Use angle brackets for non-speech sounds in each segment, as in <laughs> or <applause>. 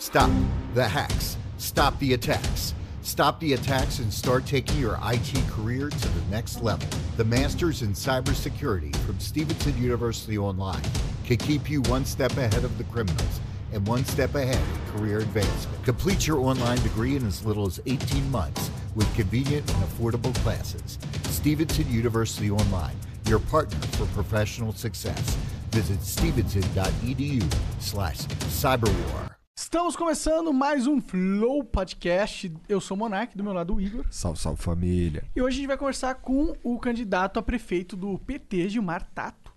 Stop the hacks. Stop the attacks. Stop the attacks and start taking your IT career to the next level. The Masters in Cybersecurity from Stevenson University Online can keep you one step ahead of the criminals and one step ahead in career advancement. Complete your online degree in as little as 18 months with convenient and affordable classes. Stevenson University Online, your partner for professional success. Visit stevenson.edu slash cyberwar. Estamos começando mais um Flow Podcast. Eu sou o Monark, do meu lado o Igor. Salve, salve família. E hoje a gente vai conversar com o candidato a prefeito do PT, Gilmar Tato.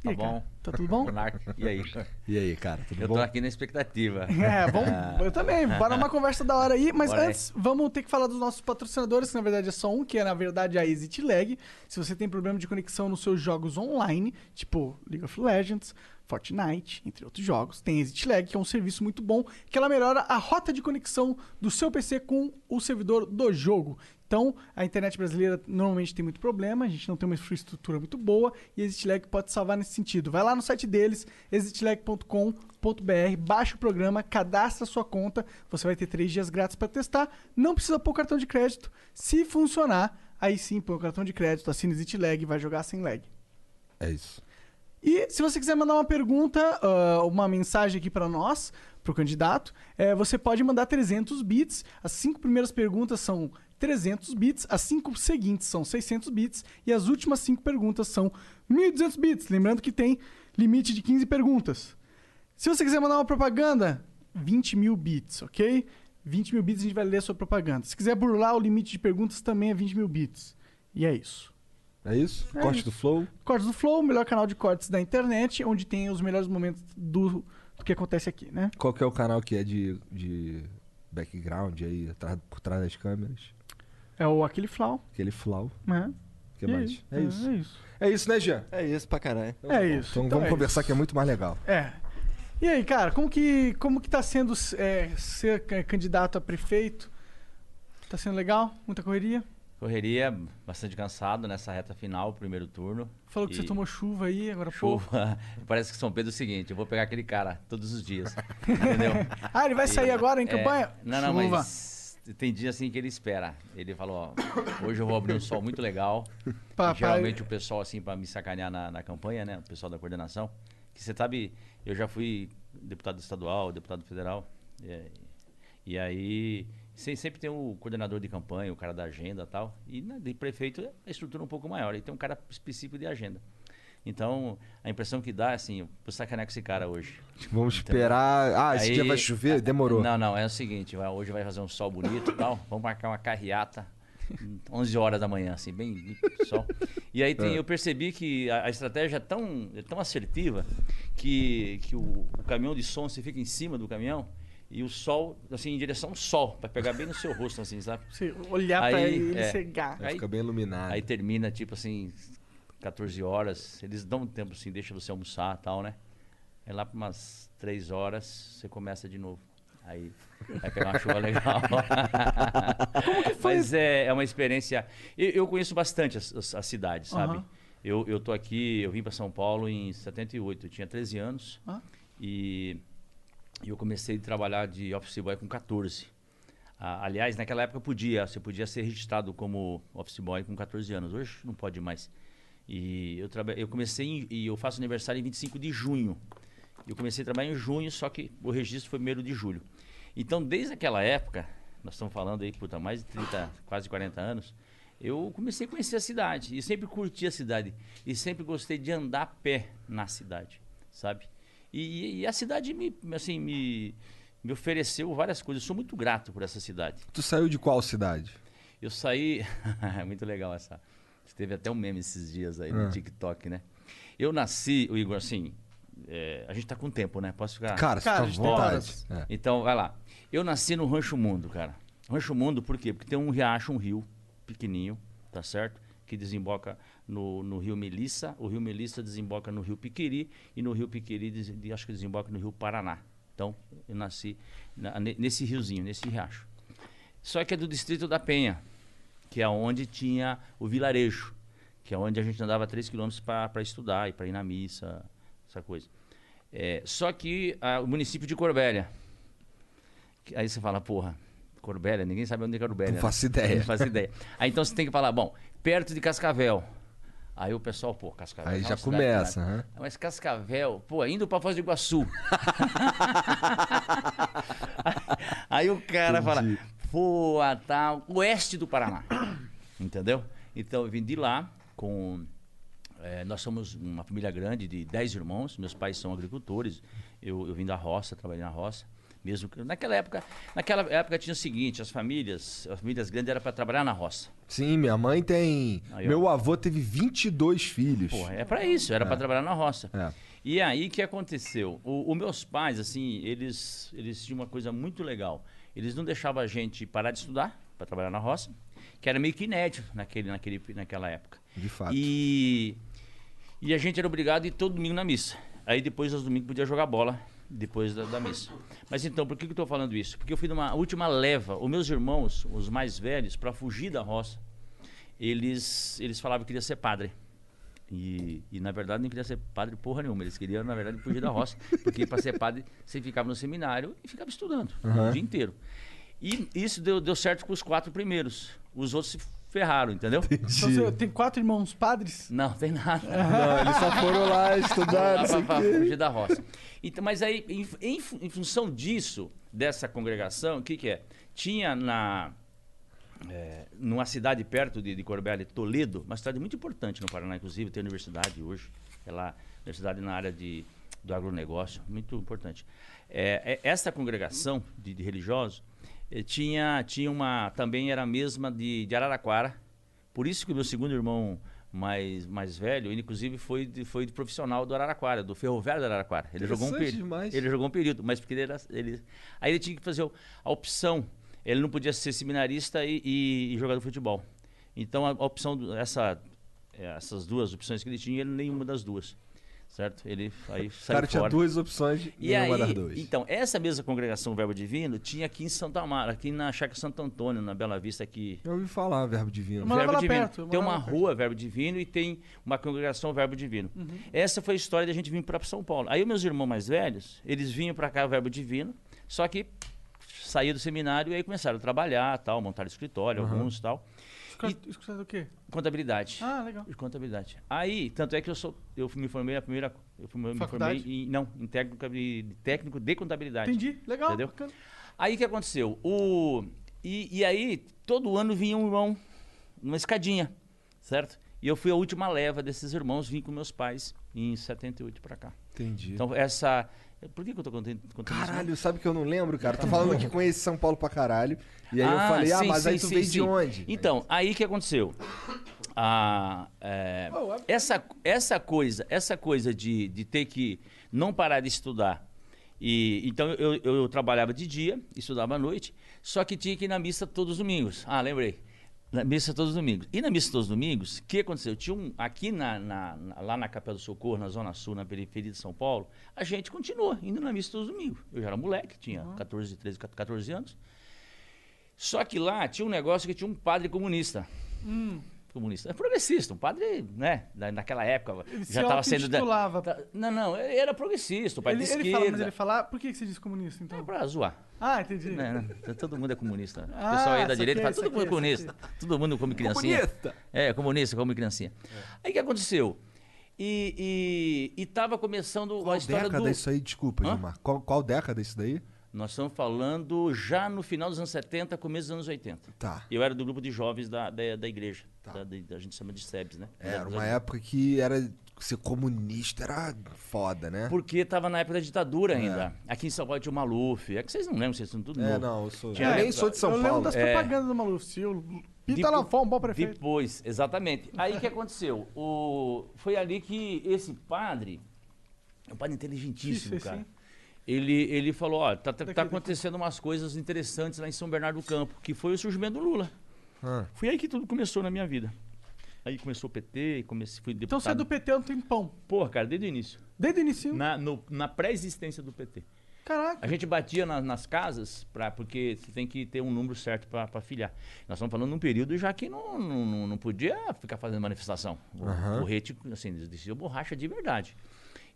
E Tá aí, cara? bom. Tá tudo bom? <laughs> Monark, e aí? E aí, cara, tudo Eu bom? tô aqui na expectativa. É, vamos, <laughs> eu também. Bora uma conversa da hora aí. Mas Bora aí. antes, vamos ter que falar dos nossos patrocinadores, que na verdade é só um, que é na verdade a Exit Lag. Se você tem problema de conexão nos seus jogos online, tipo League of Legends, Fortnite, entre outros jogos, tem Exit Lag, que é um serviço muito bom, que ela melhora a rota de conexão do seu PC com o servidor do jogo. Então, a internet brasileira normalmente tem muito problema, a gente não tem uma infraestrutura muito boa e a ExitLag pode salvar nesse sentido. Vai lá no site deles, exitlag.com.br, baixa o programa, cadastra sua conta, você vai ter três dias grátis para testar. Não precisa pôr cartão de crédito. Se funcionar, aí sim põe o cartão de crédito, assina ExitLag e vai jogar sem lag. É isso. E se você quiser mandar uma pergunta, ah, uma mensagem aqui para nós, para o candidato, eh, você pode mandar 300 bits. As cinco primeiras perguntas são 300 bits, as cinco seguintes são 600 bits e as últimas cinco perguntas são 1.200 bits. Lembrando que tem limite de 15 perguntas. Se você quiser mandar uma propaganda, 20 mil bits, ok? 20 mil bits a gente vai ler a sua propaganda. Se quiser burlar o limite de perguntas, também é 20 mil bits. E é isso. É isso? É Corte isso. do Flow. Cortes do Flow, o melhor canal de cortes da internet, onde tem os melhores momentos do, do que acontece aqui, né? Qual que é o canal que é de, de background aí, atrás, por trás das câmeras? É o aquele Flow, Aquele Flow. O que E mais? É isso. É isso. É isso, né, Jean? É isso pra caralho. É isso. Então, Então vamos é conversar isso. que é muito mais legal. É. E aí, cara, como que, como que tá sendo é, ser ca- candidato a prefeito? Tá sendo legal? Muita correria? Correria, bastante cansado nessa reta final, primeiro turno. Falou que E você tomou chuva aí, agora. Chuva. <laughs> Parece que São Pedro é o seguinte, eu vou pegar aquele cara todos os dias. <laughs> Entendeu? Ah, ele vai sair E- agora em é, campanha? Não, não, chuva. mas tem dia assim que ele espera. Ele falou, ó, hoje eu vou abrir um sol muito legal. E geralmente o pessoal, assim, pra me sacanear na, na campanha, né? O pessoal da coordenação. Que você sabe, eu já fui deputado estadual, deputado federal. é, e aí, sempre tem o coordenador de campanha, o cara da agenda e tal. E né, de prefeito é a estrutura um pouco maior. E tem um cara específico de agenda. Então, a impressão que dá é assim, vou sacanear com esse cara hoje. Vamos esperar. Ah, esse Aí- dia vai chover? Demorou. Não, não, é o seguinte, hoje vai fazer um sol bonito e tal, vamos marcar uma carreata, <laughs> 11 horas da manhã, assim, bem sol. E aí tem, eu percebi que a, a estratégia é tão, é tão assertiva que, que o, o caminhão de som, você fica em cima do caminhão e o sol, assim, em direção ao sol, vai pegar bem no seu rosto, assim, sabe? <laughs> Você olhar pra Aí, ele é. cegar. Aí- ficar bem iluminado. Aí termina, tipo assim, 14 horas. Eles dão um tempo assim, deixa você almoçar e tal, né? Aí lá para umas 3 horas você começa de novo. Aí vai pegar uma chuva <laughs> legal. Mas é, é uma experiência. Eu, eu conheço bastante as, as, as cidades, sabe? Aham. Eu, eu tô aqui, eu vim para São Paulo em 78, eu tinha 13 anos. Ah. E, e eu comecei a trabalhar de office boy com 14. Ah, aliás, naquela época podia, você podia ser registrado como office boy com 14 anos. Hoje não pode mais. E eu, eu comecei em- e eu faço aniversário em 25 de junho. Eu comecei a trabalhar em junho, só que o registro foi 1 de julho. Então, desde aquela época, nós estamos falando aí, puta, mais de 30, quase 40 anos, eu comecei a conhecer a cidade. E sempre curti a cidade. E sempre gostei de andar a pé na cidade, sabe? E, e a cidade me, assim, me, me ofereceu várias coisas. Eu sou muito grato por essa cidade. Tu saiu de qual cidade? Eu saí. <laughs> é muito legal essa. Teve até um meme esses dias aí no Ah. TikTok, né? Eu nasci, o Igor, assim. é, a gente tá com tempo, né? Posso ficar. Cara, Cara, tem vontade. É. Então, vai lá. Eu nasci no Rancho Mundo, cara. Rancho Mundo, por quê? Porque tem um riacho, um rio pequenininho, tá certo? Que desemboca no, no rio Melissa. O rio Melissa desemboca no rio Piquiri. E no rio Piquiri, des- acho que desemboca no rio Paraná. Então, eu nasci na- ne- nesse riozinho, nesse riacho. Só que é do distrito da Penha, que é onde tinha o vilarejo, que é onde a gente andava 3 quilômetros para estudar e para ir na missa, essa coisa. É, só que ah, o município de Corbélia. Aí você fala, porra, Corbélia, ninguém sabe onde é Corbélia. Não faço <laughs> ideia. Não faço ideia. Aí então você tem que falar, bom, perto de Cascavel. Aí o pessoal, pô, Cascavel. Aí é já começa, né? Mas Cascavel, pô, indo pra Foz do Iguaçu. <laughs> Aí o cara fala, Entendi. pô, tá oeste do Paraná. Entendeu? Então eu vim de lá com. eh, nós somos uma família grande de 10 irmãos, meus pais são agricultores, eu, eu vim da roça, trabalhei na roça. Mesmo que, naquela época, naquela época tinha o seguinte, as famílias, as famílias grandes era para trabalhar na roça. Sim, minha mãe tem. Aí. Meu avô teve 22 filhos. Pô, é para isso, era para trabalhar na roça. É. E aí o que aconteceu? Os meus pais, assim, eles, eles tinham uma coisa muito legal. Eles não deixavam a gente parar de estudar para trabalhar na roça, que era meio que inédito naquele, naquele, naquela época. De fato. E, e a gente era obrigado a ir todo domingo na missa. Aí depois, aos domingos, podia jogar bola depois da, da missa. Mas então, por que, que eu estou falando isso? Porque eu fui numa última leva. Os meus irmãos, os mais velhos, para fugir da roça, eles, eles falavam que queria ser padre. E, e, na verdade não queria ser padre porra nenhuma. Eles queriam, na verdade, fugir da roça. Porque para ser padre, você ficava no seminário e ficava estudando Uhum. o dia inteiro. E isso deu, deu certo com os quatro primeiros. Os outros se ferraram, entendeu? Então você tem quatro irmãos padres? Não, tem nada. Não, eles só foram lá estudar, não sei pra, fugir da roça. Então, mas aí, em, em em função disso, dessa congregação, o que, que é? Tinha na. é, numa cidade perto de, de Corbélia, Toledo, uma cidade muito importante no Paraná, inclusive, tem universidade hoje. É lá, universidade na área de, do agronegócio, muito importante. É, é, essa congregação de, de religiosos eh, tinha, tinha uma. também era a mesma de, de Araraquara. Por isso que o meu segundo irmão mais, mais velho, ele inclusive foi, de, foi de profissional do Araraquara, do ferroviário do Araraquara. Ele jogou um período. demais. Ele jogou um período, mas porque ele era. Ele, aí ele tinha que fazer a opção. Ele não podia ser seminarista e, e, e jogador de futebol. Então a, a opção, do- essa, eh, essas duas opções que ele tinha, ele nenhuma das duas. Certo? Ele aí O saiu cara tinha fora. duas opções E aí, das duas. então, essa mesma congregação Verbo Divino tinha aqui em Santa Amaro, aqui na Chácara Santo Antônio, na Bela Vista aqui. Eu ouvi falar, verbo divino. Verbo lá Divino. perto, Tem uma perto. rua Verbo Divino e tem uma congregação Verbo Divino. Uhum. Essa foi a história da gente vir para São Paulo. Aí os meus irmãos mais velhos, eles vinham para cá o Verbo Divino, só que saíam do seminário e aí começaram a trabalhar, tal, montaram escritório, Uhum. alguns tal, Escuta- Escuta do quê? contabilidade. Ah, legal. De contabilidade. Aí, tanto é que eu sou, eu me formei a primeira, eu me formei Faculdade? em, não, em técnico de, técnico de contabilidade. Entendi. Legal. Entendeu? bacana. Aí o que aconteceu? O, e, e aí, todo ano vinha um irmão numa escadinha, certo? E eu fui a última leva desses irmãos, vim com meus pais em 78 pra cá. Entendi. Então, essa. Por que, que eu tô contando, contando isso? Caralho, sabe que eu não lembro, cara? Tô falando que conhece São Paulo pra caralho. E aí eu Ah, falei, ah, sim, mas sim, aí tu sim, veio sim. de onde? Então, aí o que aconteceu? Ah, é, essa, essa coisa, essa coisa de, de ter que não parar de estudar. E, então eu, eu, eu trabalhava de dia, estudava à noite, só que tinha que ir na missa todos os domingos. Ah, lembrei. Na missa todos os domingos. E na missa todos os domingos, o que aconteceu? Tinha um, aqui na, na- na- lá na Capela do Socorro, na Zona Sul, na periferia de São Paulo, a gente continua indo na missa todos os domingos. Eu já era moleque, tinha 14, 13, 14 anos. Só que lá tinha um negócio que tinha um padre comunista. Hum. Comunista. É progressista, um padre, né? na- Naquela época Ele já estava sendo. da- tá- Não, não, ele era progressista, o pai Ele, de ele esquerda. fala, mas ele fala. Por que que você diz comunista, então? É pra zoar. Ah, entendi. Né? Todo mundo é comunista. <laughs> O Ah, pessoal aí da saquei, direita fala, todo mundo é comunista. Todo mundo come criancinha. Comunista! É, comunista, come criancinha. Aí o que aconteceu? E, e, e tava começando Qual a história década do. isso aí? Desculpa, Hã? Gilmar. Qual, qual década isso daí? Nós estamos falando já no final dos anos 70, começo dos anos 80. Tá. Eu era do grupo de jovens da, da, da igreja. Tá. Da, da- a gente chama de SEBS, né? Era Da- uma da- época que era ser comunista era foda, né? Porque tava na época da ditadura ainda. Aqui em São Paulo tinha o Maluf. É que vocês não lembram, vocês são tudo É, novo. não, eu sou. Tinha- eu nem sou de São eu lembro Paulo. das É. propagandas do Maluf. Se o Pita Depo- Lafon, um bom prefeito. Depois, exatamente. Aí o que aconteceu? O, foi ali que esse padre, é um padre inteligentíssimo, Sim, sim, cara. sim. Ele, ele falou, ó, tá, tá, Daqui, tá daqui. acontecendo umas coisas interessantes lá em São Bernardo do Campo, que foi o surgimento do Lula. Ah, Foi aí que tudo começou na minha vida. Aí começou o PT, comecei, fui Então deputado. você é do PT há um tempão. Porra, cara, desde o início. Desde o início. Na, no- na pré-existência do PT. Caraca. A gente batia na- nas casas, pra, porque você tem que ter um número certo para filiar. Nós estamos falando num período já que não, não, não- podia ficar fazendo manifestação. O, Aham. o rete, assim, eles decidiam borracha de verdade.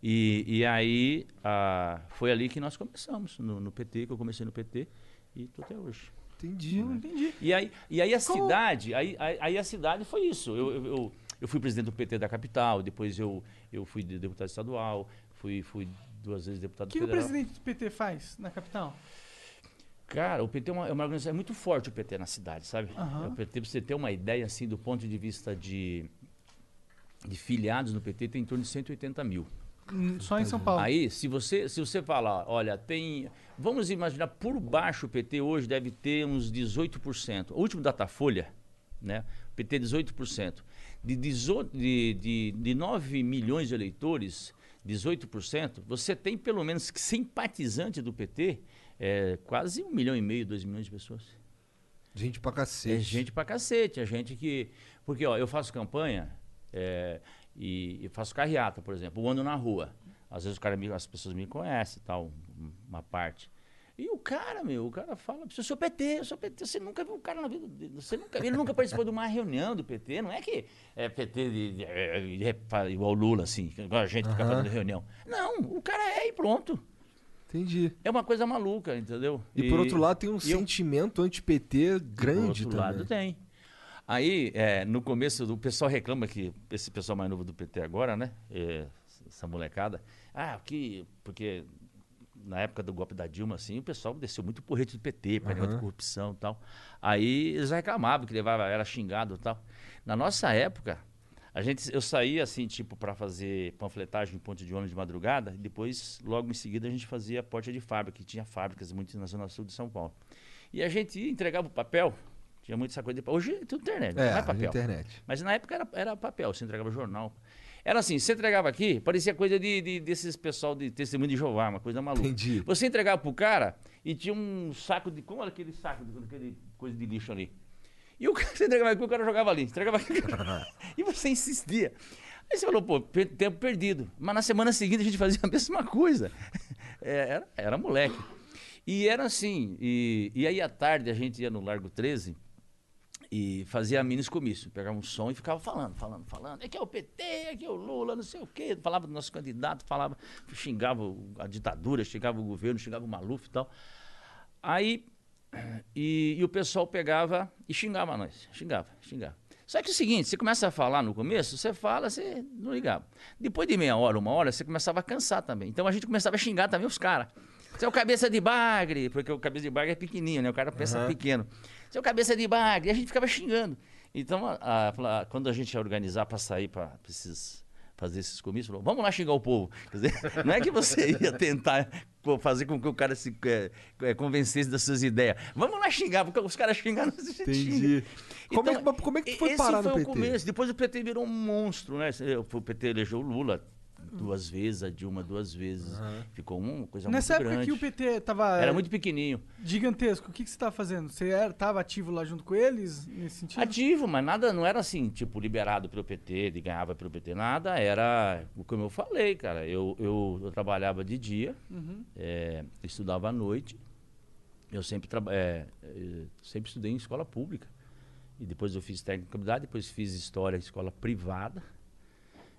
E, e aí ah, foi ali que nós começamos, no, no PT, que eu comecei no PT e tô até hoje. Entendi. Não entendi. E aí, e aí a Qual- cidade, aí, aí, aí a cidade foi isso. Eu, eu, eu, eu fui presidente do PT da capital, depois eu, eu fui de- deputado estadual, fui, fui duas vezes deputado O que, que o federal. presidente do PT faz na capital? Cara, o PT é uma, é uma organização é muito forte o PT na cidade, sabe? Aham. O PT, pra você ter uma ideia, assim, do ponto de vista de, de filiados no PT, tem em torno de 180 mil. Só em São Paulo. Aí, se você, se você falar, olha, tem. Vamos imaginar, por baixo o PT hoje deve ter uns 18%. O último Datafolha, né? O PT 18%. De, 18 de, de, de 9 milhões de eleitores, 18%, você tem pelo menos que simpatizante do PT, é, quase um milhão e meio, dois milhões de pessoas. Gente pra cacete. É gente pra cacete, é gente que. Porque, ó, eu faço campanha é, e, e faço carreata, por exemplo, eu ando na rua. Às vezes o cara me- as pessoas me conhecem e tal, um- uma parte. E o cara, meu, o cara fala, eu sou PT, eu sou PT. Você nunca viu o cara na vida dele. Você nunca, ele nunca participou de uma reunião do PT. Não é que é PT de, de- é, de- é, igual o Lula, assim, a gente fica Aham. fazendo reunião. Não, o cara é e pronto. Entendi. É uma coisa maluca, entendeu? E, por outro lado, tem um e sentimento anti-PT grande do outro também. lado tem. Aí, é, no começo, o pessoal reclama que esse pessoal mais novo do PT agora, né? é, essa molecada. Ah, que. Porque na época do golpe da Dilma, assim, o pessoal desceu muito porrete do PT, para negócio de corrupção e tal. Aí eles reclamavam que levava, era xingado e tal. Na nossa época, a gente, eu saía assim, tipo, para fazer panfletagem em ponte de ônibus de madrugada, e depois, logo em seguida, a gente fazia porta de fábrica, que tinha fábricas muito na Zona Sul de São Paulo. E a gente ia, entregava o papel, tinha muito essa coisa de Hoje é tudo internet, não É, é papel. internet. Mas na época era, era papel, você entregava jornal. Era assim, você entregava aqui, parecia coisa de, de- desses pessoal de testemunho de Jeová, uma coisa maluca. Entendi. Você entregava pro cara e tinha um saco de. Como era aquele saco, de, aquele coisa de lixo ali? E o <laughs> cara, você entregava aqui, o cara jogava ali. Entregava aqui, <laughs> e você insistia. Aí você falou, pô, tempo perdido. Mas na semana seguinte a gente fazia a <laughs> mesma coisa. É, era, era moleque. E era assim, e, e aí à tarde a gente ia no Largo 13 e fazia mini comício. Pegava um som e ficava falando, falando, falando. Aqui é o PT, aqui é o Lula, não sei o quê. Falava do nosso candidato, falava, xingava a ditadura, xingava o governo, xingava o Maluf e tal. Aí, e, e o pessoal pegava e xingava nós. Xingava, xingava. Só que é o seguinte, você começa a falar no começo, você fala, você não ligava. Depois de meia hora, uma hora, você começava a cansar também. Então a gente começava a xingar também os caras. Seu cabeça de bagre, porque o cabeça de bagre é pequenininho, né? O cara pensa Aham. pequeno. Seu cabeça de bagre, e a gente ficava xingando. Então, a- a- quando a gente ia organizar para sair para esses fazer esses comícios, falou, vamos lá xingar o povo. Dizer, <laughs> não é que você ia tentar fazer com que o cara se é, é, convencesse das suas ideias. Vamos lá xingar, porque os caras xingaram, <laughs> a gente xinga. Entendi. Como, é, que- Então, como é que tu foi esse parar foi no o PT? começo. Depois o PT virou um monstro, né? O PT elegeu o Lula duas vezes, a Dilma duas vezes. Ficou uma coisa Nessa muito época grande. que o PT tava Era muito pequenininho. gigantesco, o que, que você tava fazendo? Você era, tava ativo lá junto com eles, nesse sentido? Ativo, mas nada, não era assim, tipo, liberado pelo PT, de ganhava pelo PT, nada. Era, como eu falei, cara, eu, eu, eu trabalhava de dia, Uhum. é, estudava à noite. Eu sempre, é, sempre estudei em escola pública. E depois eu fiz técnico contabilidade, depois fiz história em escola privada.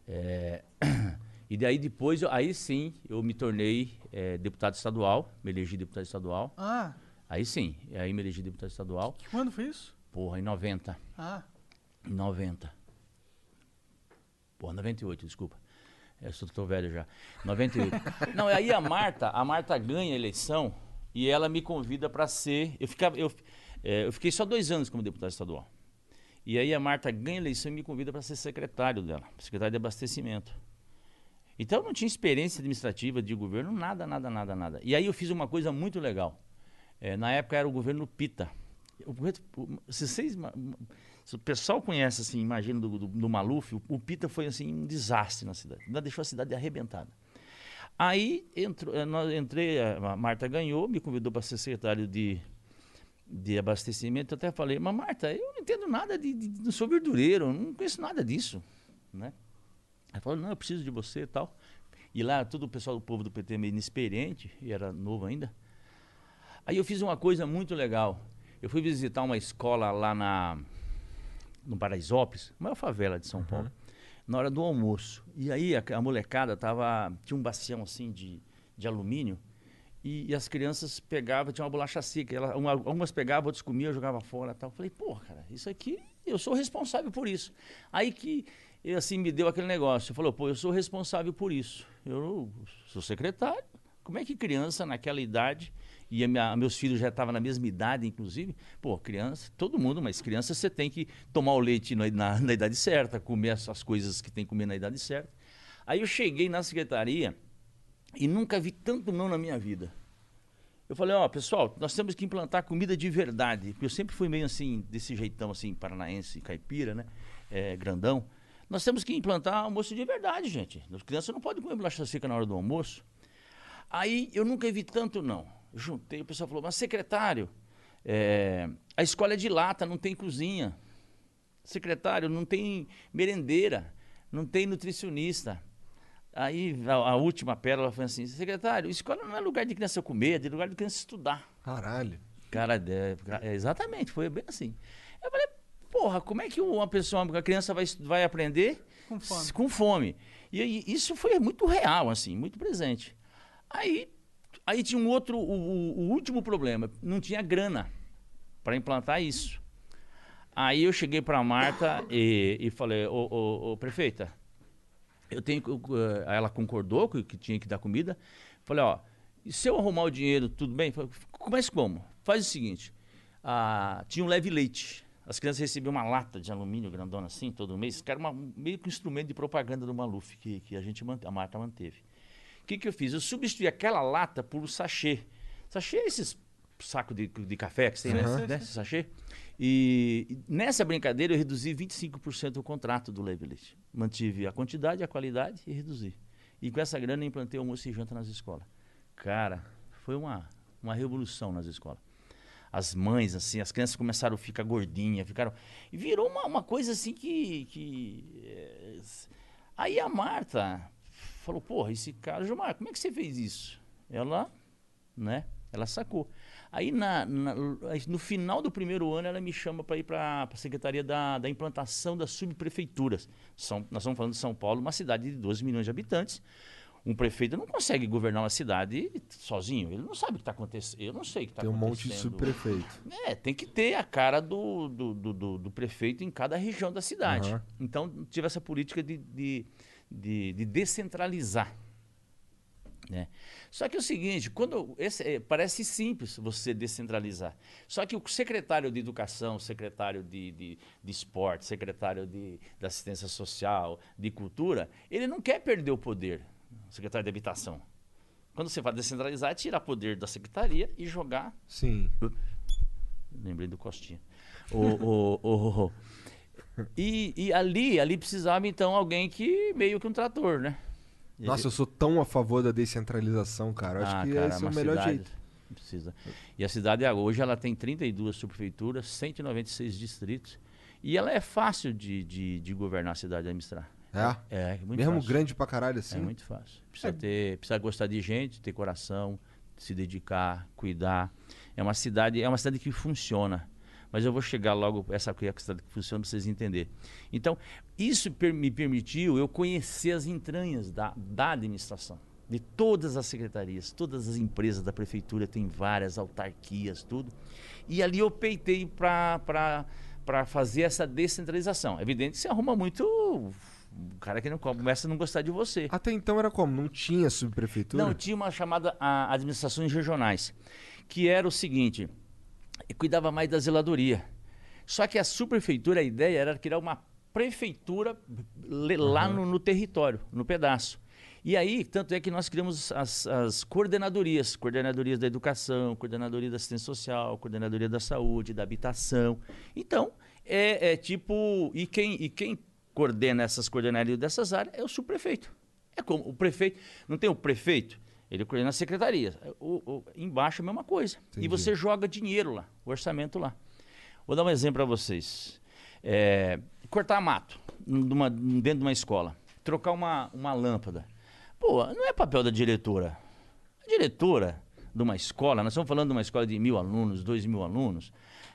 É, <clears throat> e daí depois, eu- aí sim, eu me tornei é, deputado estadual, me elegi deputado estadual. Ah, Aí sim, aí me elegi deputado estadual. quando foi isso? Porra, em 90. Ah, Em 90. Pô, 98, desculpa. Eu sou, tô velho já. 98. <laughs> Não, aí a Marta, a Marta ganha a eleição e ela me convida para ser. Eu, ficava, eu, é, eu fiquei só dois anos como deputado estadual. E aí a Marta ganha a eleição e me convida para ser secretário dela, secretário de abastecimento. Então não tinha experiência administrativa de governo, nada, nada, nada, nada. E aí eu fiz uma coisa muito legal. É, na época era o governo Pita. O se vocês se o pessoal conhece, assim, imagina do, do, do Maluf, o, o Pita foi assim um desastre na cidade. Ainda deixou a cidade arrebentada. Aí entrou, eh, entrei, a Marta ganhou, me convidou para ser secretário de, de abastecimento. Eu até falei, mas Marta, eu não entendo nada de, de, não sou verdureiro, não conheço nada disso, né? Ela falou, não, eu preciso de você e tal. E lá, todo o pessoal do povo do PT meio inexperiente, e era novo ainda. Aí eu fiz uma coisa muito legal. Eu fui visitar uma escola lá na no Paraisópolis, maior favela de São Paulo. na hora do almoço. E aí a, a molecada tava, tinha um bacião assim de, de alumínio e, e as crianças pegavam, tinha uma bolacha seca, ela, uma, algumas pegavam, outras comiam, jogavam fora tal. Eu falei, pô, cara, isso aqui, eu sou responsável por isso. Aí que, e, assim, me deu aquele negócio. Falou, pô, eu sou responsável por isso. Eu sou secretário. Como é que criança naquela idade e minha, meus filhos já estavam na mesma idade, inclusive. Pô, criança, todo mundo, mas criança você tem que tomar o leite na, na, na idade certa, comer as, as coisas que tem que comer na idade certa. Aí eu cheguei na secretaria e nunca vi tanto não na minha vida. Eu falei, ó, oh, pessoal, nós temos que implantar comida de verdade. Porque eu sempre fui meio assim, desse jeitão assim, paranaense, caipira, né? É, grandão. Nós temos que implantar almoço de verdade, gente. As crianças não podem comer bolacha seca na hora do almoço. Aí eu nunca vi tanto não juntei, o pessoal falou, mas secretário, é, a escola é de lata, não tem cozinha. Secretário, não tem merendeira, não tem nutricionista. Aí a, a última pérola foi assim, secretário, escola não é lugar de criança comer, é lugar de criança estudar. Caralho. Cara, é, é, exatamente, foi bem assim. Eu falei, porra, como é que uma pessoa, uma criança vai, vai aprender com fome? Com fome. E, e isso foi muito real, assim, muito presente. Aí Aí tinha um outro, o, o, o último problema, não tinha grana para implantar isso. Aí eu cheguei para a Marta e, e falei, ô, ô, ô, prefeita, eu tenho uh, ela concordou que, que tinha que dar comida. Falei, ó, se eu arrumar o dinheiro, tudo bem? Mas como? Faz o seguinte, ah, tinha um leve leite. As crianças recebiam uma lata de alumínio grandona assim todo mês, que era uma, meio que um instrumento de propaganda do Maluf que, que a gente a Marta manteve. O que, que eu fiz? Eu substituí aquela lata por um sachê. Sachê é esses saco de, de café que tem, uhum. né? Sachê. E, e nessa brincadeira eu reduzi 25% o contrato do Levelit. Mantive a quantidade, a qualidade e reduzi. E com essa grana implantei almoço e janta nas escolas. Cara, foi uma, uma revolução nas escolas. As mães, assim, as crianças começaram a ficar gordinhas, ficaram. E virou uma, uma coisa assim que. que é... Aí a Marta, falou, porra, esse cara, Gilmar, como é que você fez isso? Ela, né, ela sacou. Aí na, na no final do primeiro ano ela me chama para ir para a Secretaria da, da Implantação das Subprefeituras. São, nós estamos falando de São Paulo, uma cidade de 12 milhões de habitantes. Um prefeito não consegue governar uma cidade sozinho. Ele não sabe o que está acontecendo. Eu não sei o que está acontecendo. Tem um monte de subprefeito. É, tem que ter a cara do, do, do, do, prefeito em cada região da cidade. Uhum. Então, tive essa política de, de de, de descentralizar. Né? Só que é o seguinte, quando esse, é, parece simples você descentralizar. Só que o secretário de educação, secretário de, de, de esporte, secretário de, de, assistência social, de cultura, ele não quer perder o poder, secretário de habitação. Quando você vai descentralizar, é tirar poder da secretaria e jogar. Sim. Lembrei do Costinha. o, o, o, e, e, ali, ali precisava então alguém que meio que um trator, né? Nossa, eu sou tão a favor da descentralização, cara. Eu acho ah, que cara, esse é o melhor cidade, jeito. Precisa. E a cidade hoje ela tem 32 subprefeituras, 196 distritos. E ela é fácil de, de, de governar a cidade e administrar. É? É, é muito Mesmo fácil. grande pra caralho assim? É muito fácil. Precisa, é. ter, precisa gostar de gente, ter coração, se dedicar, cuidar. É uma cidade, é uma cidade que funciona mas eu vou chegar logo essa questão que funciona para vocês entenderem. Então, isso per me permitiu eu conhecer as entranhas da, da administração, de todas as secretarias, todas as empresas da prefeitura, tem várias autarquias, tudo. E ali eu peitei para fazer essa descentralização. É evidente você arruma muito o cara que não começa a não gostar de você. Até então era como? Não tinha subprefeitura? Não, tinha uma chamada administrações regionais, que era o seguinte: cuidava mais da zeladoria. Só que a subprefeitura, a ideia era criar uma prefeitura lá uhum. no, no, território, no pedaço. E aí, tanto é que nós criamos as, as, coordenadorias, coordenadorias da educação, coordenadoria da assistência social, coordenadoria da saúde, da habitação. Então, é, é tipo, e quem, e quem coordena essas coordenadorias dessas áreas é o subprefeito. É como o prefeito, não tem o prefeito? Ele coordena a secretaria. O, o, embaixo é a mesma coisa. Entendi. E você joga dinheiro lá, o orçamento lá. Vou dar um exemplo para vocês. É, cortar mato numa, dentro de uma escola. Trocar uma, uma lâmpada. Pô, não é papel da diretora. A diretora de uma escola, nós estamos falando de uma escola de mil alunos, dois mil alunos,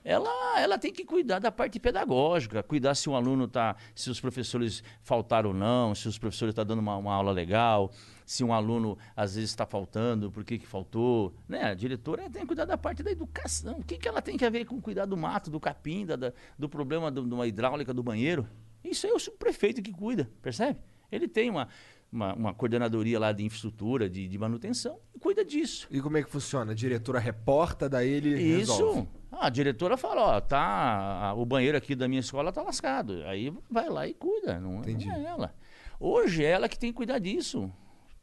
ela, ela tem que cuidar da parte pedagógica, cuidar se um aluno está, se os professores faltaram ou não, se os professores estão dando uma, uma aula legal, se um aluno às vezes está faltando, por que, que faltou. Né? A diretora tem que cuidar da parte da educação. O que, que ela tem que a ver com cuidar do mato, do capim, da, da- do problema do- de uma hidráulica do banheiro? Isso é o subprefeito que cuida, percebe? Ele tem uma, uma, uma coordenadoria lá de infraestrutura, de, de manutenção, e cuida disso. E como é que funciona? A diretora reporta, daí ele resolve. Isso. Ah, a diretora fala, ó, tá, o banheiro aqui da minha escola tá lascado. Aí vai lá e cuida, não, não é ela. Hoje é ela que tem que cuidar disso.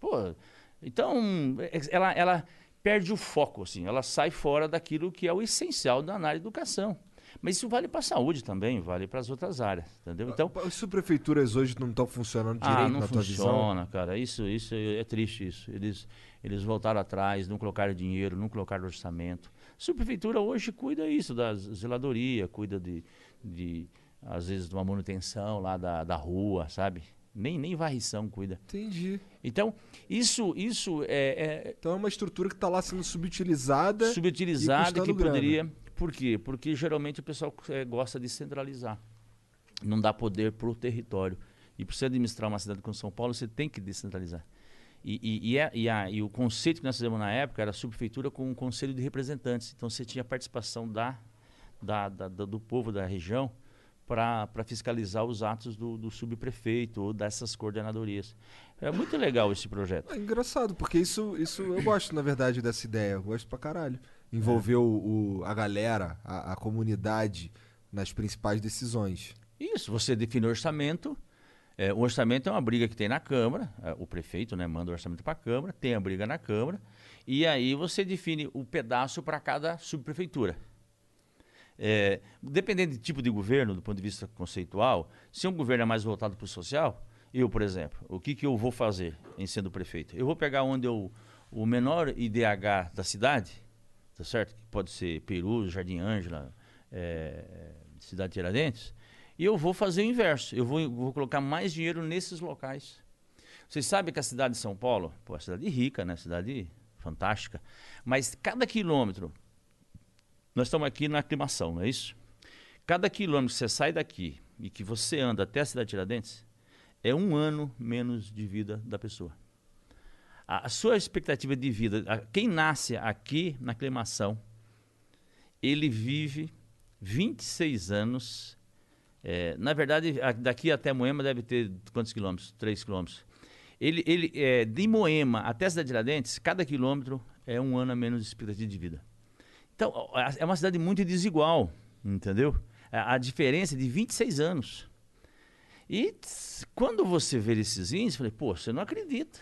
Pô, então é- ela, ela perde o foco, assim, ela sai fora daquilo que é o essencial da área de educação. Mas isso vale para a saúde também, vale para as outras áreas, entendeu? Então, As subprefeituras hoje não estão funcionando direito ah, não na tua visão? funciona, cara. Isso, isso é triste isso. Eles, eles voltaram atrás, não colocaram dinheiro, não colocaram orçamento. A subprefeitura hoje cuida isso da zeladoria, cuida de, de às vezes de uma manutenção lá da, da rua, sabe? Nem nem varrição cuida. Entendi. Então isso isso é, é Então é uma estrutura que está lá sendo subutilizada. subutilizada que grana. poderia. Por quê? Porque geralmente o pessoal eh, gosta de centralizar. Não dá poder para o território. E para você administrar uma cidade como São Paulo, você tem que descentralizar. E, e, e, é- e a- e o conceito que nós fizemos na época era a subprefeitura com um conselho de representantes. Então você tinha a participação da, da, da- da- do povo da região para fiscalizar os atos do, do subprefeito ou dessas coordenadorias. É muito legal esse projeto. É engraçado, porque isso, isso eu gosto, na verdade, dessa ideia. Eu gosto pra caralho. Envolver o, o- a galera, a, a comunidade nas principais decisões. Isso, você define o orçamento. É, o orçamento é uma briga que tem na Câmara. é, o prefeito né, manda o orçamento para a Câmara, tem a briga na Câmara. E aí você define o pedaço para cada subprefeitura. É, dependendo do tipo de governo, do ponto de vista conceitual, se um governo é mais voltado para o social, eu, por exemplo, o que, que eu vou fazer em sendo prefeito? Eu vou pegar onde eu, o menor IDH da cidade, tá certo? Que pode ser Peru, Jardim Ângela, é, Cidade Tiradentes, e eu vou fazer o inverso. Eu vou, vou colocar mais dinheiro nesses locais. Vocês sabem que a cidade de São Paulo, pô, é cidade rica, né? Cidade fantástica. Mas cada quilômetro, nós estamos aqui na aclimação, não é isso? Cada quilômetro que você sai daqui e que você anda até a cidade de Tiradentes, é um ano menos de vida da pessoa. A, a sua expectativa de vida, a- quem nasce aqui na aclimação, ele vive 26 anos. É, na verdade, a- daqui até Moema deve ter quantos quilômetros? 3 quilômetros. Ele, ele, é, de Moema até cidade de Tiradentes, cada quilômetro é um ano a menos de expectativa de vida. Então, é uma cidade muito desigual, entendeu? A, a diferença é de 26 anos. E quando você vê esses índices, eu falei, pô, você não acredita.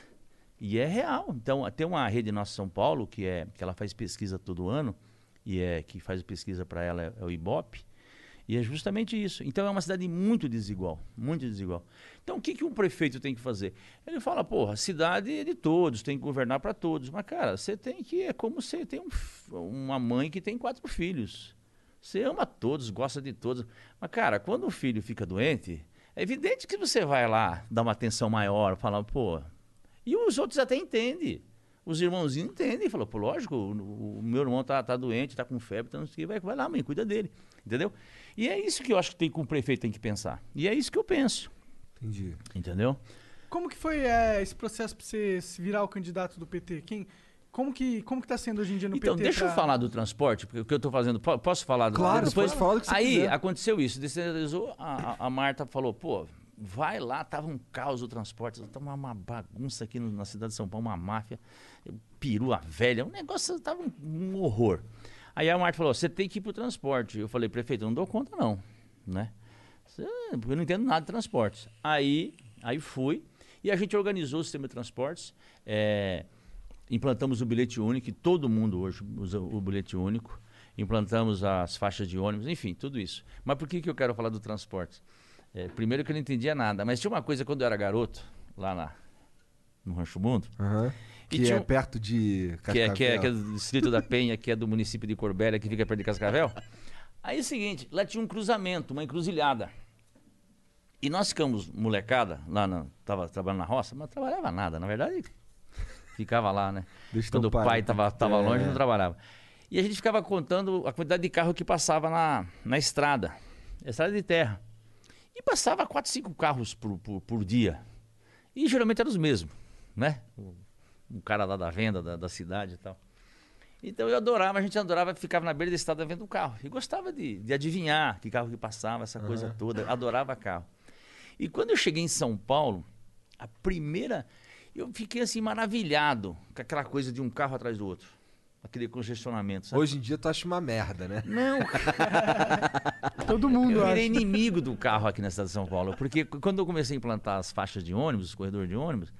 E é real. Então, tem uma rede Nossa São Paulo, que, é, que ela faz pesquisa todo ano, e é que faz pesquisa para ela é, é o Ibope, e é justamente isso. Então, é uma cidade muito desigual, muito desigual. Então, o que, que um prefeito tem que fazer? Ele fala, porra, a cidade é de todos, tem que governar para todos. Mas, cara, você tem que, é como você tem um uma mãe que tem quatro filhos. Você ama todos, gosta de todos. Mas, cara, quando o filho fica doente, é evidente que você vai lá dar uma atenção maior, falar, pô. E os outros até entendem. Os irmãozinhos entendem. Falam, pô, lógico, o, o meu irmão tá, tá doente, tá com febre, então não sei o que, vai, vai lá, mãe, cuida dele. Entendeu? E é isso que eu acho que, tem, que o prefeito tem que pensar. E é isso que eu penso. Entendi. Entendeu? Como que foi é, esse processo pra você se virar o candidato do PT? Quem, como, que, como que tá sendo hoje em dia no Então, PT? deixa eu pra- falar do transporte, porque o que eu estou fazendo. po- Posso falar do Claro, depois? pode falar do que você Aí quiser. aconteceu isso, descentralizou. A, a- a Marta falou: pô, vai lá, tava um caos o transporte, tava uma bagunça aqui no- na cidade de São Paulo, uma máfia, perua velha, um negócio, tava um, um horror. Aí a Marta falou: você tem que ir pro transporte. Eu falei: prefeito, eu não dou conta, não, né? Porque eu não entendo nada de transportes. Aí, aí fui e a gente organizou o sistema de transportes. é, implantamos o bilhete único, que todo mundo hoje usa o bilhete único. Implantamos as faixas de ônibus, enfim, tudo isso. Mas por que, que eu quero falar do transporte? É, primeiro que eu não entendia nada, mas tinha uma coisa quando eu era garoto, lá na, no Rancho Mundo, Aham. Que tinha é perto de que é, que, é, que é Cascavel. do distrito da Penha, que é do município de Corbélia, que fica perto de Cascavel. Aí é o seguinte, lá tinha um cruzamento, uma encruzilhada. E nós ficamos molecada, lá na, tava trabalhando na roça, mas trabalhava nada, na verdade. ficava lá, né? Deixa Quando o pai pai, estava tava é. longe, não trabalhava. E a gente ficava contando a quantidade de carro que passava na, na estrada, estrada de terra. E passava quatro, cinco carros por, por, por dia. E geralmente eram os mesmos, né? O, o cara lá da venda da, da cidade e tal. Então eu adorava, a gente adorava, ficava na beira da estrada vendo o carro. E gostava de, de adivinhar que carro que passava, essa coisa toda. Adorava carro. E quando eu cheguei em São Paulo, a primeira. Eu fiquei assim maravilhado com aquela coisa de um carro atrás do outro. Aquele congestionamento, sabe? Hoje em dia tu acha uma merda, né? Não, <laughs> Todo mundo eu acha. virei inimigo do carro aqui na cidade de São Paulo. Porque quando eu comecei a implantar as faixas de ônibus, os corredores de ônibus,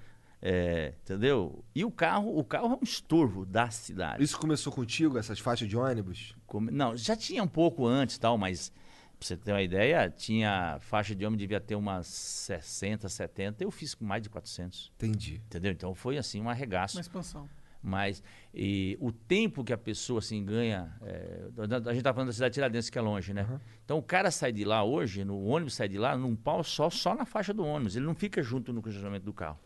é, entendeu? E o carro, o carro é um estorvo da cidade. Isso começou contigo, essas faixas de ônibus? Come- Não, já tinha um pouco antes tal, mas pra você ter uma ideia, tinha faixa de homem, devia ter umas 60, 70. Eu fiz com mais de 400. Entendi. Entendeu? Então foi assim um arregaço. Uma expansão. Mas e, o tempo que a pessoa assim ganha. é, a gente tá falando da cidade de Tiradentes, que é longe, né? Então o cara sai de lá hoje, no o ônibus sai de lá num pau só, só na faixa do ônibus. Ele não fica junto no congestionamento do carro.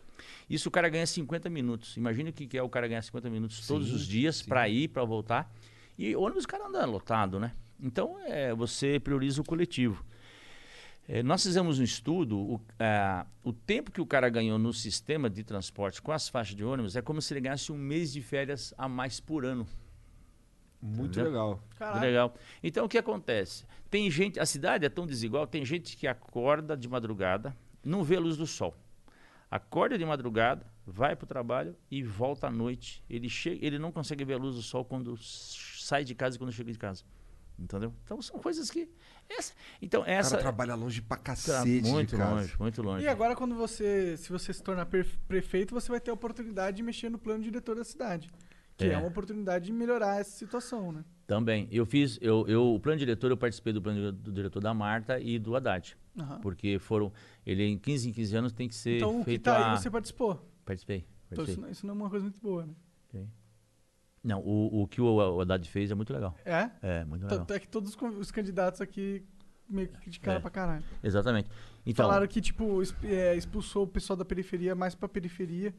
Isso o cara ganha 50 minutos. Imagina o que que é o cara ganhar 50 minutos todos Sim, os dias para ir, para voltar. E ônibus o cara anda lotado, né? Então é, você prioriza o coletivo. É, nós fizemos um estudo, o, ah, o tempo que o cara ganhou no sistema de transporte com as faixas de ônibus é como se ele ganhasse um mês de férias a mais por ano. Muito Entendeu? legal. Caralho. Legal. Então o que acontece? Tem gente, a cidade é tão desigual, tem gente que acorda de madrugada, não vê a luz do sol. Acorda de madrugada, vai para o trabalho e volta à noite. Ele chega, ele não consegue ver a luz do sol quando sai de casa e quando chega de casa. Entendeu? Então são coisas que essa, então O essa cara trabalha longe pra Tá cacete muito de casa. longe, muito longe. E agora, quando você, se você se tornar prefeito, você vai ter a oportunidade de mexer no plano diretor da cidade. Que é, É. uma oportunidade de melhorar essa situação, né? Também. Eu fiz, eu, eu, o plano diretor, eu participei do plano do diretor da Marta e do Haddad. Aham. Porque foram, ele em 15 em 15 anos tem que ser Então, o que feito tá a... aí, você participou. Participei, Então, isso, não- isso não é uma coisa muito boa, né? Não, o, o que o, Haddad fez é muito legal. É? É, muito legal. Tanto é que todos os candidatos aqui meio que criticaram É. pra caralho. Exatamente. Então, Falaram que, tipo, é, expulsou o pessoal da periferia mais pra periferia.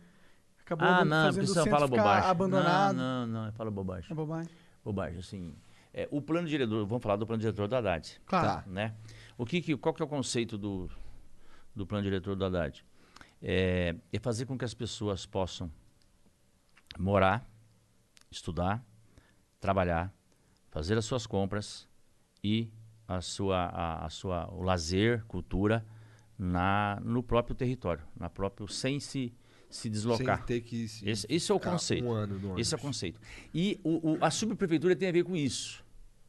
Acabou ah, não, fazendo o você centro fala bobagem. abandonado. Não, não, não, fala bobagem. É bobagem. Bobagem, assim. É, o plano diretor, vamos falar do plano diretor do Haddad. Claro. Tá. né? O que, que- qual que é o conceito do, do plano diretor do Haddad? É, é fazer com que as pessoas possam morar, estudar, trabalhar, fazer as suas compras e a sua, a, a sua, o lazer, cultura na, no próprio território, na próprio, sem se, se deslocar. Sem ter que se- Esse, esse é o conceito. Um ano no Esse é o conceito. E o, o- a subprefeitura tem a ver com isso.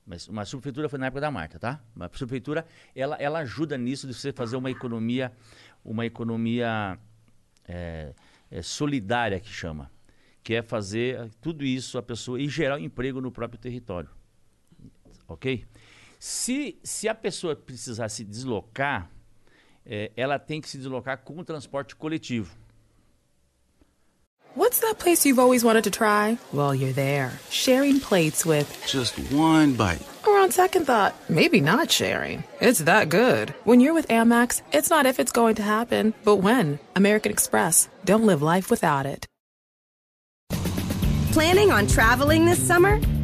Mas uma subprefeitura foi na época da Marta, tá? Uma subprefeitura, ela, ela ajuda nisso de você fazer uma economia, uma economia é, é, solidária que chama. Que é fazer tudo isso a pessoa e gerar um emprego no próprio território. Ok? Se, se a pessoa precisar se deslocar, é, ela tem que se deslocar com o transporte coletivo. What's that place you've always wanted to try? Well, you're there, sharing plates with. Just one bite. Or on second thought, maybe not sharing. It's that good. When you're with Amex, it's not if it's going to happen, but when. American Express. Don't live life without it. Planning on traveling this summer?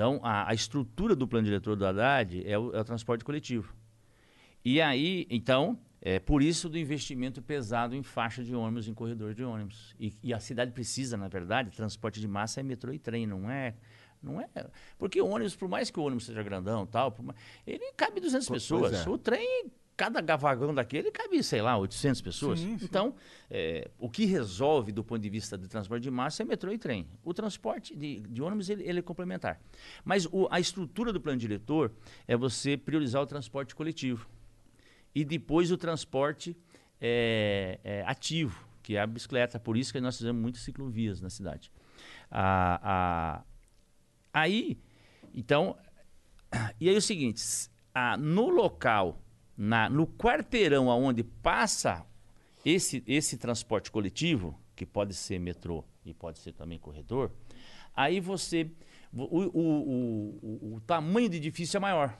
Então, a, a estrutura do plano diretor do Haddad é o, é o transporte coletivo. E aí, então, é por isso do investimento pesado em faixa de ônibus, em corredor de ônibus. E, e a cidade precisa, na verdade, transporte de massa é metrô e trem, não é... Não é, porque o ônibus, por mais que o ônibus seja grandão tal, mais- ele cabe 200 Pois pessoas. é. O trem, cada vagão daquele cabe, sei lá, 800 pessoas. Sim, sim. Então, é, o que resolve do ponto de vista do transporte de massa é metrô e trem. O transporte de, de ônibus ele, ele é complementar. Mas o- a estrutura do plano diretor é você priorizar o transporte coletivo. E depois o transporte é, é, ativo, que é a bicicleta. Por isso que nós fizemos muitas ciclovias na cidade. A, Aí, então, <clears throat> e aí é o seguinte, ah, no local, na, no quarteirão onde passa esse, esse transporte coletivo, que pode ser metrô e pode ser também corredor, aí você, o, o, o, o, o tamanho do edifício é maior.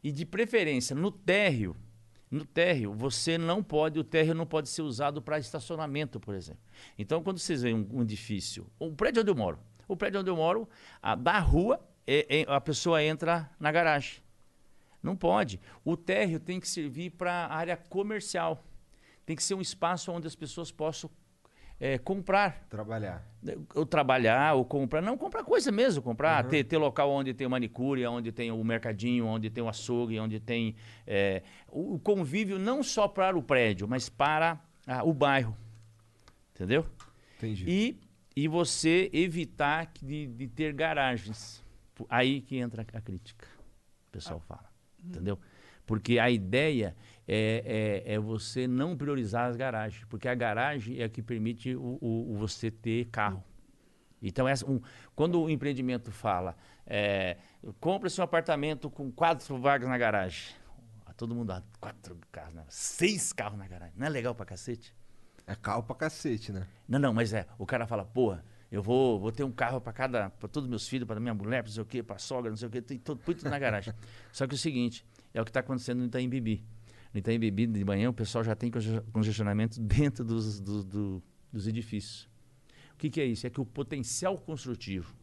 E de preferência, no térreo, no térreo, você não pode, o térreo não pode ser usado para estacionamento, por exemplo. Então, quando vocês veem um, um edifício, o prédio onde eu moro, o prédio onde eu moro, a, da rua, é- é- a pessoa entra na garagem. Não pode. O térreo tem que servir para área comercial. Tem que ser um espaço onde as pessoas possam é, comprar Trabalhar. ou trabalhar, ou comprar, não comprar coisa mesmo, comprar, ter, ter local onde tem manicure, onde tem o mercadinho, onde tem o açougue, onde tem é, o, convívio não só para o prédio, mas para ah, o bairro, entendeu? Entendi. E, e você evitar de, de ter garagens, aí que entra a crítica, o pessoal fala, entendeu? Porque a ideia é, é, é você não priorizar as garagens, porque a garagem é a que permite o, o- o você ter carro. Então, essa, um, quando o empreendimento fala, é, compra-se um apartamento com quatro vagas na garagem. Ah, Todo mundo, ah, quatro carros, na- seis carros na garagem. Não é legal pra cacete? É carro pra cacete, né? Não, não, mas é, o cara fala, porra, eu vou, vou ter um carro para cada, para todos os meus filhos, para minha mulher, para não sei o quê, para sogra, não sei o quê, tem tudo, tudo na garagem. Só que é o seguinte, é o que está acontecendo no Itaim Bibi. No Itaim Bibi, de manhã, o pessoal já tem conge- congestionamento dentro dos, do- do- dos edifícios. O que, que é isso? É que o potencial construtivo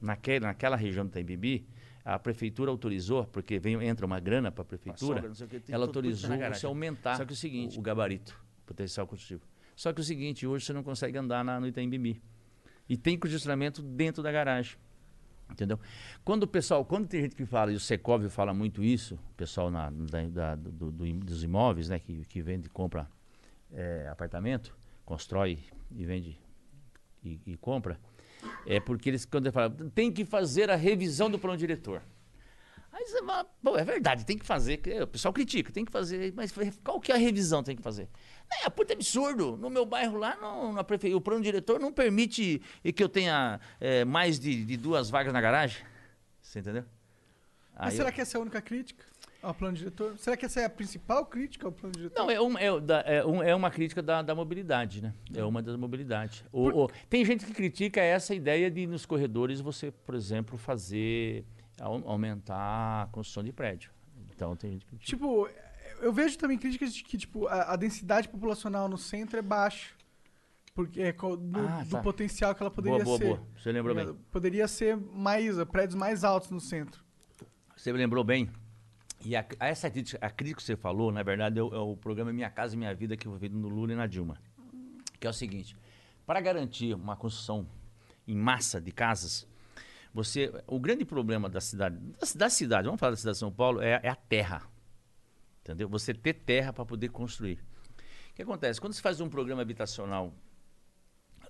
naquele, naquela região do Itaim Bibi, a prefeitura autorizou, porque vem, entra uma grana para a prefeitura, sogra, o ela autorizou você aumentar Só que é o seguinte- o gabarito, potencial construtivo. Só que é o seguinte, hoje você não consegue andar na, no Itaim Bibi. E tem congestionamento dentro da garagem. Entendeu? Quando o pessoal, quando tem gente que fala, e o Secov fala muito isso, o pessoal na, da- da- do- do dos imóveis, né, que, que vende e compra é, apartamento, constrói e vende e, e compra, é porque eles, quando ele fala, tem que fazer a revisão do plano diretor. Aí você fala, é verdade, tem que fazer. O pessoal critica, tem que fazer, mas qual que é a revisão que tem que fazer? É, puta absurdo. No meu bairro lá, não, na prefe... o plano diretor não permite que eu tenha é, mais de, de duas vagas na garagem. Você entendeu? Mas Aí será eu- que essa é a única crítica ao plano diretor? Será que essa é a principal crítica ao plano diretor? Não, é, um- é, da- é um- é uma crítica da, da mobilidade, né? É uma das mobilidades. O- o- tem gente que critica essa ideia de nos corredores você, por exemplo, fazer au- aumentar a construção de prédio. Então tem gente que critica. Tipo, eu vejo também críticas de que tipo, a, a densidade populacional no centro é baixa. Porque é do, Ah, do tá. potencial que ela poderia boa, ser. boa, boa. Você lembrou bem. Poderia ser mais, prédios mais altos no centro. Você me lembrou bem. E a, a essa crítica, a crítica que você falou, na verdade, é o, é o programa Minha Casa Minha Vida que foi feito no Lula e na Dilma. Que é o seguinte: para garantir uma construção em massa de casas, você, o grande problema da cidade, da, da cidade, vamos falar da cidade de São Paulo, é, é a terra. Entendeu? Você ter terra para poder construir. O que acontece? Quando você faz um programa habitacional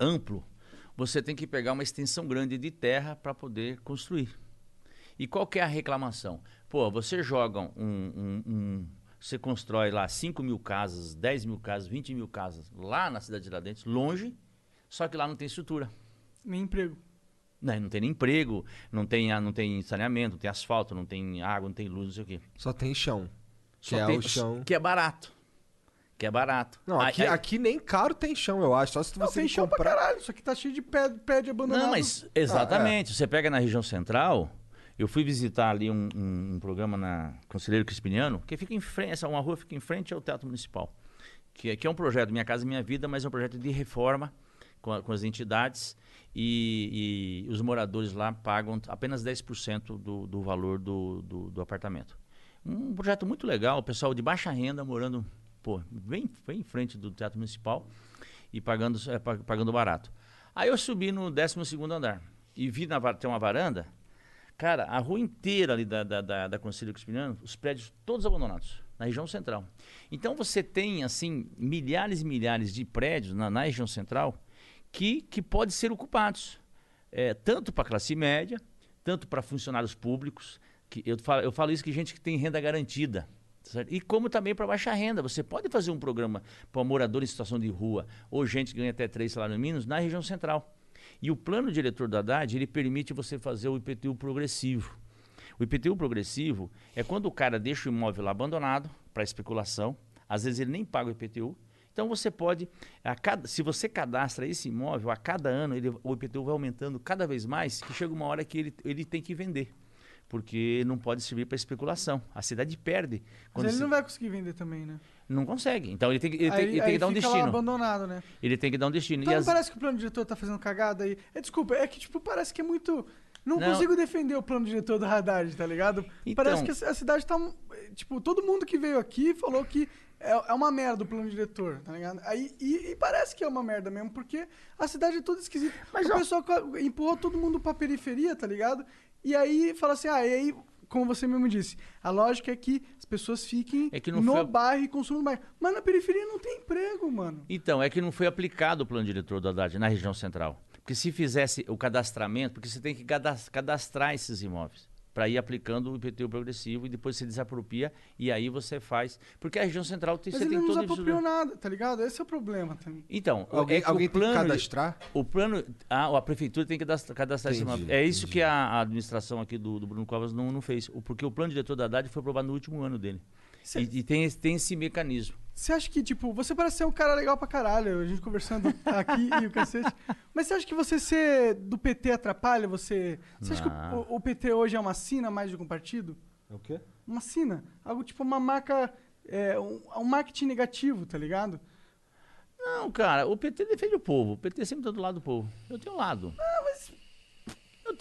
amplo, você tem que pegar uma extensão grande de terra para poder construir. E qual que é a reclamação? Pô, você joga um, um- um- Você constrói lá 5 mil casas, 10 mil casas, 20 mil casas lá na cidade de Tiradentes, longe, só que lá não tem estrutura. Nem emprego. Né? Não tem nem emprego, não tem, a- não tem saneamento, não tem asfalto, não tem água, não tem luz, não sei o quê. Só tem chão. Que é tem- o chão. Que é barato. Que é barato. Não, aqui, aí- aqui nem caro tem chão, eu acho. Só se Não, você tem chão pra comprar. caralho. Isso aqui tá cheio de pé- prédio abandonado. Não, mas exatamente. Você pega na região central. Eu fui visitar ali um, um- um programa na Conselheiro Crispiniano, que fica em frente, essa uma rua fica em frente ao Teatro Municipal. Que, é- que é um projeto Minha Casa Minha Vida, mas é um projeto de reforma com, a- com as entidades e, e os moradores lá pagam apenas 10% do, do valor do, do, do apartamento. Um projeto muito legal, o pessoal de baixa renda morando pô, bem, bem em frente do Teatro Municipal e pagando, é, pa- pagando barato. Aí eu subi no 12 andar e vi na tem uma varanda. Cara, a rua inteira ali da, da, da, da Conselho Crispiniano, os prédios todos abandonados, na região central. Então você tem, assim, milhares e milhares de prédios na, na região central que, que podem ser ocupados. É, tanto para classe média, tanto para funcionários públicos. Que eu, falo, eu falo isso que gente que tem renda garantida. certo? E como também para baixa renda. Você pode fazer um programa para morador em situação de rua ou gente que ganha até três salários mínimos na região central. E o plano diretor do Haddad, ele permite você fazer o IPTU progressivo. O IPTU progressivo é quando o cara deixa o imóvel abandonado para especulação, às vezes ele nem paga o IPTU. Então você pode, cada, se você cadastra esse imóvel, a cada ano ele, o IPTU vai aumentando cada vez mais, que chega uma hora que ele, ele tem que vender. Porque não pode servir para especulação. A cidade perde. Mas ele se- não vai conseguir vender também, né? não consegue. Então ele tem, que- ele tem, aí ele tem que dar um fica lá destino. abandonado, né? Ele tem que dar um destino. Então E não as- parece que o plano diretor tá fazendo cagada aí. É, desculpa, é que, tipo, parece que é muito. Não, Não. consigo defender o plano diretor do Haddad, tá ligado? Então- Parece que a cidade tá. Tipo, todo mundo que veio aqui falou que é, é uma merda o plano diretor, tá ligado? Aí, e, e parece que é uma merda mesmo, porque a cidade é toda esquisita. Mas, o ó- pessoal empurrou todo mundo pra periferia, tá ligado? E aí fala assim, ah, e aí, como você mesmo disse, a lógica é que as pessoas fiquem É que não no foi- bairro e consumam mais. Mas na periferia não tem emprego, mano. Então, é que não foi aplicado o plano diretor do Haddad na região central. Porque se fizesse o cadastramento, porque você tem que cadas- cadastrar esses imóveis para ir aplicando o IPTU progressivo e depois você desapropria e aí você faz. Porque a região central tem, Mas você ele tem não todo apropriou nada, tá ligado? Esse é o problema também. Então, Alguém, é que alguém o tem que plano, cadastrar? O plano. A, a prefeitura tem que cadastrar, cadastrar esse Entendi, imóvel. É isso que a, a administração aqui do, do Bruno Covas não, não fez. Porque o plano diretor da Haddad foi aprovado no último ano dele. E, e tem, esse- tem esse mecanismo. Você acha que, tipo, você parece ser um cara legal pra caralho, a gente conversando aqui <laughs> e o cacete. Mas você acha que você ser do PT atrapalha você? Você acha que o, o PT hoje é uma sina mais do que um partido? É o quê? Uma sina. Algo tipo uma marca. É, um, um marketing negativo, tá ligado? Não, cara, o PT defende o povo. O PT sempre tá do lado do povo. Eu tenho lado. Ah, mas.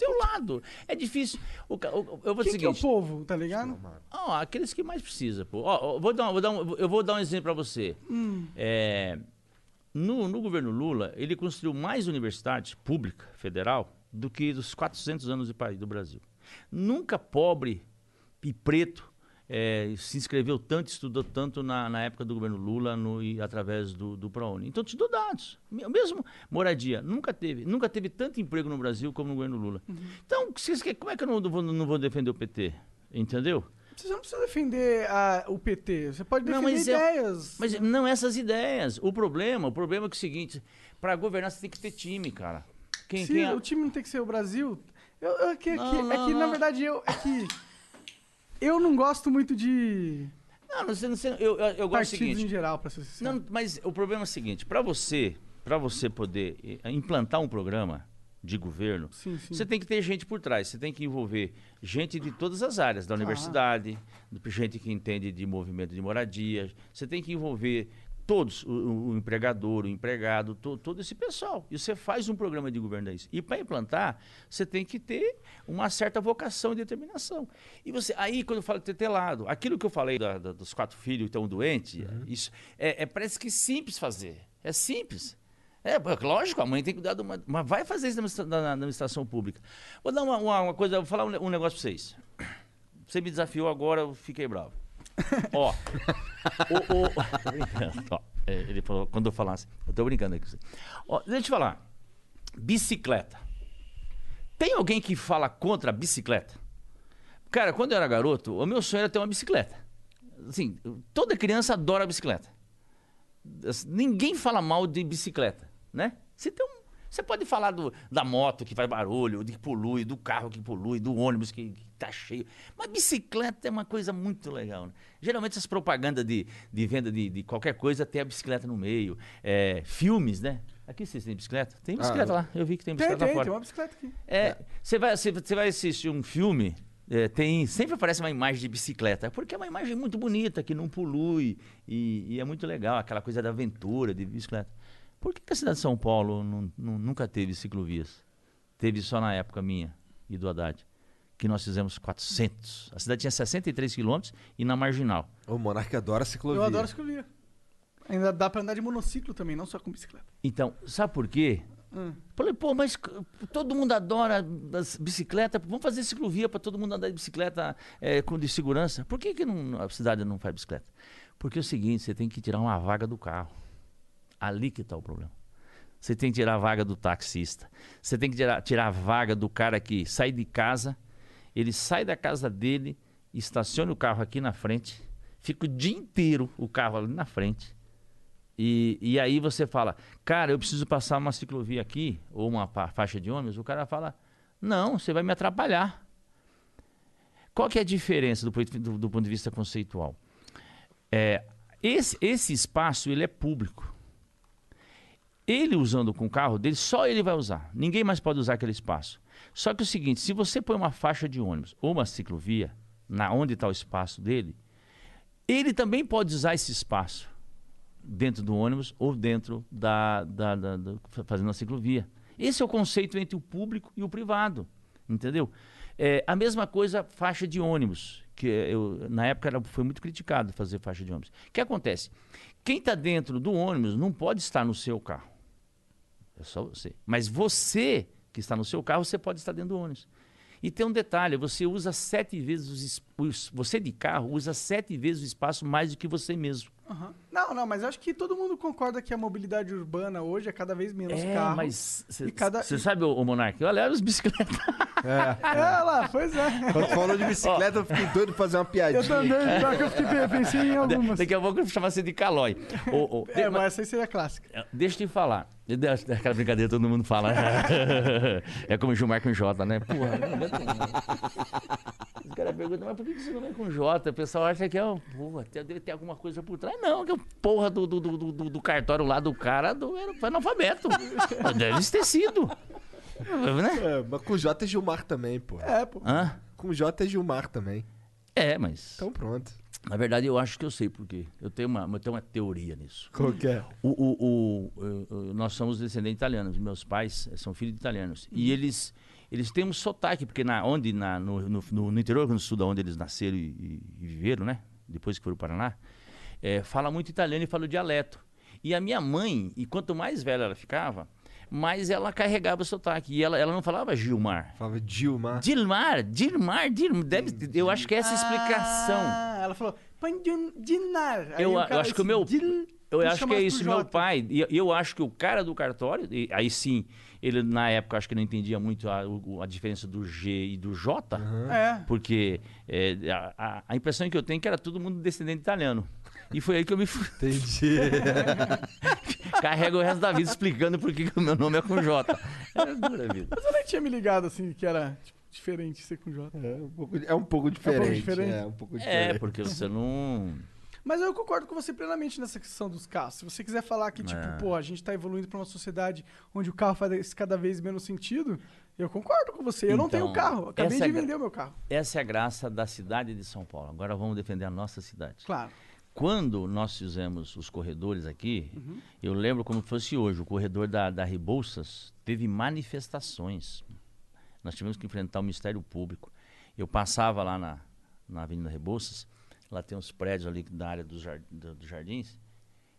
Eu tenho um lado. É difícil. O, ca- o- eu vou dizer Quem o que é o seguinte. povo, tá ligado? Ó, aqueles que mais precisam, pô. Ó, ó, vou dar, um- vou dar um- eu vou dar um exemplo pra você. É, no, no governo Lula, ele construiu mais universidade pública, federal, do que dos 400 anos de país do Brasil. Nunca pobre e preto é, se inscreveu tanto, estudou tanto na, na época do governo Lula no, e através do, do ProUni. Então, te dou dados. Me- Mesmo moradia, nunca teve, nunca teve tanto emprego no Brasil como no governo Lula. Então, vocês querem- como é que eu não vou, não vou defender o PT? Entendeu? Você não precisa defender a- o PT, você pode Não, defender mas é- ideias. Mas não essas ideias. O problema, o problema é, é o seguinte: para governar você tem que ter time, cara. Quem, Se quem é- o time não tem que ser o Brasil. Eu, eu- é que, Não, que- é não, que, na não. verdade, eu. É que. Eu não gosto muito de Não, não sei, não sei, eu, eu, eu gosto do seguinte. em geral, pra ser sincero. Não, mas o problema é o seguinte: para você, para você poder eh, implantar um programa de governo, Sim, sim. você tem que ter gente por trás. Você tem que envolver gente de todas as áreas, da universidade, do- gente que entende de movimento de moradia. Você tem que envolver todos, o, o- empregador, o empregado, to- todo esse pessoal. E você faz um programa de governo disso. E para implantar, você tem que ter uma certa vocação e determinação. E você, aí, quando eu falo tetelado, aquilo que eu falei da- da- dos quatro filhos que estão doentes, isso é, é- parece que simples fazer. É simples. É, pô, lógico, a mãe tem que cuidar uma. Mas vai fazer isso na na, administração pública. Vou dar uma, uma- uma coisa, vou falar um, um negócio pra vocês. Você me desafiou agora, eu fiquei bravo. <laughs> Ó. o, o- <laughs> é, ele falou, quando eu falasse. Eu tô brincando aqui. Ó, deixa eu te falar. Bicicleta. Tem alguém que fala contra a bicicleta? Cara, quando eu era garoto, o meu sonho era ter uma bicicleta. Assim, toda criança adora bicicleta. Assim, Ninguém fala mal de bicicleta, né? Você, tem um- você pode falar do- da moto que faz barulho, de que polui, do carro que polui, do ônibus que, que tá cheio. Mas bicicleta é uma coisa muito legal. Né? Geralmente as propagandas de, de venda de, de qualquer coisa tem a bicicleta no meio. É, filmes, né? Aqui vocês têm bicicleta? Tem bicicleta eu- lá. Eu vi que tem Tem, bicicleta tem, lá tem fora. uma bicicleta aqui. É, você vai, você, você vai assistir um filme, é, tem, sempre aparece uma imagem de bicicleta, porque é uma imagem muito bonita, que não polui, e, e é muito legal, aquela coisa da aventura de bicicleta. Por que, que a cidade de São Paulo não- não- nunca teve ciclovias? Teve só na época minha e do Haddad, que nós fizemos 400. A cidade tinha 63 quilômetros e na Marginal. O Monark adora ciclovia. Eu adoro ciclovia. Ainda dá pra andar de monociclo também, não só com bicicleta. Então, sabe por quê? Hum. Falei, pô, mas todo mundo adora bicicleta, vamos fazer ciclovia para todo mundo andar de bicicleta é, com de segurança. Por que, que não- a cidade não faz bicicleta? Porque é o seguinte, você tem que tirar uma vaga do carro. Ali que está o problema. Você tem que tirar a vaga do taxista. Você tem que tirar, tirar a vaga do cara que sai de casa, ele sai da casa dele, estaciona o carro aqui na frente, fica o dia inteiro o carro ali na frente E, e aí você fala, cara, eu preciso passar uma ciclovia aqui, ou uma fa- faixa de ônibus. O cara fala, não, você vai me atrapalhar. Qual que é a diferença do, ponto- do- do ponto de vista conceitual? É, esse, esse espaço ele é público. Ele usando com o carro dele, só ele vai usar. Ninguém mais pode usar aquele espaço. Só que é o seguinte, se você põe uma faixa de ônibus ou uma ciclovia, na onde está o espaço dele, ele também pode usar esse espaço dentro do ônibus ou dentro da, da, da- da- fazendo a ciclovia. Esse é o conceito entre o público e o privado, entendeu? É, a mesma coisa faixa de ônibus, que eu, na época era, foi muito criticado fazer faixa de ônibus. O que acontece? Quem está dentro do ônibus não pode estar no seu carro. É só você. Mas você que está no seu carro, você pode estar dentro do ônibus. E tem um detalhe, você usa sete vezes os, os- você de carro usa sete vezes o espaço mais do que você mesmo. Aham. Não, não, mas acho que todo mundo concorda que a mobilidade urbana hoje é cada vez menos É, carro. mas você cada- sabe, ô, ô Monark, olha as bicicletas. <laughs> É, lá, pois é. Quando falou de bicicleta, eu fiquei doido pra fazer uma piadinha. Eu também, pior que eu fiquei, pensei em <laughs> algumas. Daqui a pouco eu vou chamar você de calói. Ô, ô, É, de- mas essa aí seria clássica. É, Deixa eu te falar. Aquela brincadeira todo mundo fala. <laughs> é como Gilmar com J, né? Porra, não é com- Os caras perguntam, mas por que você não é com J? O pessoal acha que é, um, porra, tem- deve ter alguma coisa por trás. Não, que é o porra do, do, do, do- do cartório lá do cara do, era foi analfabeto. <laughs> Deve ter sido. Né? É, mas com J é Gilmar também, pô. É, pô. Hã? Com J é Gilmar também. É, mas. Então pronto. Na verdade, eu acho que eu sei por quê. Eu tenho uma, eu tenho uma teoria nisso. Qual que é? O, o- o- o- nós somos descendentes italianos. Meus pais são filhos de italianos. E eles, eles têm um sotaque, porque na, onde, na, no, no, no- no interior do sul, da onde eles nasceram e, e- e viveram, né? Depois que foram para o Paraná, eh, fala muito italiano e fala o dialeto. E a minha mãe, e quanto mais velha ela ficava, mais ela carregava o sotaque. E ela, ela não falava Gilmar. Falava Dilmar. Dilmar, Dilmar, Dilmar. Deve, eu acho que é essa a explicação. Ah, ela falou, pandinar. Aí Eu, eu acho que o meu. "Dil", Eu acho que é isso. Meu pai. E eu acho que o cara do cartório. e aí sim, ele na época acho que não entendia muito a, a diferença do G e do J. É. Porque é, a, a- a impressão que eu tenho é que era todo mundo descendente italiano. E foi aí que eu me fui. Entendi. <laughs> Carrego o resto da vida explicando por que o meu nome é com J. É dura vida. Mas eu nem tinha me ligado assim, que era tipo, diferente ser com J. É um pouco, é um pouco diferente. diferente. É um pouco É, diferente. porque você não. Mas eu concordo com você plenamente nessa questão dos carros. Se você quiser falar que, tipo, É. pô, a gente tá evoluindo pra uma sociedade onde o carro faz cada vez menos sentido, eu concordo com você. Eu não tenho Então, carro. Acabei de é gra- vender o meu carro. Essa é a graça da cidade de São Paulo. Agora vamos defender a nossa cidade. Claro. Quando nós fizemos os corredores aqui, eu lembro como fosse hoje, o corredor da, da Rebouças teve manifestações. Nós tivemos que enfrentar o Ministério Público. Eu passava lá na, na Avenida Rebouças, lá tem uns prédios ali da área dos, jar- do- dos jardins,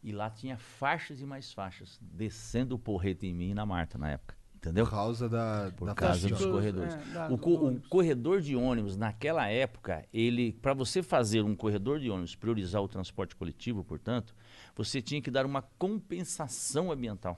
e lá tinha faixas e mais faixas, descendo o porrete em mim e na Marta na época. Entendeu? Por causa da, Por da causa dos corredores. é, da- o, do o corredor de ônibus, naquela época, ele, para você fazer um corredor de ônibus, priorizar o transporte coletivo, portanto, você tinha que dar uma compensação ambiental.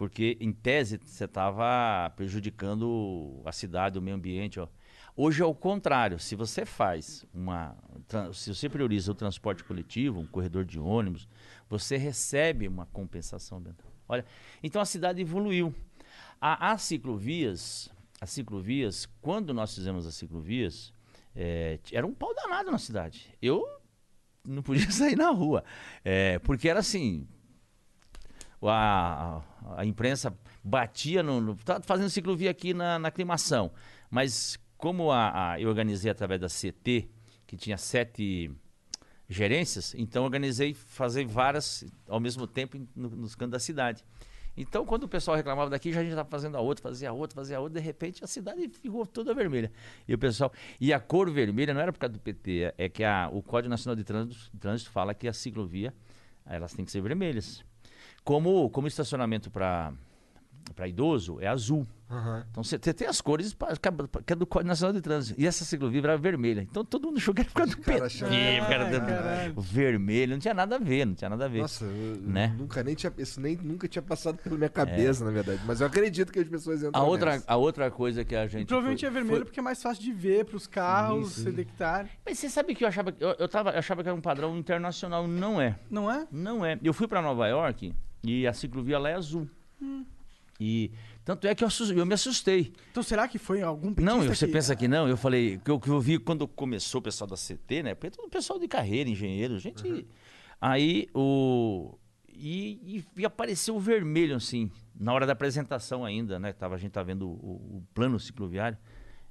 Porque, em tese, você estava prejudicando a cidade, o meio ambiente. Ó. Hoje é o contrário. Se você faz uma. Se você prioriza o transporte coletivo, um corredor de ônibus, você recebe uma compensação ambiental. Olha, então a cidade evoluiu. A- As ciclovias, as ciclovias, quando nós fizemos as ciclovias, é, era um pau danado na cidade. Eu não podia <laughs> sair na rua. É, porque era assim, a, a, imprensa batia no. no tá fazendo ciclovia aqui na, na aclimação. Mas como a, a- eu organizei através da CT, que tinha sete gerências, então organizei fazer várias ao mesmo tempo em- no- nos cantos da cidade. Então, quando o pessoal reclamava daqui, já a gente estava fazendo a outra, fazia a outra, fazia a outra, de repente a cidade ficou toda vermelha. E o pessoal. E a cor vermelha não era por causa do PT, é- é que a, o Código Nacional de Trânsito, Trânsito fala que a ciclovia Elas têm que ser vermelhas. Como, como estacionamento para idoso é azul. Aham. Então você tem as cores que é que é do Código Nacional de Trânsito. E essa ciclovia era vermelha. Então todo mundo achou que era por causa do <laughs> cara PT. o vermelho. Não tinha nada a ver, não tinha nada a ver. Nossa, eu Né? nunca nem tinha, isso nem nunca tinha passado pela minha cabeça, na verdade. Mas eu acredito que as pessoas entram a, outra, nessa. a outra coisa que a gente. Provavelmente foi- é vermelho foi- porque é mais fácil de ver pros carros Sim, sim. se detectarem. Mas você sabe que eu achava, eu, eu, tava, eu achava que era um padrão internacional. Não é. Não é? Não é. Eu fui para Nova York e a ciclovia lá é azul. E tanto é que eu, eu me assustei. Então será que foi algum Não, você que... pensa que não? Eu falei, que eu, que eu vi quando começou o pessoal da CT, né? Porque todo o pessoal de carreira, engenheiro, gente. Aí o. E, e, e apareceu o vermelho, assim, na hora da apresentação ainda, né? Tava, a gente tá vendo o, o plano cicloviário.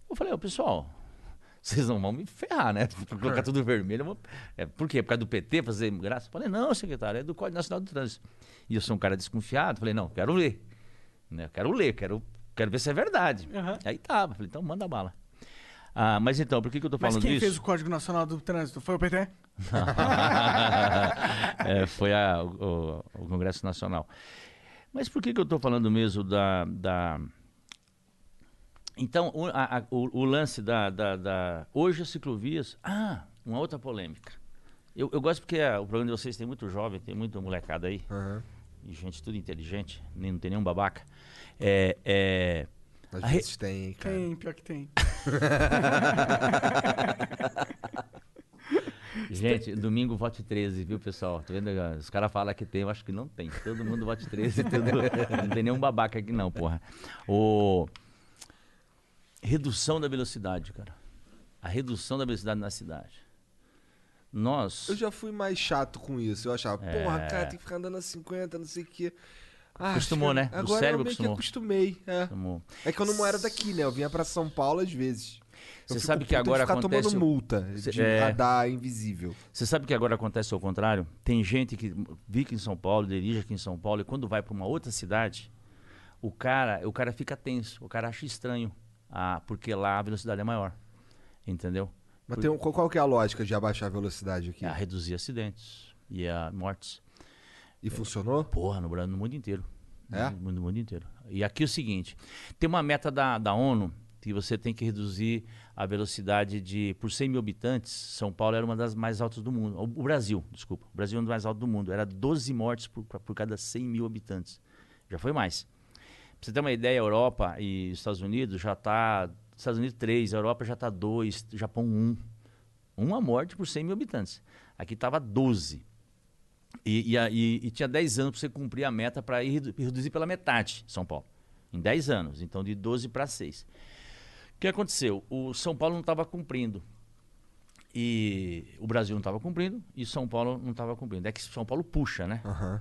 Eu falei, ô pessoal, vocês não vão me ferrar, né? <laughs> Colocar tudo vermelho. vou- É, por quê? Por causa do PT, fazer graça? Eu falei, não, secretário, é do Código Nacional do Trânsito. E eu sou um cara desconfiado, falei, não, quero ler. Né? Quero ler, quero, quero ver se é verdade. Aham. Aí tava, falei, então manda bala. Ah, mas então, por que, que eu tô Mas falando quem disso? fez o Código Nacional do Trânsito? Foi o PT? <laughs> É, foi a- o, o Congresso Nacional. Mas por que, que eu estou falando mesmo da. da... Então, o, a- o- o lance da, da, da- Hoje as ciclovias. Ah, uma outra polêmica. Eu, eu gosto porque ah, o programa de vocês tem muito jovem, tem muita molecada aí. Aham. E gente tudo inteligente, nem, não tem nenhum babaca. É. é... A re- vezes tem, cara. Tem, pior que tem. <laughs> Gente, domingo vote 13, viu, pessoal? Tá vendo? Os caras falam que tem, eu acho que não tem. Todo mundo vote 13, tudo... <laughs> não tem nenhum babaca aqui não, porra. O... Redução da velocidade, cara. A redução da velocidade na cidade. Nós... Eu já fui mais chato com isso. Eu achava, É. porra, cara, tem que ficar andando a 50, não sei o quê. Ah, Acostumou, acho que- né? O Agora cérebro eu meio que acostumei. É. Tomou. é que eu não era daqui, né? Eu vinha pra São Paulo às vezes. Eu Você fico sabe que puto de agora ficar acontece tomando o- multa Cê- de é. radar invisível. Você sabe que agora acontece ao contrário? Tem gente que fica em São Paulo, dirige aqui em São Paulo, e quando vai para uma outra cidade, o cara, o cara fica tenso, o cara acha estranho, ah, porque lá a velocidade é maior. Entendeu? Mas Por- tem um- qual, que é a lógica de abaixar a velocidade aqui? A reduzir acidentes e a mortes. E funcionou? Porra, no, no mundo inteiro. É? No, no mundo inteiro. E aqui é o seguinte: tem uma meta da, da ONU que você tem que reduzir a velocidade de. Por 100 mil habitantes, São Paulo era uma das mais altas do mundo. O, Brasil, desculpa. O Brasil é um dos mais altos do mundo. Era 12 mortes por, por cada 100 mil habitantes. Já foi mais. Pra você ter uma ideia, Europa e os Estados Unidos já tá. Estados Unidos 3, a Europa já tá 2, Japão 1. Uma morte por 100 mil habitantes. Aqui tava 12. E, e, e- e tinha 10 anos para você cumprir a meta para reduzir pela metade São Paulo. Em 10 anos. Então, de 12 para 6. O que aconteceu? O São Paulo não estava cumprindo. E o Brasil não estava cumprindo e São Paulo não estava cumprindo. É que São Paulo puxa, né? Aham.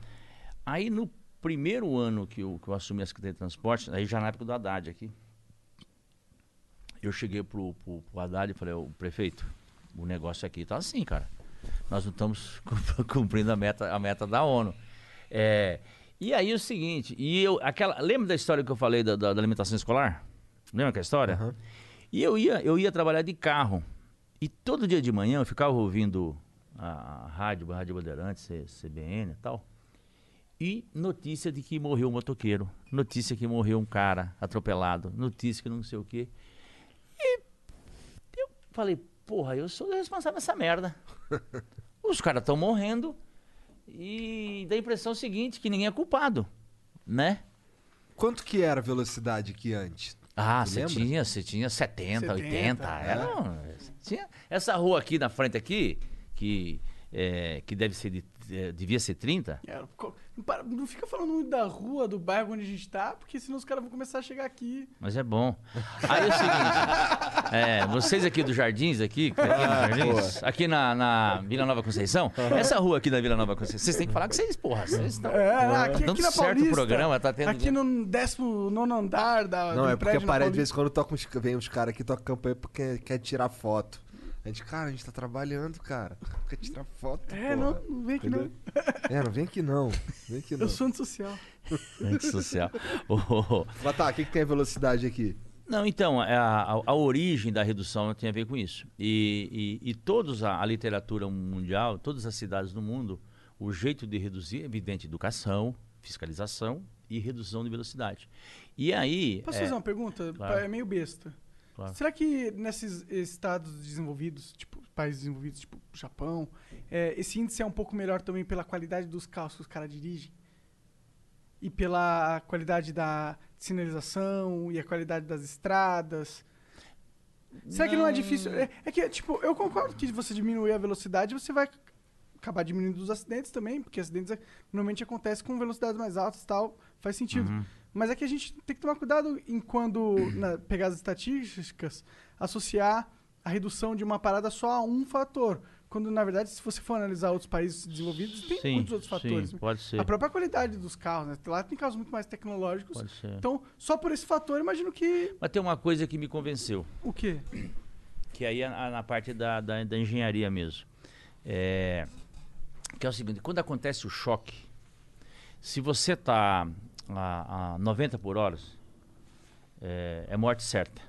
Aí no primeiro ano que eu, que eu assumi a Secretaria de Transporte, aí já na época do Haddad aqui, eu cheguei pro, pro, pro Haddad e falei, ô prefeito, o negócio aqui tá assim, cara. Nós não estamos <laughs> cumprindo a meta, a meta da ONU. É, e aí o seguinte, e eu, aquela, lembra da história que eu falei da, da- da alimentação escolar? Lembra aquela história? Aham. E eu ia, eu ia trabalhar de carro. E todo dia de manhã eu ficava ouvindo a, a rádio, a Rádio Bandeirantes, CBN e tal. E notícia de que morreu um motoqueiro. Notícia que morreu um cara atropelado. Notícia que não sei o quê. E eu falei, porra, eu sou responsável dessa merda. <laughs> Os caras estão morrendo e dá a impressão seguinte, que ninguém é culpado, né? Quanto que era a velocidade aqui antes? Ah, você tinha, você tinha 70, 70, 80. é. Era, um- tinha essa rua aqui na frente aqui, que, é, que deve ser de, é, devia ser 30. É, co- não, fica falando muito da rua, do bairro onde a gente tá, porque senão os caras vão começar a chegar aqui. Mas é bom. Aí é o seguinte, é, vocês aqui do Jardins, aqui, aqui, Ah, Jardins, aqui na, na Vila Nova Conceição, essa rua aqui da Vila Nova Conceição, vocês têm que falar que vocês, porra, vocês estão... É, aqui, Dando aqui na certo o Paulista. programa, tá tendo- Aqui no 19 andar da, Não, do é porque na parece de vez em quando toca uns, vem uns caras aqui toca campanha porque quer tirar foto. A gente, cara, a gente tá trabalhando, cara. Quer tirar foto. É, porra. não, não vem aqui não. É, não vem aqui não. Vem aqui não. Eu sou antissocial. Antissocial. <laughs> Ô, Mas tá, o que, que tem a velocidade aqui? Não, então, a, a, a origem da redução tem a ver com isso. E, e, e todos a, a literatura mundial, todas as cidades do mundo, O jeito de reduzir é evidente educação, fiscalização e redução de velocidade. E aí. Posso é, fazer uma pergunta? claro. É meio besta. Claro. Será que nesses estados desenvolvidos, tipo países desenvolvidos, tipo Japão, é, esse índice é um pouco melhor também pela qualidade dos carros que os caras dirigem? E pela qualidade da sinalização e a qualidade das estradas? Será que não é difícil? É, é que, tipo, eu concordo que se você diminuir a velocidade, você vai acabar diminuindo os acidentes também, porque acidentes é- normalmente acontecem com velocidades mais altas e tal, faz sentido. Mas é que a gente tem que tomar cuidado em quando <clears throat> na- pegar as estatísticas, associar a redução de uma parada só a um fator. Quando, na verdade, se você for analisar outros países desenvolvidos, tem Sim, muitos outros fatores. sim, pode ser. A própria qualidade dos carros, né? Lá tem carros muito mais tecnológicos. Pode ser. Então, só por esse fator, imagino que. Mas tem uma coisa que me convenceu. O quê? que aí é na parte da, da, da engenharia mesmo. É, que é o seguinte, quando acontece o choque, se você está a, a 90 por hora, é, é morte certa.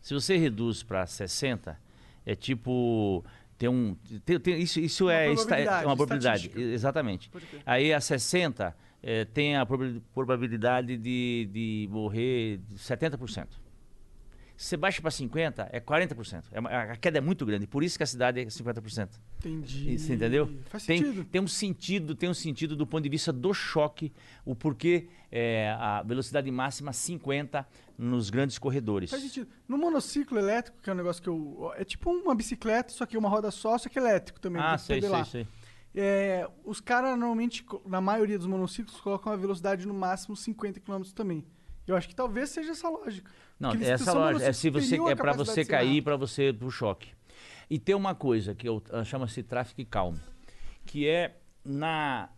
Se você reduz para 60, é tipo. Tem um, tem- tem- isso isso Uma é, esta- é probabilidade uma probabilidade. Exatamente. Aí a 60 é, tem a proba- probabilidade de, de morrer de 70%. Se você baixa para 50, é 40%. É uma- a queda é muito grande, por isso que a cidade é 50%. Entendi. Você entendeu? Faz tem, sentido. tem um sentido, tem um sentido do ponto de vista do choque, o porquê é, a velocidade máxima 50 nos grandes corredores. Faz sentido. No monociclo elétrico, que é um negócio que eu. É tipo uma bicicleta, só que uma roda só, só que elétrico também. Ah, sei, sei, sei. É, os caras normalmente, na maioria dos monociclos, colocam a velocidade no máximo 50 km também. Eu acho que talvez seja essa lógica. Não, Porque eles essa loja é monociclos se você é para você cair, para você pro choque. E tem uma coisa que eu, ah, chama-se tráfego calmo, que é na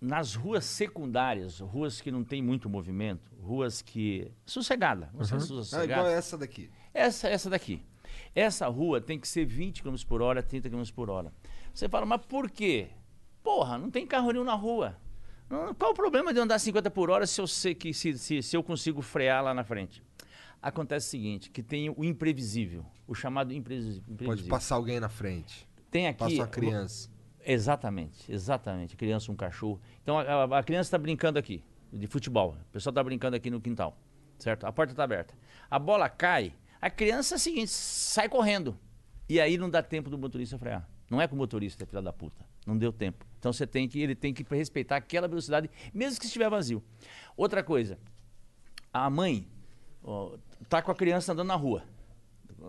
nas ruas secundárias, ruas que não tem muito movimento, ruas que sossegada, ruas É sossegadas. igual essa daqui. Essa, essa daqui. Essa rua tem que ser 20 km por hora, 30 km por hora. Você fala, mas por quê? Porra, não tem carro nenhum na rua. Qual o problema de andar 50 por hora se eu sei que se, se, se eu consigo frear lá na frente? Acontece o seguinte, que tem o imprevisível, o chamado imprevis- imprevisível. Pode passar alguém na frente. Tem aqui Passa uma criança. Exatamente, exatamente. Criança, um cachorro. Então a, a- criança está brincando aqui, de futebol. O pessoal está brincando aqui no quintal, certo? A porta está aberta. A bola cai, a criança é o seguinte, sai correndo. E aí não dá tempo do motorista frear. Não é com o motorista, filha da puta. Não deu tempo. Então você tem que, ele tem que respeitar aquela velocidade, mesmo que estiver vazio. Outra coisa, a mãe ó, tá com a criança andando na rua.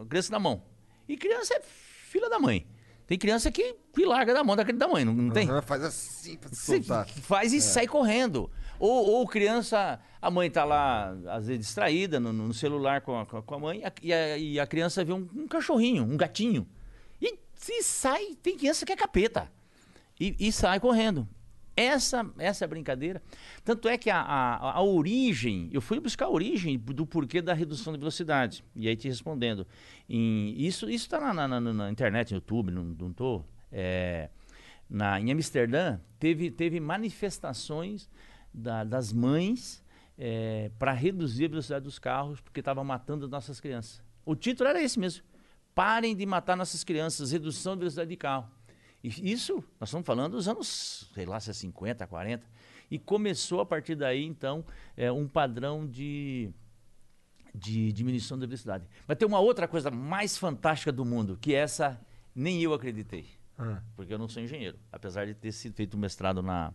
A criança na mão. E criança é filha da mãe. Tem criança que, que larga da mão daquele da mãe, não, não tem? Faz assim pra se soltar. faz e sai correndo. Ou, ou criança, a mãe tá lá, às vezes, distraída no, no celular com a, com a mãe, e, a, e a criança vê um, um cachorrinho, um gatinho. E se sai, tem criança que é capeta. E, e sai correndo. Essa, essa é brincadeira. Tanto é que a, a, a origem, eu fui buscar a origem do porquê da redução de velocidade. E aí te respondendo. Em, isso está na, na, na- internet, no YouTube, não, não tô. É, na, em Amsterdã, teve, teve manifestações da- das mães para reduzir a velocidade dos carros, porque estava matando as nossas crianças. O título era esse mesmo. Parem de matar nossas crianças, redução de velocidade de carro. E isso, nós estamos falando dos anos, sei lá, se é 50, 40. E começou a partir daí, então, é, um padrão de, de diminuição da velocidade. Mas tem uma outra coisa mais fantástica do mundo, que essa nem eu acreditei. Ah. Porque eu não sou engenheiro. Apesar de ter sido feito um mestrado na,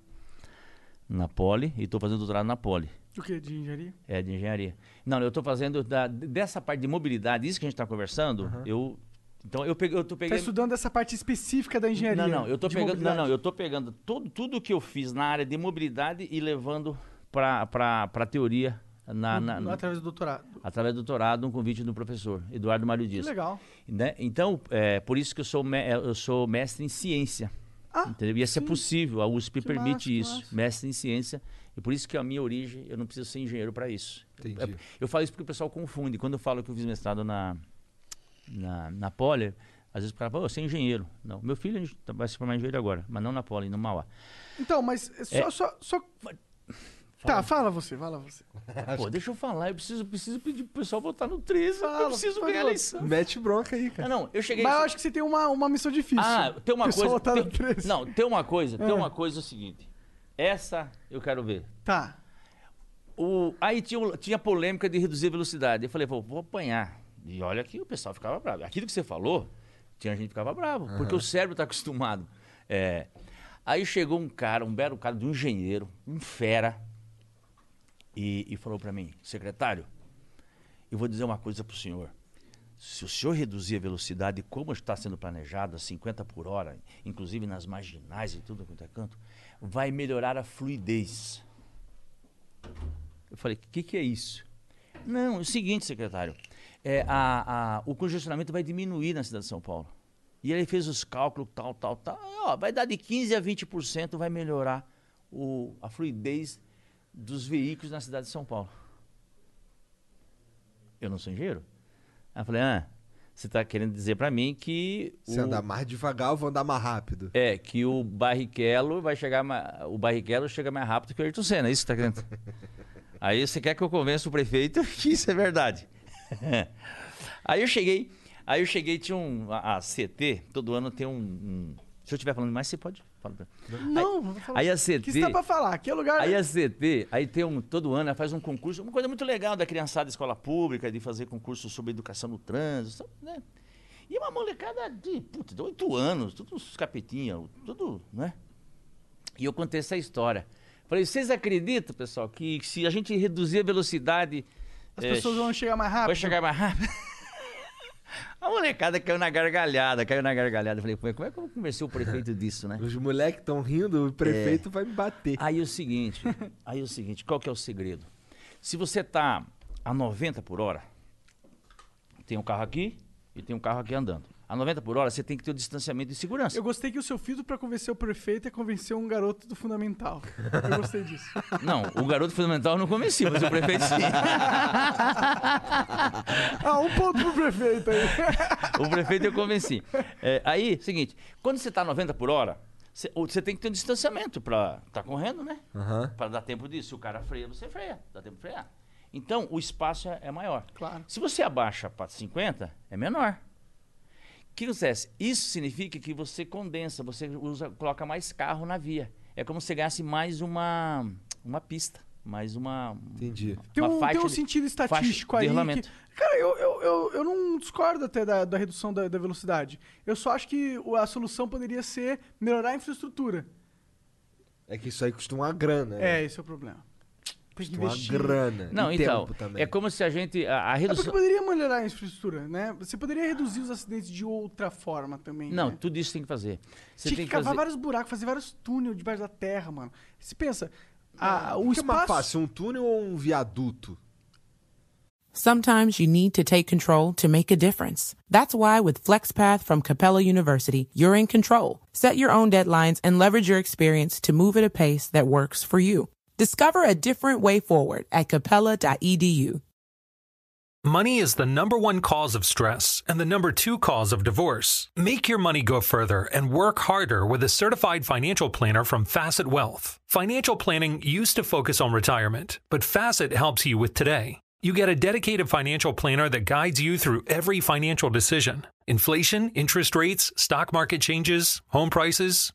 na Poli, e estou fazendo doutorado na Poli. O que? De engenharia? É, de engenharia. Não, eu estou fazendo da- dessa parte de mobilidade, isso que a gente está conversando, eu. Então eu peguei, eu tô Tá pegando. estudando essa parte específica da engenharia. Não, não, eu tô pegando, não, mobilidade. não, eu tô pegando tudo, tudo que eu fiz na área de mobilidade e levando para para teoria na, na- No- Através do doutorado. através do doutorado, um convite do professor Eduardo Mário Que Dias. legal. Né? Então, é por isso que eu sou me- eu sou mestre em ciência. Ah, Entendeu? E isso é possível, a USP Que permite massa, que isso, massa. mestre em ciência. E por isso que a minha origem, eu não preciso ser engenheiro para isso. Entendi. É- eu falo isso porque o pessoal confunde. Quando eu falo que eu fiz mestrado na, na, na Poli, às vezes o cara fala, "Ô, você é engenheiro. Não, meu filho vai se formar engenheiro agora, mas não na Poli, no Mauá. Então, mas só, É. só, só Tá, fala você, fala você. <laughs> Pô, deixa eu falar. Eu preciso, preciso pedir pro pessoal votar no 13. Fala, eu preciso ganhar a eleição. Mete bronca aí, cara. Ah, não, eu cheguei. Mas eu acho que você tem uma, uma missão difícil. Ah, tem uma coisa. votar no tem- 13. Não, tem uma coisa, tem É. uma coisa é o seguinte. Essa eu quero ver. Tá. O, aí tinha, tinha polêmica de reduzir a velocidade. Eu falei, vou, vou apanhar. E olha que o pessoal ficava bravo. Aquilo que você falou, tinha gente que ficava bravo, porque o cérebro está acostumado. É, aí chegou um cara, um belo cara de um engenheiro, um fera, e, e falou para mim, secretário, eu vou dizer uma coisa para o senhor. Se o senhor reduzir a velocidade como está sendo planejado, a 50 por hora, inclusive nas marginais e tudo quanto é canto, vai melhorar a fluidez. Eu falei, o que, que é isso? Não, é o seguinte, secretário. É, a, a- o congestionamento vai diminuir na cidade de São Paulo. E ele fez os cálculos, tal, tal, tal. Ó, vai dar de 15% a 20%, vai melhorar o, a fluidez dos veículos na cidade de São Paulo. Eu não sou engenheiro. Aí eu falei, ah, você está querendo dizer para mim que... Se o- andar mais devagar, eu vou andar mais rápido. é, que o Barrichello vai chegar mais, o Barrichello chega mais rápido que o Ayrton Senna, é isso que você tá querendo? <laughs> Aí você quer que eu convença o prefeito <laughs> que isso é verdade. <laughs> aí eu cheguei, aí eu cheguei, tinha um, a, a CT, todo ano tem um, um- se eu estiver falando mais, você pode falar. Não, vou falar. Aí a O que CT, você tá pra falar? Aqui é lugar. aí a CT, aí tem um, todo ano ela faz um concurso, uma coisa muito legal da criançada de escola pública, de fazer concurso sobre educação no trânsito, né? E uma molecada de, putz, de 8 anos, tudo uns capetinha, tudo, né? E eu contei essa história. Falei, vocês acreditam, pessoal, que se a gente reduzir a velocidade. As é, pessoas vão chegar mais rápido. Vai chegar mais rápido? <laughs> A molecada caiu na gargalhada, caiu na gargalhada. Falei, como é, como é que eu vou convencer o prefeito disso, né? Os moleques estão rindo, o prefeito vai me bater. Aí é o seguinte, aí é o seguinte, qual que é o segredo? Se você tá a 90 por hora, tem um carro aqui e tem um carro aqui andando. A 90 por hora, você tem que ter o distanciamento de segurança. Eu gostei que o seu filtro pra convencer o prefeito é convencer um garoto do fundamental. Eu gostei disso. <laughs> Não, o garoto fundamental eu não convenci, mas o prefeito sim. <laughs> Ah, um ponto pro prefeito aí. <laughs> O prefeito eu convenci. É, aí, seguinte, quando você tá a 90 por hora, você, tem que ter um distanciamento pra tá correndo, né? Aham. Para dar tempo disso. Se o cara freia, você freia. Dá tempo de frear. Então, o espaço é, é maior. Claro. Se você abaixa para 50, é menor. O que acontece? Isso significa que você condensa, você usa, coloca mais carro na via. É como se você ganhasse mais uma, uma pista, mais uma. Entendi. Tem uma um, faixa tem um sentido estatístico aí. Que, cara, eu, eu, eu, eu não discordo até da, da redução da, da velocidade. Eu só acho que a solução poderia ser melhorar a infraestrutura. É que isso aí custa uma grana. né? É, esse é o problema. Que Custa uma investir. grana. Não, e então. tempo também. É como se a gente. A, a É porque redução. poderia melhorar a infraestrutura, né? Você poderia reduzir os acidentes de outra forma também. Não, né? tudo isso tem que fazer. Você Tinha tem que que cavar fazer. vários buracos, fazer vários túneis debaixo da terra, mano. Você pensa, a, o O que é mais espaço... fácil, um túnel ou um viaduto? Sometimes you need to take control to make a difference. That's why with FlexPath from Capella University, you're in control. Set your own deadlines and leverage your experience to move at a pace that works for you. Discover a different way forward at capella.edu. Money is the number one cause of stress and the number two cause of divorce. Make your money go further and work harder with a certified financial planner from Facet Wealth. Financial planning used to focus on retirement, but Facet helps you with today. You get a dedicated financial planner that guides you through every financial decision inflation, interest rates, stock market changes, home prices.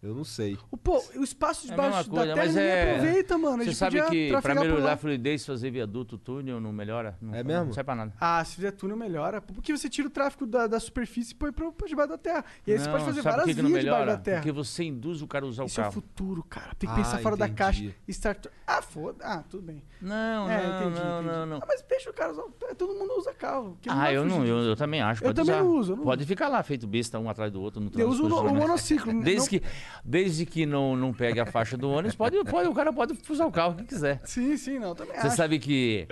Eu não sei. O, pô, o espaço É debaixo da coisa, terra mas ninguém é. aproveita, mano. Você sabe que pra melhorar a fluidez, fazer viaduto, túnel, não melhora? Não, É mesmo? Não serve pra nada. Ah, se fizer túnel melhora. Porque você tira o tráfego da, da superfície e põe pra, pra debaixo da terra. E aí você Não, pode fazer várias vias debaixo melhora? da terra. Porque você induz o cara a usar Isso o é o carro. futuro, cara. Tem que Ah, pensar fora da entendi. caixa. Start... Ah, foda. Ah, tudo bem. Não, é, não, entendi, não, entendi. não, não. Ah, mas deixa o cara usar. Todo mundo usa carro. Ah, eu não, eu, também acho. Eu Pode também uso, Pode ficar lá, feito besta, um atrás do outro no Eu uso o, né? monociclo. <laughs> Desde que, desde que não, não pegue a faixa do ônibus, pode, pode, o cara pode usar o carro que quiser. Sim, sim, não. Também Você acho. sabe que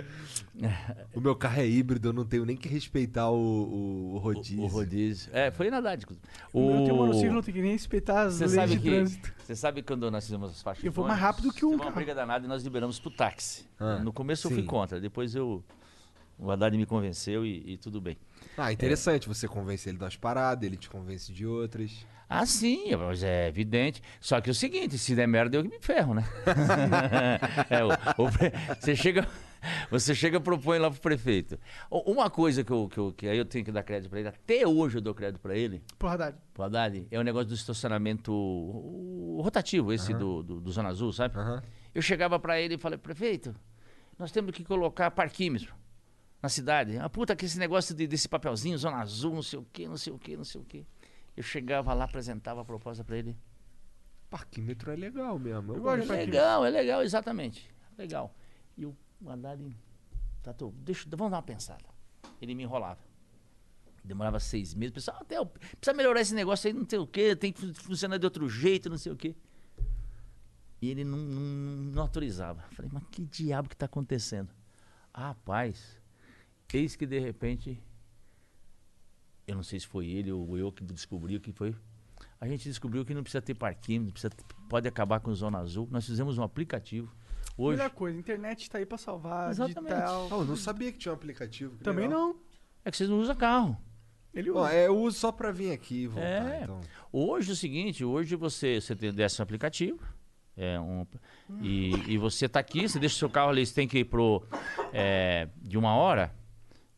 O meu carro é híbrido, eu não tenho nem que respeitar o, o, o rodízio. o, o rodízio. É, foi na Haddad, inclusive. O meu tem um O- monociclo, não tem que nem respeitar as Você leis sabe de que trânsito. você sabe que quando nós fizemos as faixas Eu vou de mais ônibus, rápido que um uma carro. briga danada e nós liberamos pro táxi. Ah, no começo eu fui sim. contra, depois eu o Haddad me convenceu e, e tudo bem. Ah, interessante. Você convence ele de umas paradas, ele te convence de outras. Ah, sim, mas é evidente. Só que é o seguinte, se der merda, eu que me ferro, né? <laughs> É, o- o você chega, você chega e propõe lá pro prefeito. Uma coisa que, eu, que, eu- que aí eu tenho que dar crédito pra ele, até hoje eu dou crédito pra ele, Porra, Haddad. pro Haddad, é o negócio do estacionamento o- o rotativo, esse do, do, do Zona Azul, sabe? Aham. Eu chegava pra ele e falei, prefeito, nós temos que colocar parquímetro na cidade. Ah, puta, que esse negócio de- desse papelzinho, Zona Azul, não sei o quê, não sei o quê, não sei o quê. Eu chegava lá, apresentava a proposta pra ele. Parquímetro é legal mesmo. Eu gosto. É legal, é legal, exatamente. Legal. E o Haddad, tá, tô, deixa, vamos dar uma pensada. Ele me enrolava. Demorava seis meses. Pensava, até precisa melhorar esse negócio aí, não sei o quê, tem que fun- funcionar de outro jeito, não sei o quê. E ele não, não, não autorizava. Falei, mas que diabo que tá acontecendo? Ah, rapaz, eis que de repente, eu não sei se foi ele ou eu que descobriu que foi. A gente descobriu que não precisa ter parquinho, não precisa, pode acabar com Zona Azul. Nós fizemos um aplicativo. Hoje, Melhor coisa, a internet tá aí pra salvar, Exatamente. digital. Ah, eu não sabia que tinha um aplicativo. que Também legal. não. é que vocês não usam carro. Ele usa. Ó, é, eu uso só pra vir aqui e voltar, É. então. Hoje é o seguinte, hoje você, você tem, desce um aplicativo, é um, e, e você tá aqui, você deixa o seu carro ali, você tem que ir pro é, de uma hora,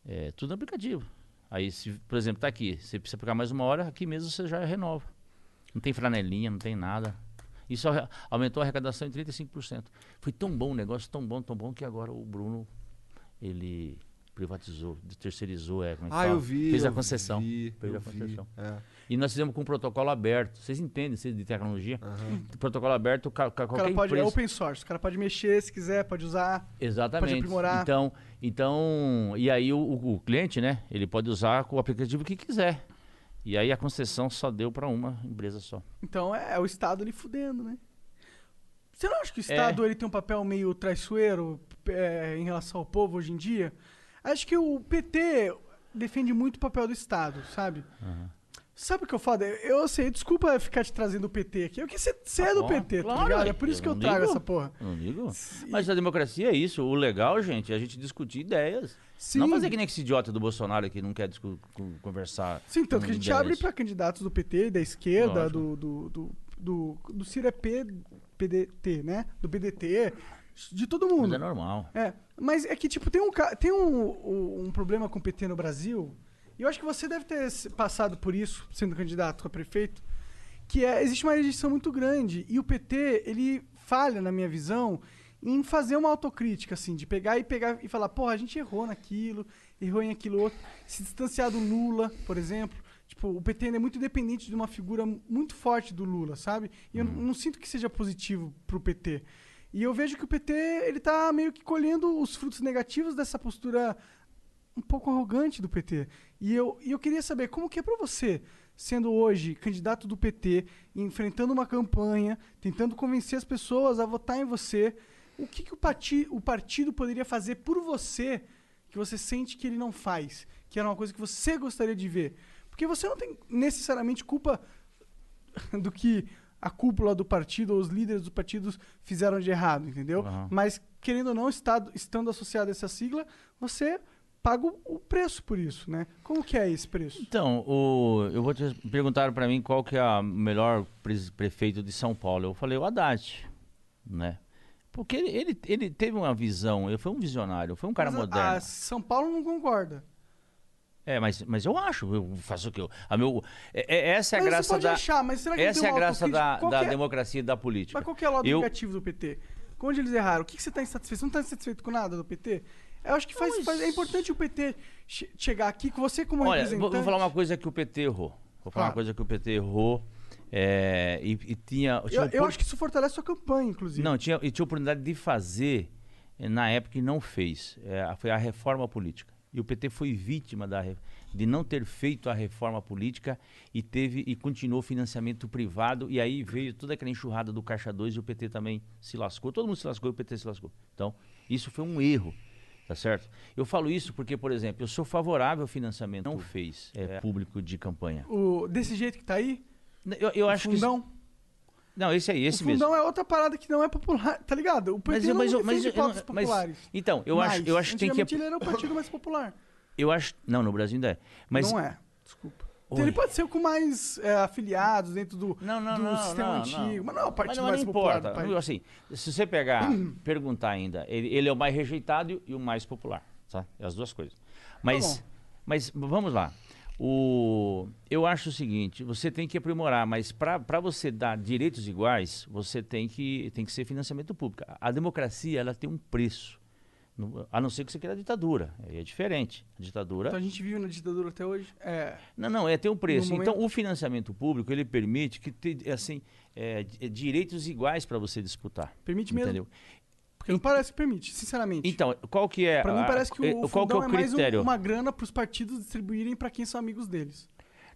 é, tudo no aplicativo. Aí, se, por exemplo, tá aqui, você precisa ficar mais uma hora, aqui mesmo você já renova. Não tem franelinha, não tem nada. Isso aumentou a arrecadação em 35%. Foi tão bom o negócio, tão bom, tão bom, que agora o Bruno, ele privatizou, terceirizou, é, como é Ah, eu vi. Fez a concessão. vi, Fez eu a vi, concessão. é. E nós fizemos com um protocolo aberto. Vocês entendem, vocês de tecnologia? Protocolo aberto, ca- ca- O qualquer cara pode, é empresa. open source. O cara pode mexer se quiser, pode usar. Exatamente. pode aprimorar. Então, então, e aí o, o- cliente, né? Ele pode usar com o aplicativo que quiser. E aí a concessão só deu para uma empresa só. Então é, é o Estado ali fudendo, né? Você não É. acha que o Estado ele tem um papel meio traiçoeiro é, em relação ao povo hoje em dia? Acho que o PT defende muito o papel do Estado, sabe? Sabe o que eu falo? Eu sei, desculpa ficar te trazendo o PT aqui. Eu que você você é do bom, PT, tá claro, ligado? É por isso que eu trago ligo. essa porra. Não digo? Mas a democracia é isso. O legal, gente, é a gente discutir ideias. Sim. Não fazer que nem esse idiota do Bolsonaro que não quer conversar. Sim, tanto que a gente ideias. abre pra candidatos do PT, da esquerda, Lógico. do, do, do, do, do Ciro é P, PDT, né? Do PDT, de todo Mas mundo. é normal. É, mas é que, tipo, tem um, tem um, um problema com o PT no Brasil, e eu acho que você deve ter passado por isso, sendo candidato a prefeito, que é, existe uma rejeição muito grande, e o PT, ele falha, na minha visão, em fazer uma autocrítica, assim, de pegar e pegar e falar, porra, a gente errou naquilo, errou em aquilo outro, se distanciar do Lula, por exemplo. Tipo, o PT ainda é muito dependente de uma figura muito forte do Lula, sabe? E eu não- não sinto que seja positivo pro PT. E eu vejo que o PT, ele tá meio que colhendo os frutos negativos dessa postura um pouco arrogante do PT. E eu, e eu queria saber como que é pra você, sendo hoje candidato do PT, enfrentando uma campanha, tentando convencer as pessoas a votar em você, o que, que o, parti, o partido poderia fazer por você que você sente que ele não faz, que era uma coisa que você gostaria de ver? Porque você não tem necessariamente culpa <laughs> do que a cúpula do partido ou os líderes dos partidos fizeram de errado, entendeu? Aham. Mas, querendo ou não, estado, estando associado a essa sigla, você paga o, preço por isso, né? Como que é esse preço? Então, o, eu vou te perguntar para mim qual que é o melhor pres- prefeito de São Paulo. Eu falei o Haddad, né? Porque ele, ele, ele teve uma visão, ele foi um visionário, foi um cara Mas moderno. a São Paulo não concorda. É, mas, mas eu acho, eu faço o que eu. A meu, é, é- essa é a Mas você graça pode da. achar, mas será que essa é a graça da, é- democracia e da política. Mas qual que é o lado eu, negativo do PT? Onde eles erraram? O que, que você está insatisfeito? Você não está insatisfeito com nada do PT? Eu acho que faz, mas- faz- é importante o PT che- chegar aqui com você como Olha, representante. vou, vou falar uma coisa que o PT errou. Vou falar Fala. uma coisa que o PT errou. é, e, e tinha. tinha Eu, eu acho que isso fortalece sua campanha, inclusive. Não, tinha, e tinha oportunidade de fazer eh, na época e não fez. É, foi a reforma política. E o PT foi vítima da, de não ter feito a reforma política e teve e continuou financiamento privado. E aí veio toda aquela enxurrada do Caixa 2 e o PT também se lascou. Todo mundo se lascou e o PT se lascou. Então, isso foi um erro. Tá certo? Eu falo isso porque, por exemplo, eu sou favorável ao financiamento. Não fez é, público de campanha. O, desse jeito que tá aí, Eu, eu o acho que. fundão. Não, esse aí, esse o mesmo. fundão é outra parada que não é popular, tá ligado? O Mas, não mas, eu- mas, não- pautas mas- populares. então, eu acho, Mas, eu acho que tem que antigamente ele era o partido mais popular. eu acho, não, no Brasil ainda é. Mas não é, desculpa. Oi. Ele pode ser com mais é, afiliados dentro do, Não, não, do não, sistema antigo. não. Mas não é partido mas, mais não popular importa. do. Assim, se você pegar, perguntar ainda, ele, ele é o mais rejeitado e o mais popular, tá? É as duas coisas. Mas, bom. mas vamos lá. O, eu acho o seguinte, você tem que aprimorar, mas para você dar direitos iguais, você tem que, tem que ser financiamento público. A, a democracia, ela tem um preço. No- A não ser que você queira a ditadura. É diferente. A ditadura. Então a gente vive na ditadura até hoje. É, Não, não, é ter um preço. No Então, momento- o financiamento público, ele permite que te, assim, é, di- direitos iguais para você disputar. permite mesmo. Entendeu? Porque não parece que permite, sinceramente. Então, qual que é pra mim parece que o, o qual que é o é mais um- critério? uma grana para os partidos distribuírem para quem são amigos deles.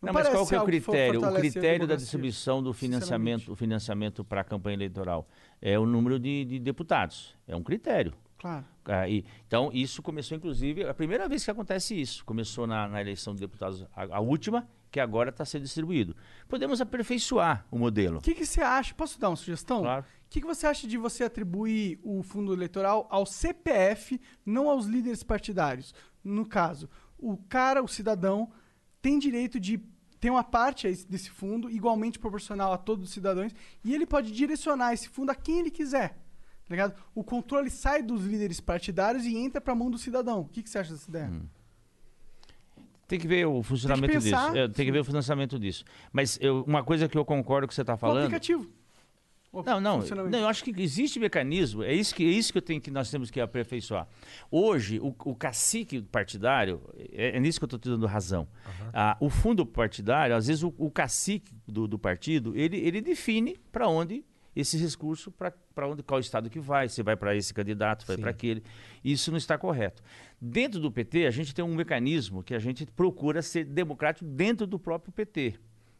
Não, mas parece qual que é o critério? O critério da distribuição do financiamento, o financiamento para a campanha eleitoral é o número de, de deputados. É um critério. Claro. Ah, então, isso começou, inclusive, a primeira vez que acontece isso. Começou na, na eleição de deputados, a, a última, que agora está sendo distribuído. Podemos aperfeiçoar o modelo. O que, que você acha? Posso dar uma sugestão? Claro. O que, que você acha de você atribuir o fundo eleitoral ao CPF, não aos líderes partidários? No caso, o cara, o cidadão, tem direito de ter uma parte desse fundo igualmente proporcional a todos os cidadãos e ele pode direcionar esse fundo a quem ele quiser. Tá ligado? O controle sai dos líderes partidários e entra para a mão do cidadão. O que, que você acha dessa ideia? Hum. Tem que ver o funcionamento pensar. disso. É, tem que ver o financiamento disso. Mas eu- uma coisa que eu concordo com você está O falando. aplicativo. O Não, não, funcionamento. não, eu acho que existe mecanismo, é isso que, é isso que, eu tenho, que nós temos que aperfeiçoar. Hoje, o, o cacique partidário, é, é nisso que eu estou te dando razão. Ah, o fundo partidário, às vezes o, o cacique do, do partido, ele, ele define para onde esse recurso, para onde qual estado que vai, se vai para esse candidato, vai para aquele. Isso não está correto. Dentro do PT, a gente tem um mecanismo que a gente procura ser democrático dentro do próprio PT.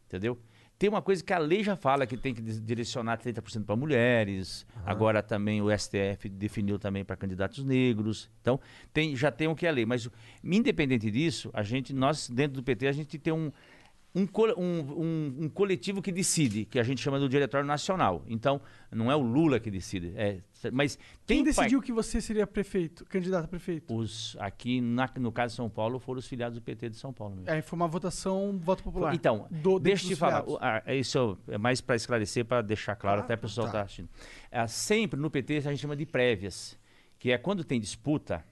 Entendeu? Tem uma coisa que a lei já fala que tem que direcionar 30% para mulheres. Agora também o STF definiu também para candidatos negros. Então, tem, já tem o que é a lei. Mas, independente disso, a gente, nós, dentro do PT, a gente tem um, um, um, um- coletivo que decide, que a gente chama do Diretório Nacional. Então, não é o Lula que decide. É, mas Quem par- decidiu que você seria prefeito, candidato a prefeito? os aqui na- no caso de São Paulo foram os filiados do PT de São Paulo. mesmo. Aí foi uma votação, voto popular. Então, Do- deixa eu te falar. ah, isso é mais para esclarecer, para deixar claro, Ah, até o pessoal tá. está assistindo. Ah, sempre no PT a gente chama de prévias, que é quando tem disputa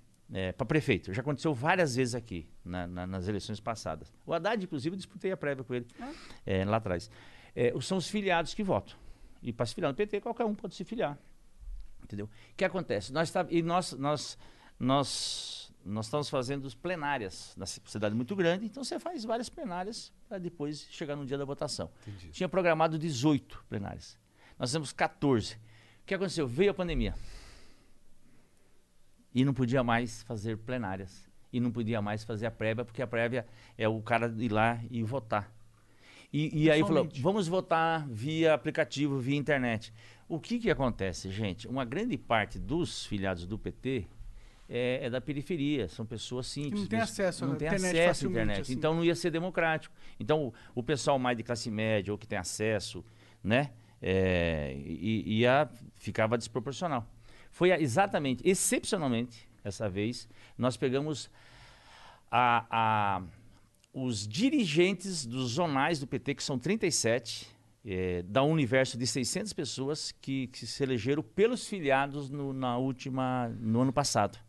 para prefeito. Já aconteceu várias vezes aqui, na- na- nas eleições passadas. O Haddad, inclusive, eu disputei a prévia com ele eh, lá atrás. Eh, são os filiados que votam. E para se filiar no PT, qualquer um pode se filiar. Entendeu? O que acontece? Nós, tá, e nós, nós, nós, nós estamos fazendo as plenárias na cidade muito grande, então você faz várias plenárias para depois chegar no dia da votação. Tinha programado 18 plenárias. Nós temos 14. O que aconteceu? Veio a pandemia. E não podia mais fazer plenárias. E não podia mais fazer a prévia, porque a prévia é o cara ir lá e votar. E, e aí falou, vamos votar via aplicativo, via internet. O que que acontece, gente? Uma grande parte dos filiados do PT é, é da periferia, são pessoas simples. não tem acesso à não tem internet acesso à internet. assim. Então não ia ser democrático. Então o, o pessoal mais de classe média ou que tem acesso, né, é, ia ficava desproporcional. Foi exatamente, excepcionalmente, essa vez, nós pegamos a, a- os dirigentes dos zonais do PT, que são 37, eh, da um universo de 600 pessoas que, que se elegeram pelos filiados no, na última, no ano passado.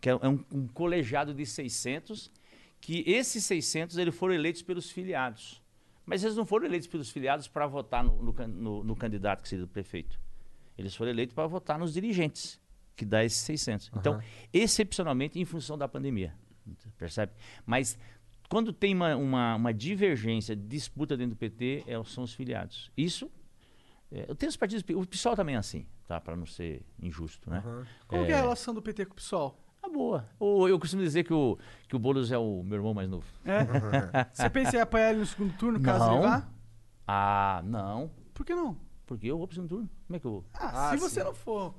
Que é, é um, um colegiado de 600 que esses 600 eles foram eleitos pelos filiados. Mas eles não foram eleitos pelos filiados para votar no, no no- no candidato que seria o prefeito. Eles foram eleitos para votar nos dirigentes, que dá esses 600. Então, excepcionalmente em função da pandemia. Percebe? Mas quando tem uma, uma, uma divergência, disputa dentro do PT, é, são os filiados. Isso. é, eu tenho os partidos. O PSOL também é assim, tá? Para não ser injusto, né? Como que é a relação do PT com o PSOL? Ah, boa. O, eu costumo dizer que o, que o Boulos é o meu irmão mais novo. É? <laughs> Você pensa em apoiar ele no segundo turno, caso Não. ele vá? Ah, não. Por que não? Porque eu vou pro segundo turno. Como é que eu vou? Ah, Ah, se sim. você não for.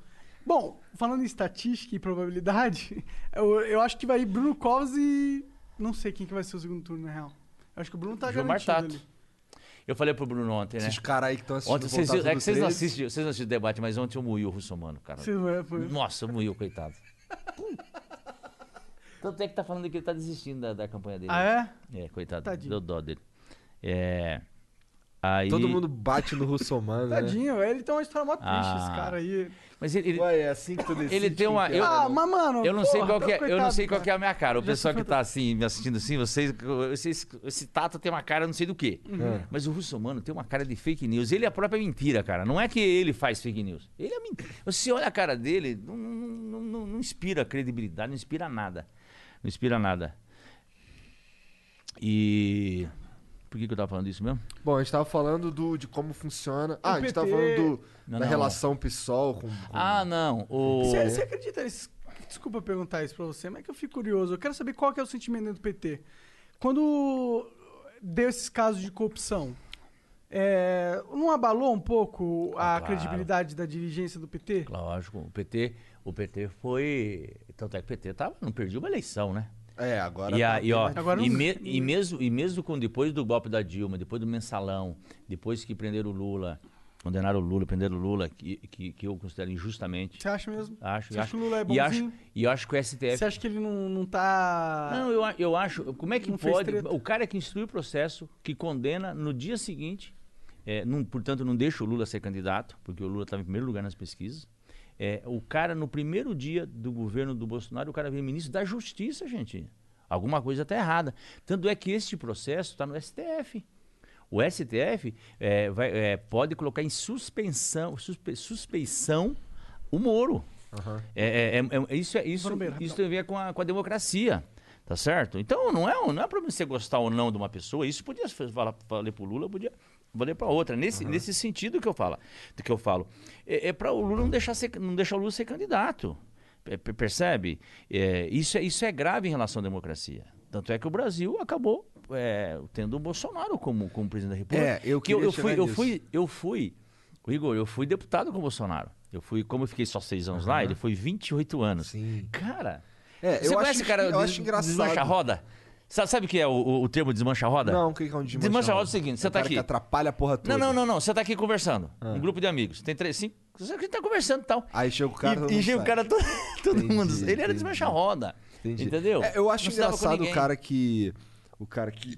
Bom, falando em estatística e probabilidade, <laughs> eu, eu acho que vai ir Bruno Covas e. Não sei quem que vai ser o segundo turno, na real. Eu acho que o Bruno tá João garantido Martato. ali. Eu falei pro Bruno ontem, né? Esses caras aí que estão assistindo Ontem, vocês, é que vocês não, 13. assistem, vocês não assistem o debate, mas ontem eu moí o Russomano, cara. Você não é, foi- Nossa, eu moí o coitado. <laughs> Tanto é que tá falando que ele tá desistindo da, da campanha dele. Ah, é? É, coitado. Tadinho. Deu dó dele. É. Aí... Todo mundo bate no russomano, né? Tadinho, ele tem uma história mó triste, Ah. esse cara aí. Mas ele, ele, Ué, é assim que tu decide Ele tem uma- é, eu- ah, não? mas mano. Eu não sei porra, qual que é, eu não coitado, sei qual é a minha cara. O pessoal que tá assim, me assistindo assim, vocês, esse, esse tato tem uma cara, não sei do que. Uhum. Mas o Russomano tem uma cara de fake news. Ele é a própria mentira, cara. Não é que ele faz fake news. Ele é mentira. Você olha a cara dele, não, não, não- não inspira credibilidade, não inspira nada. Não inspira nada. E. Por que, que eu tava falando disso mesmo? Bom, a gente tava falando do, de como funciona. Ah, a gente tava falando do, Não, da não. relação PSOL com. com- Ah, não. O... Você, você acredita nisso? Desculpa perguntar isso pra você, mas é que eu fico curioso. Eu quero saber qual que é o sentimento dentro do PT. Quando deu esses casos de corrupção, é, não abalou um pouco a Ah, claro. credibilidade da dirigência do PT? Lógico, o PT, o PT foi. Tanto é que o PT tava, não perdia uma eleição, né? É, agora. E, tá a- e, bem ó, Agora e, não- me- e mesmo, e mesmo com depois do golpe da Dilma, depois do mensalão, depois que prenderam o Lula, condenaram o Lula, prenderam o Lula, que, que, que eu considero injustamente. Você acha mesmo? Acho, Você e acha acho, que o Lula é e acho, bonzinho? e acho que o STF. Você acha que ele não, não tá. Não, eu, eu acho. Como é que Não pode. O cara que instrui o processo, que condena no dia seguinte, é, não- portanto, não deixa o Lula ser candidato, porque o Lula estava em primeiro lugar nas pesquisas. É, o cara, no primeiro dia do governo do Bolsonaro, o cara vem ministro da Justiça, gente. Alguma coisa está errada. Tanto é que este processo está no STF. O STF é, vai- é, pode colocar em suspensão, suspe- suspeição o Moro. É, é- isso é- isso, isso tem a ver com a, com a democracia. Tá certo? Então não é, não é problema você gostar ou não de uma pessoa. Isso podia fa- falar, valer pro Lula, podia valer para outra. Nesse, nesse sentido que eu falo. Que eu falo. É, é para o Lula não deixar, ser, não deixar o Lula ser candidato. Pe- pe- Percebe? É, isso, é, isso é grave em relação à democracia. Tanto é que o Brasil acabou é, tendo o Bolsonaro como, como presidente da República. É, eu que eu, eu fui, eu fui, eu fui, o Igor, eu fui deputado com o Bolsonaro. Eu fui, como eu fiquei só seis anos lá, ele foi 28 anos. Sim. Cara, É, você eu conhece acho, cara eu acho engraçado. desmancha roda? Sabe, o que é o, o- termo desmancha a roda? Não, o que é um desmancha Desmancha a roda é o seguinte, você o tá aqui. que atrapalha a porra toda. Não, não, não, não. Você tá aqui conversando. Ah. Um grupo de amigos. Tem três, cinco. Você que tá conversando e tal. Aí chega o cara. e e chega o cara todo, <laughs> todo Entendi, mundo. Ele era entendi. desmancha a roda. Entendi. Entendeu? É, eu acho Não engraçado o cara que. O cara que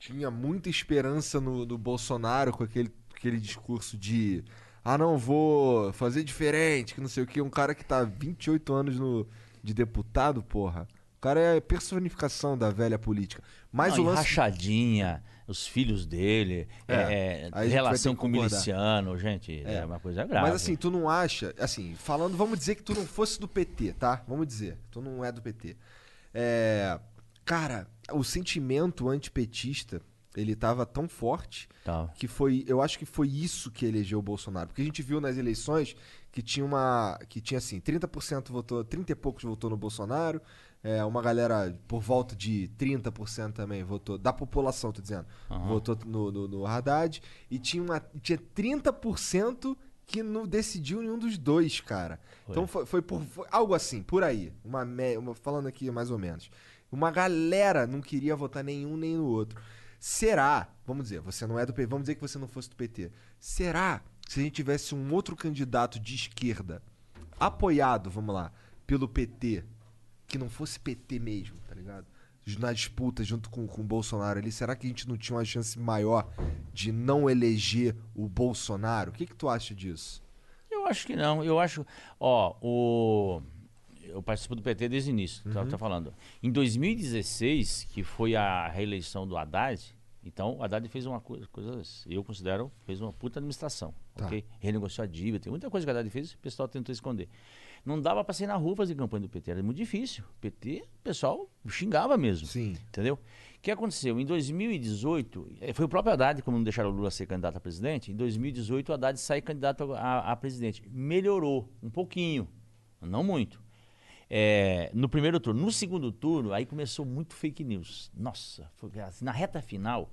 tinha muita esperança no, no Bolsonaro com aquele, aquele discurso de. Ah, não, vou fazer diferente, que não sei o que. Um cara que tá 28 anos no, de deputado, porra. O cara é a personificação da velha política. Mas Não, o lance. rachadinha, os filhos dele, É, é, vai relação com o concordar. miliciano, gente, é, É. uma coisa grave. Mas assim, tu não acha, assim, falando, vamos dizer que tu não fosse do PT, tá? Vamos dizer, tu não é do PT. É, cara, o sentimento antipetista, ele tava tão forte Tá. que foi, eu acho que foi isso que elegeu o Bolsonaro, porque a gente viu nas eleições que tinha uma, que tinha assim, 30% votou, 30 e poucos votou no Bolsonaro, é, uma galera por volta de 30% também votou, da população, tô dizendo, votou no, no, no Haddad, e tinha, uma, tinha 30% que não decidiu nenhum dos dois, cara. Então foi, foi por foi algo assim, por aí, uma, me- uma falando aqui mais ou menos. Uma galera não queria votar nenhum nem no outro. Será, vamos dizer, você não é do PT, vamos dizer que você não fosse do PT. Será que se a gente tivesse um outro candidato de esquerda apoiado, vamos lá, pelo PT, que não fosse PT mesmo, tá ligado? Na disputa junto com, com o Bolsonaro ali, será que a gente não tinha uma chance maior de não eleger o Bolsonaro? O que, que tu acha disso? Eu acho que não. Eu acho. Ó, o. Eu, participo do PT desde o início, tá, tá falando. Em 2016, que foi a reeleição do Haddad, então o Haddad fez uma coisa, coisas, eu considero, fez uma puta administração, Tá. ok? Renegociou a dívida, tem muita coisa que o Haddad fez, o pessoal tentou esconder. Não dava pra sair na rua fazer campanha do PT, era muito difícil. O PT, o pessoal xingava mesmo. Sim. Entendeu? O que aconteceu? Em 2018, eh, foi o próprio Haddad, como não deixaram o Lula ser candidato a presidente, em 2018 o Haddad sai candidato a, a presidente. Melhorou um pouquinho, não muito. É, no primeiro turno. No segundo turno, aí começou muito fake news. Nossa, foi, assim, na reta final,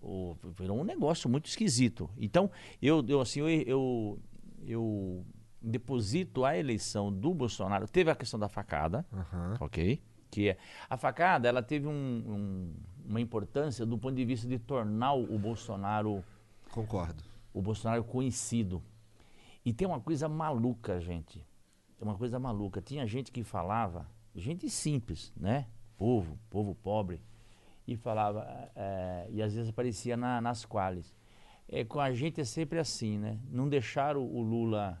o- virou um negócio muito esquisito. Então, eu, eu assim, eu, eu, eu deposito a eleição do Bolsonaro. Teve a questão da facada, Aham. ok? Que é, a facada, ela teve um- um- uma importância do ponto de vista de tornar o Bolsonaro Concordo. o Bolsonaro conhecido. E tem uma coisa maluca, gente. Tem uma coisa maluca. Tinha gente que falava, gente simples, né? Povo, povo pobre, e falava, eh, e às vezes aparecia na- nas quales. É, com a gente é sempre assim, né? Não deixaram o Lula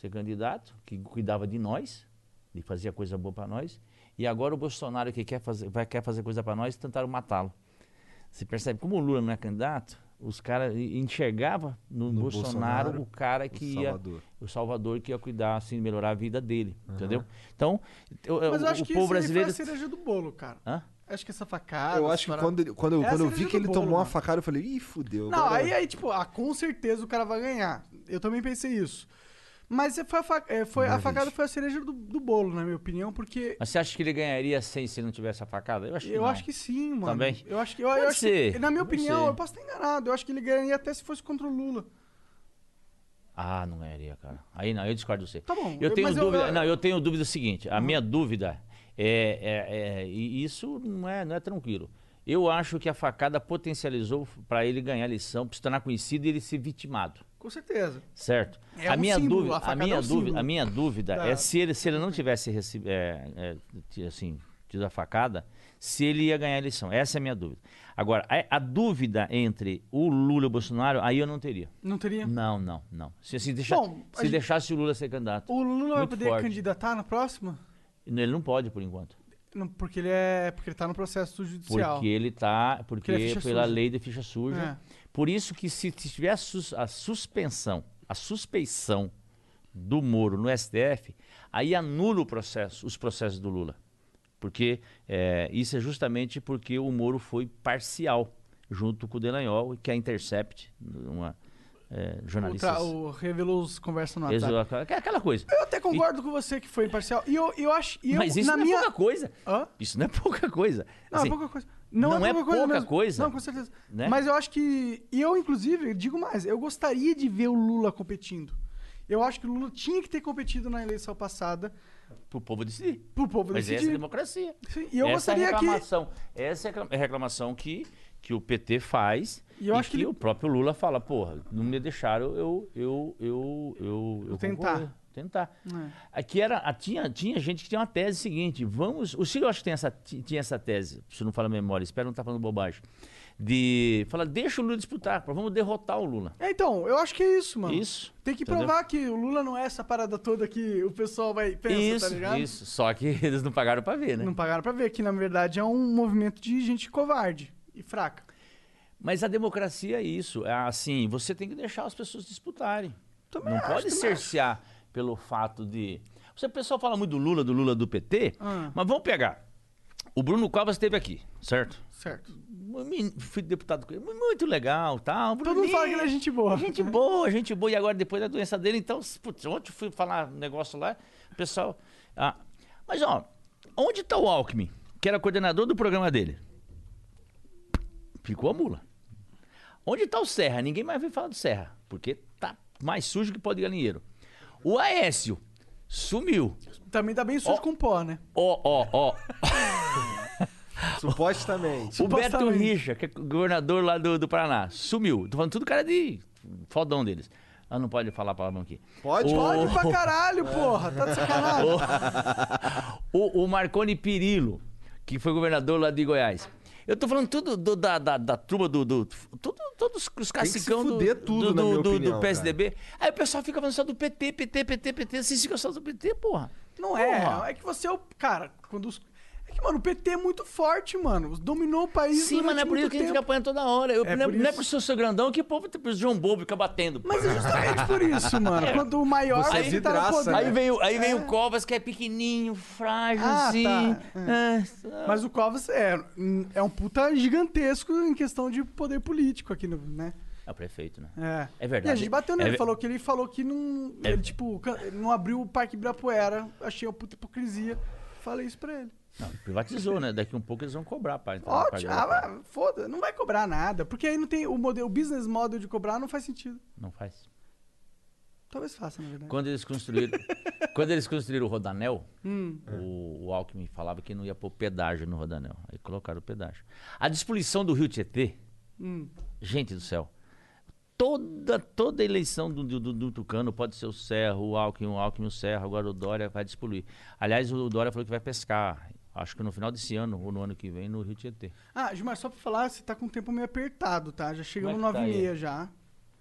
Ser candidato, que cuidava de nós, e fazia coisa boa para nós. E agora o Bolsonaro que quer fazer, vai, quer fazer coisa para nós, tentaram matá-lo. Você percebe, como o Lula não é candidato, os caras enxergavam no, No Bolsonaro, Bolsonaro, o cara que o ia, Salvador. o Salvador que ia cuidar, assim, melhorar a vida dele, entendeu? Então, eu- Mas eu o, acho o que povo isso brasileiro... foi a cereja do bolo, cara. Hã? Acho que essa facada. eu acho que parada- quando, quando, eu- É quando eu vi cereja que ele bolo, tomou uma mano. facada, eu falei, ih, fudeu. Não, agora- aí, aí, tipo, ah, com certeza o cara vai ganhar. Eu também pensei isso. Mas foi a, fa- é, foi, a Minha facada foi a cereja do, do bolo, na minha opinião, porque Mas você acha que ele ganharia sem se não tivesse a facada? Eu acho que eu acho que sim, mano. Também? Eu acho que. Eu, eu acho que- na minha opinião, eu posso estar enganado. Eu acho que ele ganharia até se fosse contra o Lula. Ah, não ganharia, cara. Aí não, eu discordo de você. Tá bom, Eu tenho dúvida. eu- Não, eu tenho dúvida seguinte. A minha dúvida é, é, é- e isso não é, não é tranquilo. Eu acho que a facada potencializou para ele ganhar a eleição, para se tornar conhecido e ele ser vitimado. Com certeza. Certo? É a, um minha símbolo, dúvida, a a, minha é um dúvida, a minha dúvida da- é se ele, se ele não tivesse recebido, é, é, assim, tido a facada, se ele ia ganhar a eleição. Essa é a minha dúvida. Agora, a, a dúvida entre o Lula e o Bolsonaro, aí eu não teria. Não teria? Não, não, não. Se, assim, deixa- Bom, se gente- deixasse o Lula ser candidato. O Lula vai poder forte. candidatar na próxima? Ele não pode, por enquanto. Não, porque ele é. Porque ele tá no processo judicial. Porque ele tá. Porque ele é pela suja. lei de ficha suja. É. Por isso que se tiver a, sus- a suspensão, a suspeição do Moro no STF, aí anula o processo, os processos do Lula. Porque é, isso é justamente porque o Moro foi parcial, junto com o Delanhol, que é a Intercept, uma é, O, jornalista. tra- o revelou os conversas no WhatsApp. Aquela, aquela coisa. Eu até concordo com você que foi imparcial. E eu, eu acho. E eu, Mas isso na não minha... é pouca coisa. Hã? Isso não é pouca coisa. Não, Assim, é pouca coisa. Não, não é é pouca coisa. pouca coisa. Não, com certeza. Né? Mas eu acho que. E eu, inclusive, digo mais, eu gostaria de ver o Lula competindo. Eu acho que o Lula tinha que ter competido na eleição passada Pro povo decidir. pro povo Mas essa é a decidir. democracia. Sim, e eu essa gostaria é a que. reclamação. Essa é a reclamação que, que o PT faz. E eu acho que ele- o próprio Lula fala, porra, não me deixaram eu eu eu eu, eu tentar. concorrer, tentar. É. Aqui era a- tinha tinha gente que tinha uma tese seguinte, vamos, o Ciro acho que tem essa ti- tinha essa tese, se não fala memória, espero não estar falando bobagem. De falar, deixa o Lula disputar, vamos derrotar o Lula. É, então, eu acho que é isso, mano. Isso. Tem que entendeu? provar que o Lula não é essa parada toda que o pessoal vai pensa, isso, tá ligado? isso. Só que <laughs> eles não pagaram pra ver, né? Não pagaram pra ver que, na verdade, é um movimento de gente covarde e fraca. Mas a democracia é isso. É assim, você tem que deixar as pessoas disputarem. Também não acho, pode cercear pelo fato de. Você, o pessoal fala muito do Lula, do Lula do PT, Ah. mas vamos pegar. O Bruno Covas esteve aqui, certo? Certo. Fui deputado com ele, muito legal, tal. Todo mundo fala que ele é gente boa. Gente boa, gente boa. E agora, depois da doença dele, então, putz, ontem fui falar um negócio lá, o pessoal. Ah, mas, ó, onde tá o Alckmin, que era coordenador do programa dele? Ficou a mula. Onde tá o Serra? Ninguém mais vem falar do Serra, porque tá mais sujo que pó de galinheiro. O Aécio sumiu. Também tá bem sujo Ó. com pó, né? Ó, ó, ó. <laughs> Supostamente. O Beto Supostamente. Richa, que é governador lá do, do Paraná, sumiu. Tô falando tudo cara de fodão deles. Ah, não pode falar palavrão aqui. Pode? O- Pode pra <laughs> caralho, porra. Tá de sacanagem. <laughs> O, o Marconi Pirillo, que foi governador lá de Goiás. Eu tô falando tudo do- da, da, da turma do. do tudo, todos os cacicão do, fuder tudo, do, do- do opinião, PSDB. Aí o pessoal fica falando só do PT, PT, PT, PT. Vocês ficam só do PT, porra. Não é. Porra. É que você é o. Cara, quando os. É que, mano, o PT é muito forte, mano. Dominou o país. Sim, mas não é por isso que a gente fica apanhando toda hora. Eu, É não, é, por não é isso. por ser o seu grandão que o povo tem o João Bobo fica batendo. Mas é justamente por isso, mano. Quanto maior Você você tá no vidraça, poder. né? Aí vem, o- aí vem o Covas, que é pequenininho, frágil, Ah, assim. tá. É. Mas o Covas é, é um puta gigantesco em questão de poder político aqui, no, né? É o prefeito, né? É. É verdade. E a gente bateu nele, É falou que ele falou que não. É- Ele, tipo, ele não abriu o Parque Ibirapuera. Achei uma puta hipocrisia. Falei isso pra ele. Não, privatizou, né? Daqui um pouco eles vão cobrar pra entrar Ótimo. Ah, foda, não vai cobrar nada. Porque aí não tem. O, modelo, o business model de cobrar não faz sentido. Não faz. Talvez faça, na verdade. Quando eles construíram, <laughs> quando eles construíram o Rodanel, Hum. o, o Alckmin falava que não ia pôr pedágio no Rodanel. Aí colocaram o pedágio. A despoluição do Rio Tietê, Hum. gente do céu, toda, toda eleição do, do, do- do Tucano pode ser o Serra, o Alckmin, o Alckmin, o Serra, agora o Dória vai despoluir. Aliás, o Dória falou que vai pescar, acho que no final desse ano ou no ano que vem, no Rio Tietê. Ah, Gilmar, só pra falar, você tá com o tempo meio apertado, tá? Já chegamos Como é no que tá 9 e meia já.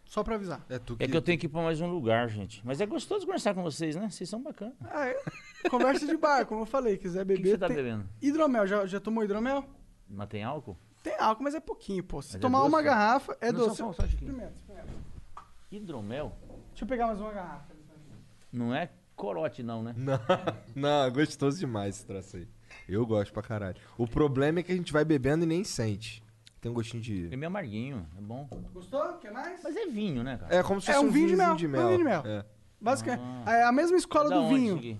Só pra avisar. É, tu É que eu tenho que ir pra mais um lugar, gente. Mas é gostoso conversar com vocês, né? Vocês são bacanas. O Ah, é. Conversa de bar, como eu falei. Quiser que, que beber. você tá tem- bebendo? Hidromel, já, já tomou hidromel? Mas tem álcool? Tem álcool, mas é pouquinho, pô. Se Mas é tomar uma doce? garrafa, é Não, só- doce. só- só um. Experimenta, experimenta. Hidromel? Deixa eu pegar mais uma garrafa. Não é corote, não, né? <laughs> Não, não, é gostoso demais esse troço aí. Eu gosto pra caralho. O problema é que a gente vai bebendo e nem sente. Tem um gostinho de. É meio amarguinho, é bom. Gostou? Quer mais? Mas é vinho, né, cara? É como se É fosse um vinho de mel, é um vinho de mel. É. Basicamente. É a mesma escola Da do onde vinho. isso aqui?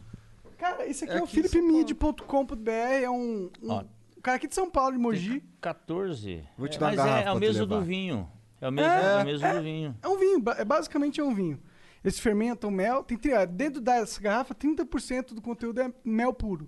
Cara, esse aqui é, É o aqui em São philipmid.com.br. É um, um Ó. cara aqui de São Paulo, de Mogi. 14. Vou te É, dar uma Mas garrafa é, é pra o tu mesmo levar. do vinho. É o mesmo, É, é, o mesmo é. do vinho. É um vinho, ba- é, basicamente é um vinho. Eles fermentam mel. Tem, tri- dentro dessa garrafa, 30% do conteúdo é mel puro.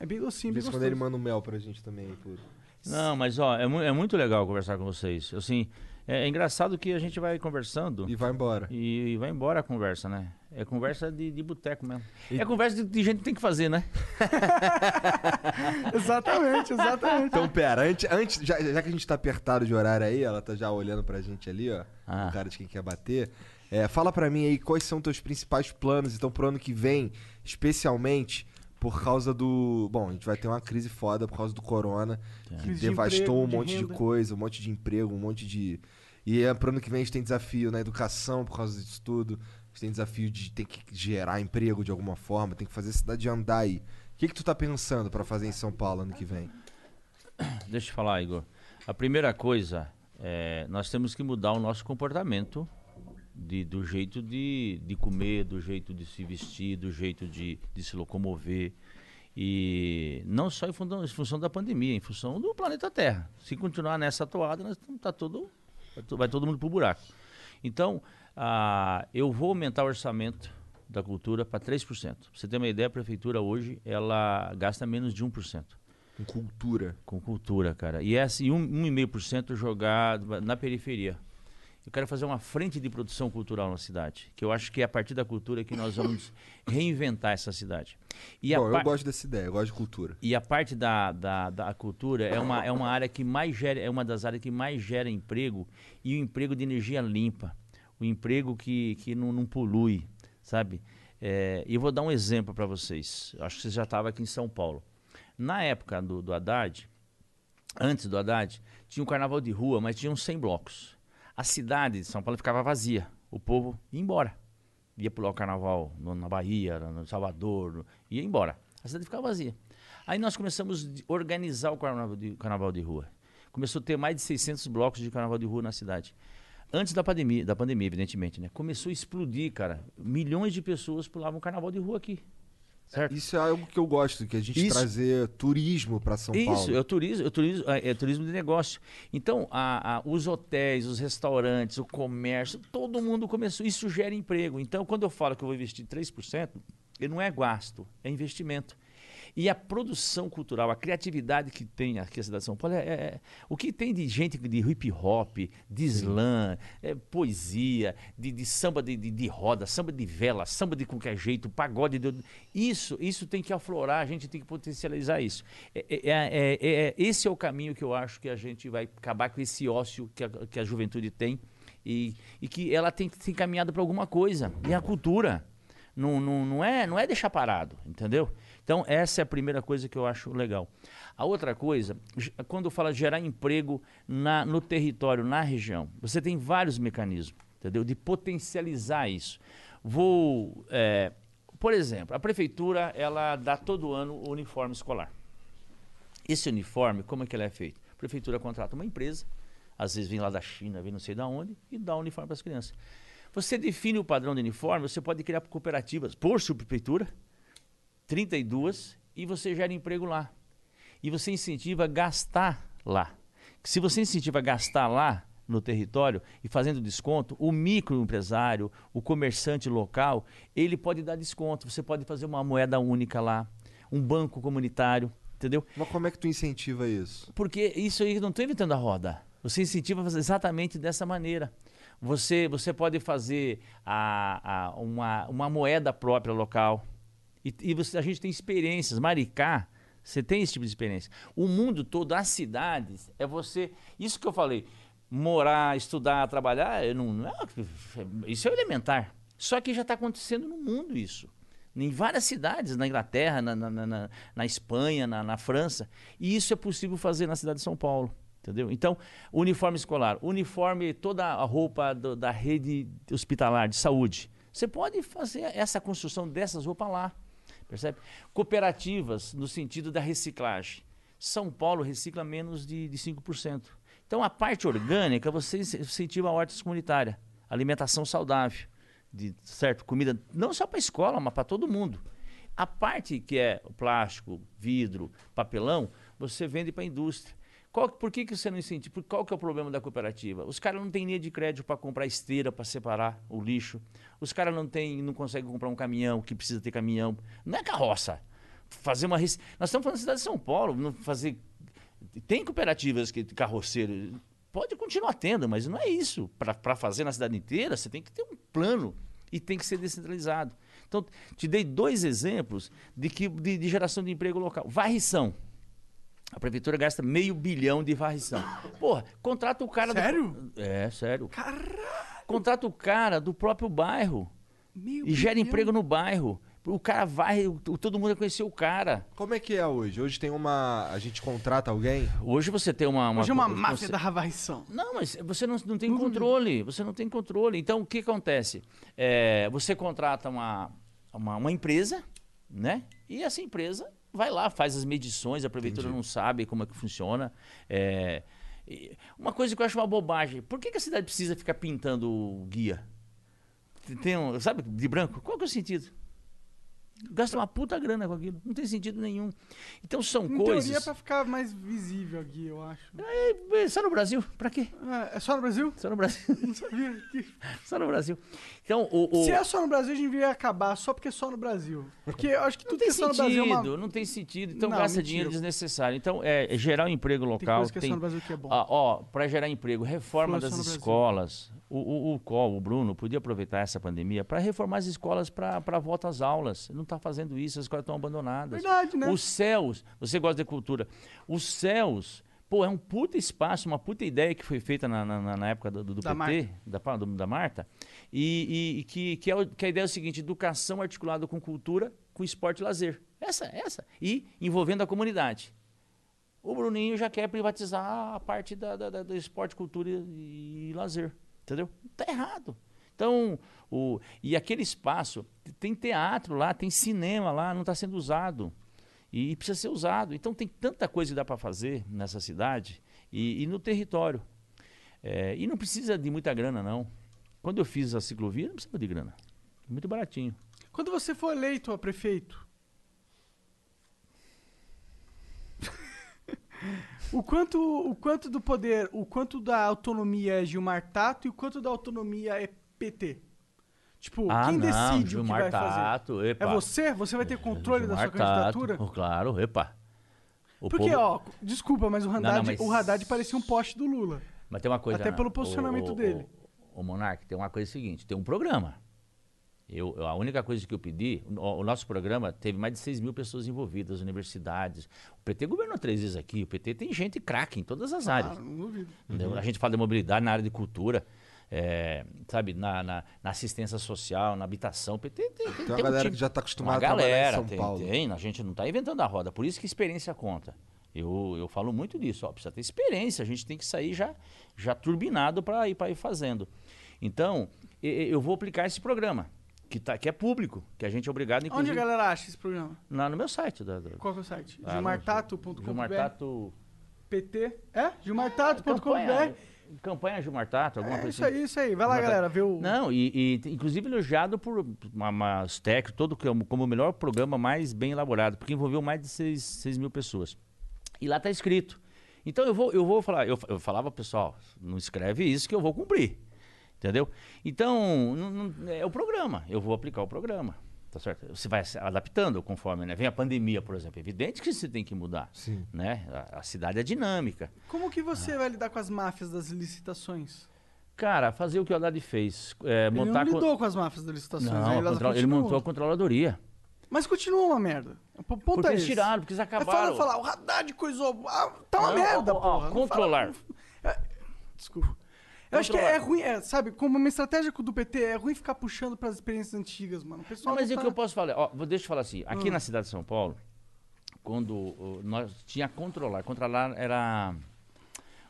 É. Bem docinho, bem quando ele manda um mel pra gente também, puro. Não, mas ó, é, mu- é muito legal conversar com vocês. Assim, é, é engraçado que a gente vai conversando E vai embora. e, vai embora a conversa, né? É conversa de, de boteco mesmo. É conversa de, de gente que tem que fazer, né? <laughs> Exatamente, exatamente. Então, pera, antes, antes já, já que a gente tá apertado de horário aí, ela tá já olhando pra gente ali, ó. Ah. O cara de quem quer bater. É, fala pra mim aí quais são teus principais planos, então, pro ano que vem, especialmente por causa do. Bom, a gente vai ter uma crise foda por causa do corona, que Crise de devastou emprego, um de monte de, renda. coisa, um monte de emprego, um monte de. E é, pro ano que vem a gente tem desafio na educação por causa disso tudo. A gente tem desafio de ter que gerar emprego de alguma forma, tem que fazer a cidade andar aí. O que, que tu tá pensando pra fazer em São Paulo ano que vem? Deixa eu falar, Igor. A primeira coisa, é, nós temos que mudar o nosso comportamento de- do jeito de, de comer, do jeito de se vestir, do jeito de, de se locomover. E não só em função, em função da pandemia, em função do planeta Terra. Se continuar nessa toada, nós tá todo, vai to- vai todo mundo pro buraco. Então, ah, eu vou aumentar o orçamento da cultura para 3%. Pra você ter uma ideia, a prefeitura hoje ela gasta menos de 1% Com cultura. com cultura, cara. E é assim, um, 1,5% jogado na periferia. Eu quero fazer uma frente de produção cultural na cidade, que eu acho que é a partir da cultura que nós vamos <coughs> reinventar essa cidade. E Bom, eu gosto dessa ideia, eu gosto de cultura. e a parte da, da, da cultura é uma, é uma área que mais gera, é uma das áreas que mais gera emprego e o emprego de energia limpa, o emprego que, que não, não polui, sabe? É, e eu vou dar um exemplo para vocês. Acho que você já estava aqui em São Paulo. Na época do, do Haddad, antes do Haddad, tinha um carnaval de rua, mas tinha uns 100 blocos. A cidade de São Paulo ficava vazia, o povo ia embora. ia pular o carnaval no- na Bahia, no Salvador, no- ia embora. A cidade ficava vazia. Aí nós começamos a organizar o carnaval de, carnaval de rua. Começou a ter mais de 600 blocos de carnaval de rua na cidade. Antes da pandemia, da pandemia, evidentemente, né? Começou a explodir, cara. Milhões de pessoas pulavam carnaval de rua aqui. Certo? Isso é algo que eu gosto, que a gente Isso. trazer turismo pra São Isso, Paulo. é o turismo, é turismo, é, é turismo de negócio. Então, a- a- os hotéis, os restaurantes, o comércio, todo mundo começou. Isso gera emprego. Então, quando eu falo que eu vou investir 3%, ele não é gasto, é investimento. E a produção cultural, a criatividade que tem aqui a cidade de São Paulo, é, é- é- o que tem de gente de hip hop, de slam, é, poesia, de, de samba de, de, de roda, samba de vela, samba de qualquer jeito, pagode. De, isso, isso tem que aflorar, a gente tem que potencializar isso. É, é- é- esse é o caminho que eu acho que a gente vai acabar com esse ócio que a, que a juventude tem e, e que ela tem que ser encaminhada para alguma coisa. E a cultura. Não, não, não, é, não é deixar parado, entendeu? Então, essa é a primeira coisa que eu acho legal. A outra coisa, quando fala gerar emprego na, no território, na região, você tem vários mecanismos, entendeu? De potencializar isso. Vou, é, por exemplo, a prefeitura, ela dá todo ano o uniforme escolar. Esse uniforme, como é que ele é feito? A prefeitura contrata uma empresa, às vezes vem lá da China, vem não sei de onde, e dá o uniforme para as crianças. Você define o padrão de uniforme, você pode criar cooperativas por subprefeitura, 32, e você gera emprego lá. E você incentiva a gastar lá. Se você incentiva a gastar lá no território e fazendo desconto, o microempresário, o comerciante local, ele pode dar desconto. Você pode fazer uma moeda única lá, um banco comunitário, entendeu? Mas como é que tu incentiva isso? Porque isso aí não estou inventando a roda. Você incentiva a fazer exatamente dessa maneira. Você, você pode fazer a, a- uma, uma moeda própria local. E, e você- a gente tem experiências. Maricá, você tem esse tipo de experiência. O mundo todo, as cidades, é você. Isso que eu falei. Morar, estudar, trabalhar, não, não é, isso é elementar. Só que já está acontecendo no mundo isso em várias cidades, na Inglaterra, na, na, na- na Espanha, na, na França. E isso é possível fazer na cidade de São Paulo. Entendeu? Então, uniforme escolar, uniforme, toda a roupa do- da rede hospitalar de saúde. Você pode fazer essa construção dessas roupas lá. Percebe? Cooperativas, no sentido da reciclagem. São Paulo recicla menos de, de 5%. Então, a parte orgânica, você incentiva a horta comunitária, alimentação saudável de certo comida não só para escola mas para todo mundo a parte que é plástico vidro papelão você vende para a indústria qual, por que, que você não incentiva qual que é o problema da cooperativa os caras não têm linha de crédito para comprar esteira para separar o lixo os caras não têm não conseguem comprar um caminhão que precisa ter caminhão não é carroça fazer uma nós estamos falando da cidade de São Paulo fazer tem cooperativas que carroceiro pode continuar tendo, mas não é isso. Para fazer na cidade inteira, você tem que ter um plano e tem que ser descentralizado. Então, te dei dois exemplos de, que, de, de geração de emprego local. Varrição. A prefeitura gasta meio bilhão de varrição. Porra, contrata o cara Sério? do. É, sério. Contrata o cara do próprio bairro e gera bilhão. emprego no bairro. O cara vai, todo mundo vai conhecer o cara. Como é que é hoje? Hoje tem uma. A gente contrata alguém? Hoje você tem uma. uma Hoje é uma você- máfia da varrição. Não, mas você não, não tem controle. Você não tem controle. Então, o que acontece? É, você contrata uma, uma, uma empresa, né? E essa empresa vai lá, faz as medições, a prefeitura não sabe como é que funciona. É, uma coisa que eu acho uma bobagem. Por que, que a cidade precisa ficar pintando o guia? Tem um, sabe, de branco? Qual que é o sentido? Gasta uma puta grana com aquilo. Não tem sentido nenhum. Então são Em coisas. teoria é pra ficar mais visível aqui, eu acho. É, é só no Brasil? Pra quê? É, é só no Brasil? Só no Brasil. <laughs> Não sabia. Só no Brasil. Então, o. o- Se é só no Brasil, a gente devia acabar só porque é só no Brasil. Porque eu acho que Não tudo tem que é só no Brasil é sentido, uma... não tem sentido. Então Não, gasta mentira. dinheiro desnecessário. Então, é, é gerar um emprego Tem local. coisa que é só no Brasil que é bom. Ah, ó, para gerar emprego, reforma só das escolas. O, o, o Col, o Bruno, podia aproveitar essa pandemia para reformar as escolas para a volta às aulas. Não está fazendo isso, as escolas estão abandonadas. Verdade, né? Os céus, você gosta de cultura. Os céus, pô, é um puta espaço, uma puta ideia que foi feita na, na, na época do, do Da PT, da, Pa- do- da Marta, e, e- e que, que, é que a ideia é o seguinte: educação articulada com cultura, com esporte e lazer. Essa, essa. E envolvendo a comunidade. O Bruninho já quer privatizar a parte da, da- da- do esporte, cultura e, e lazer. Entendeu? Tá errado. Então, o, e aquele espaço, tem teatro lá, tem cinema lá, não está sendo usado. E precisa ser usado. Então tem tanta coisa que dá para fazer nessa cidade e, e no território. É, e não precisa de muita grana, não. Quando eu fiz a ciclovia, não precisava de grana. Muito baratinho. Quando você for eleito a prefeito, <laughs> o quanto, o quanto do poder, o quanto da autonomia é Gilmar Tato e o quanto da autonomia é PT? Tipo, Ah, quem não, decide o que Gilmar vai fazer? Tato, É epa. você? Você vai ter controle da sua Gilmar Tato, candidatura? oh, claro, epa. O Porque, povo- ó, desculpa, mas o Haddad, não, mas- o Haddad parecia um poste do Lula. Mas tem uma coisa. Até né? pelo posicionamento o, dele. O, o Monark, tem uma coisa seguinte: tem um programa. Eu, eu- a única coisa que eu pedi, o, o nosso programa teve mais de 6 mil pessoas envolvidas, universidades. O PT governou três vezes aqui. O PT tem gente craque em todas as áreas. Ah, não duvido. entendeu? A gente fala de mobilidade na área de cultura, é, sabe, na, na- na assistência social, na habitação. O PT tem, tem, uma tem um galera time- que já tá acostumada uma a trabalhar em galera, São tem, Paulo. Tem, a gente não está inventando a roda. Por isso que experiência conta. Eu, eu falo muito disso. Ó, precisa ter experiência. A gente tem que sair já, já turbinado para ir, pra ir fazendo. Então, eu vou aplicar esse programa, que, tá, que é público, que a gente é obrigado, Onde inclusive, a galera acha esse programa? na- no meu site. Da, da, Qual que é o site? Gilmartato.com.br Gilmar Tato... PT. É? Gilmartato.com.br campanha Gilmar Tato, alguma É coisa isso assim. aí, isso aí. Vai lá, Gilmar galera, o... Não, e, e inclusive elogiado por uma, uma, os técnicos, todo como, como o melhor programa mais bem elaborado, porque envolveu mais de 6, mil pessoas. E lá está escrito. Então eu vou, eu vou falar, eu, eu falava, pessoal, não escreve isso que eu vou cumprir. Entendeu? Então, não- não- é o programa, eu vou aplicar o programa. Tá certo? Você vai se adaptando conforme, né? Vem a pandemia, por exemplo. É evidente que você tem que mudar. Sim. Né? A, a cidade é dinâmica. Como que você vai lidar com as máfias das licitações? Cara, fazer o que o Haddad fez. é, Ele montar não co- lidou com as máfias das licitações, Não, né? control- ele montou a controladoria. Mas continua uma merda. O ponto Porque é eles esse. tiraram, porque eles É fala, acabaram. falar, o Haddad coisou... Ah, tá uma Não, merda, ó, ó, porra. Não controlar. fala- É, Desculpa. Eu acho que é ruim, é, sabe, como uma estratégia do PT, é ruim ficar puxando pras experiências antigas, mano. O pessoal Não, mas é o tá- que eu posso falar. Ó, vou- deixa eu falar assim. Aqui Hum. na cidade de São Paulo, quando nós tinha controlar. Controlar era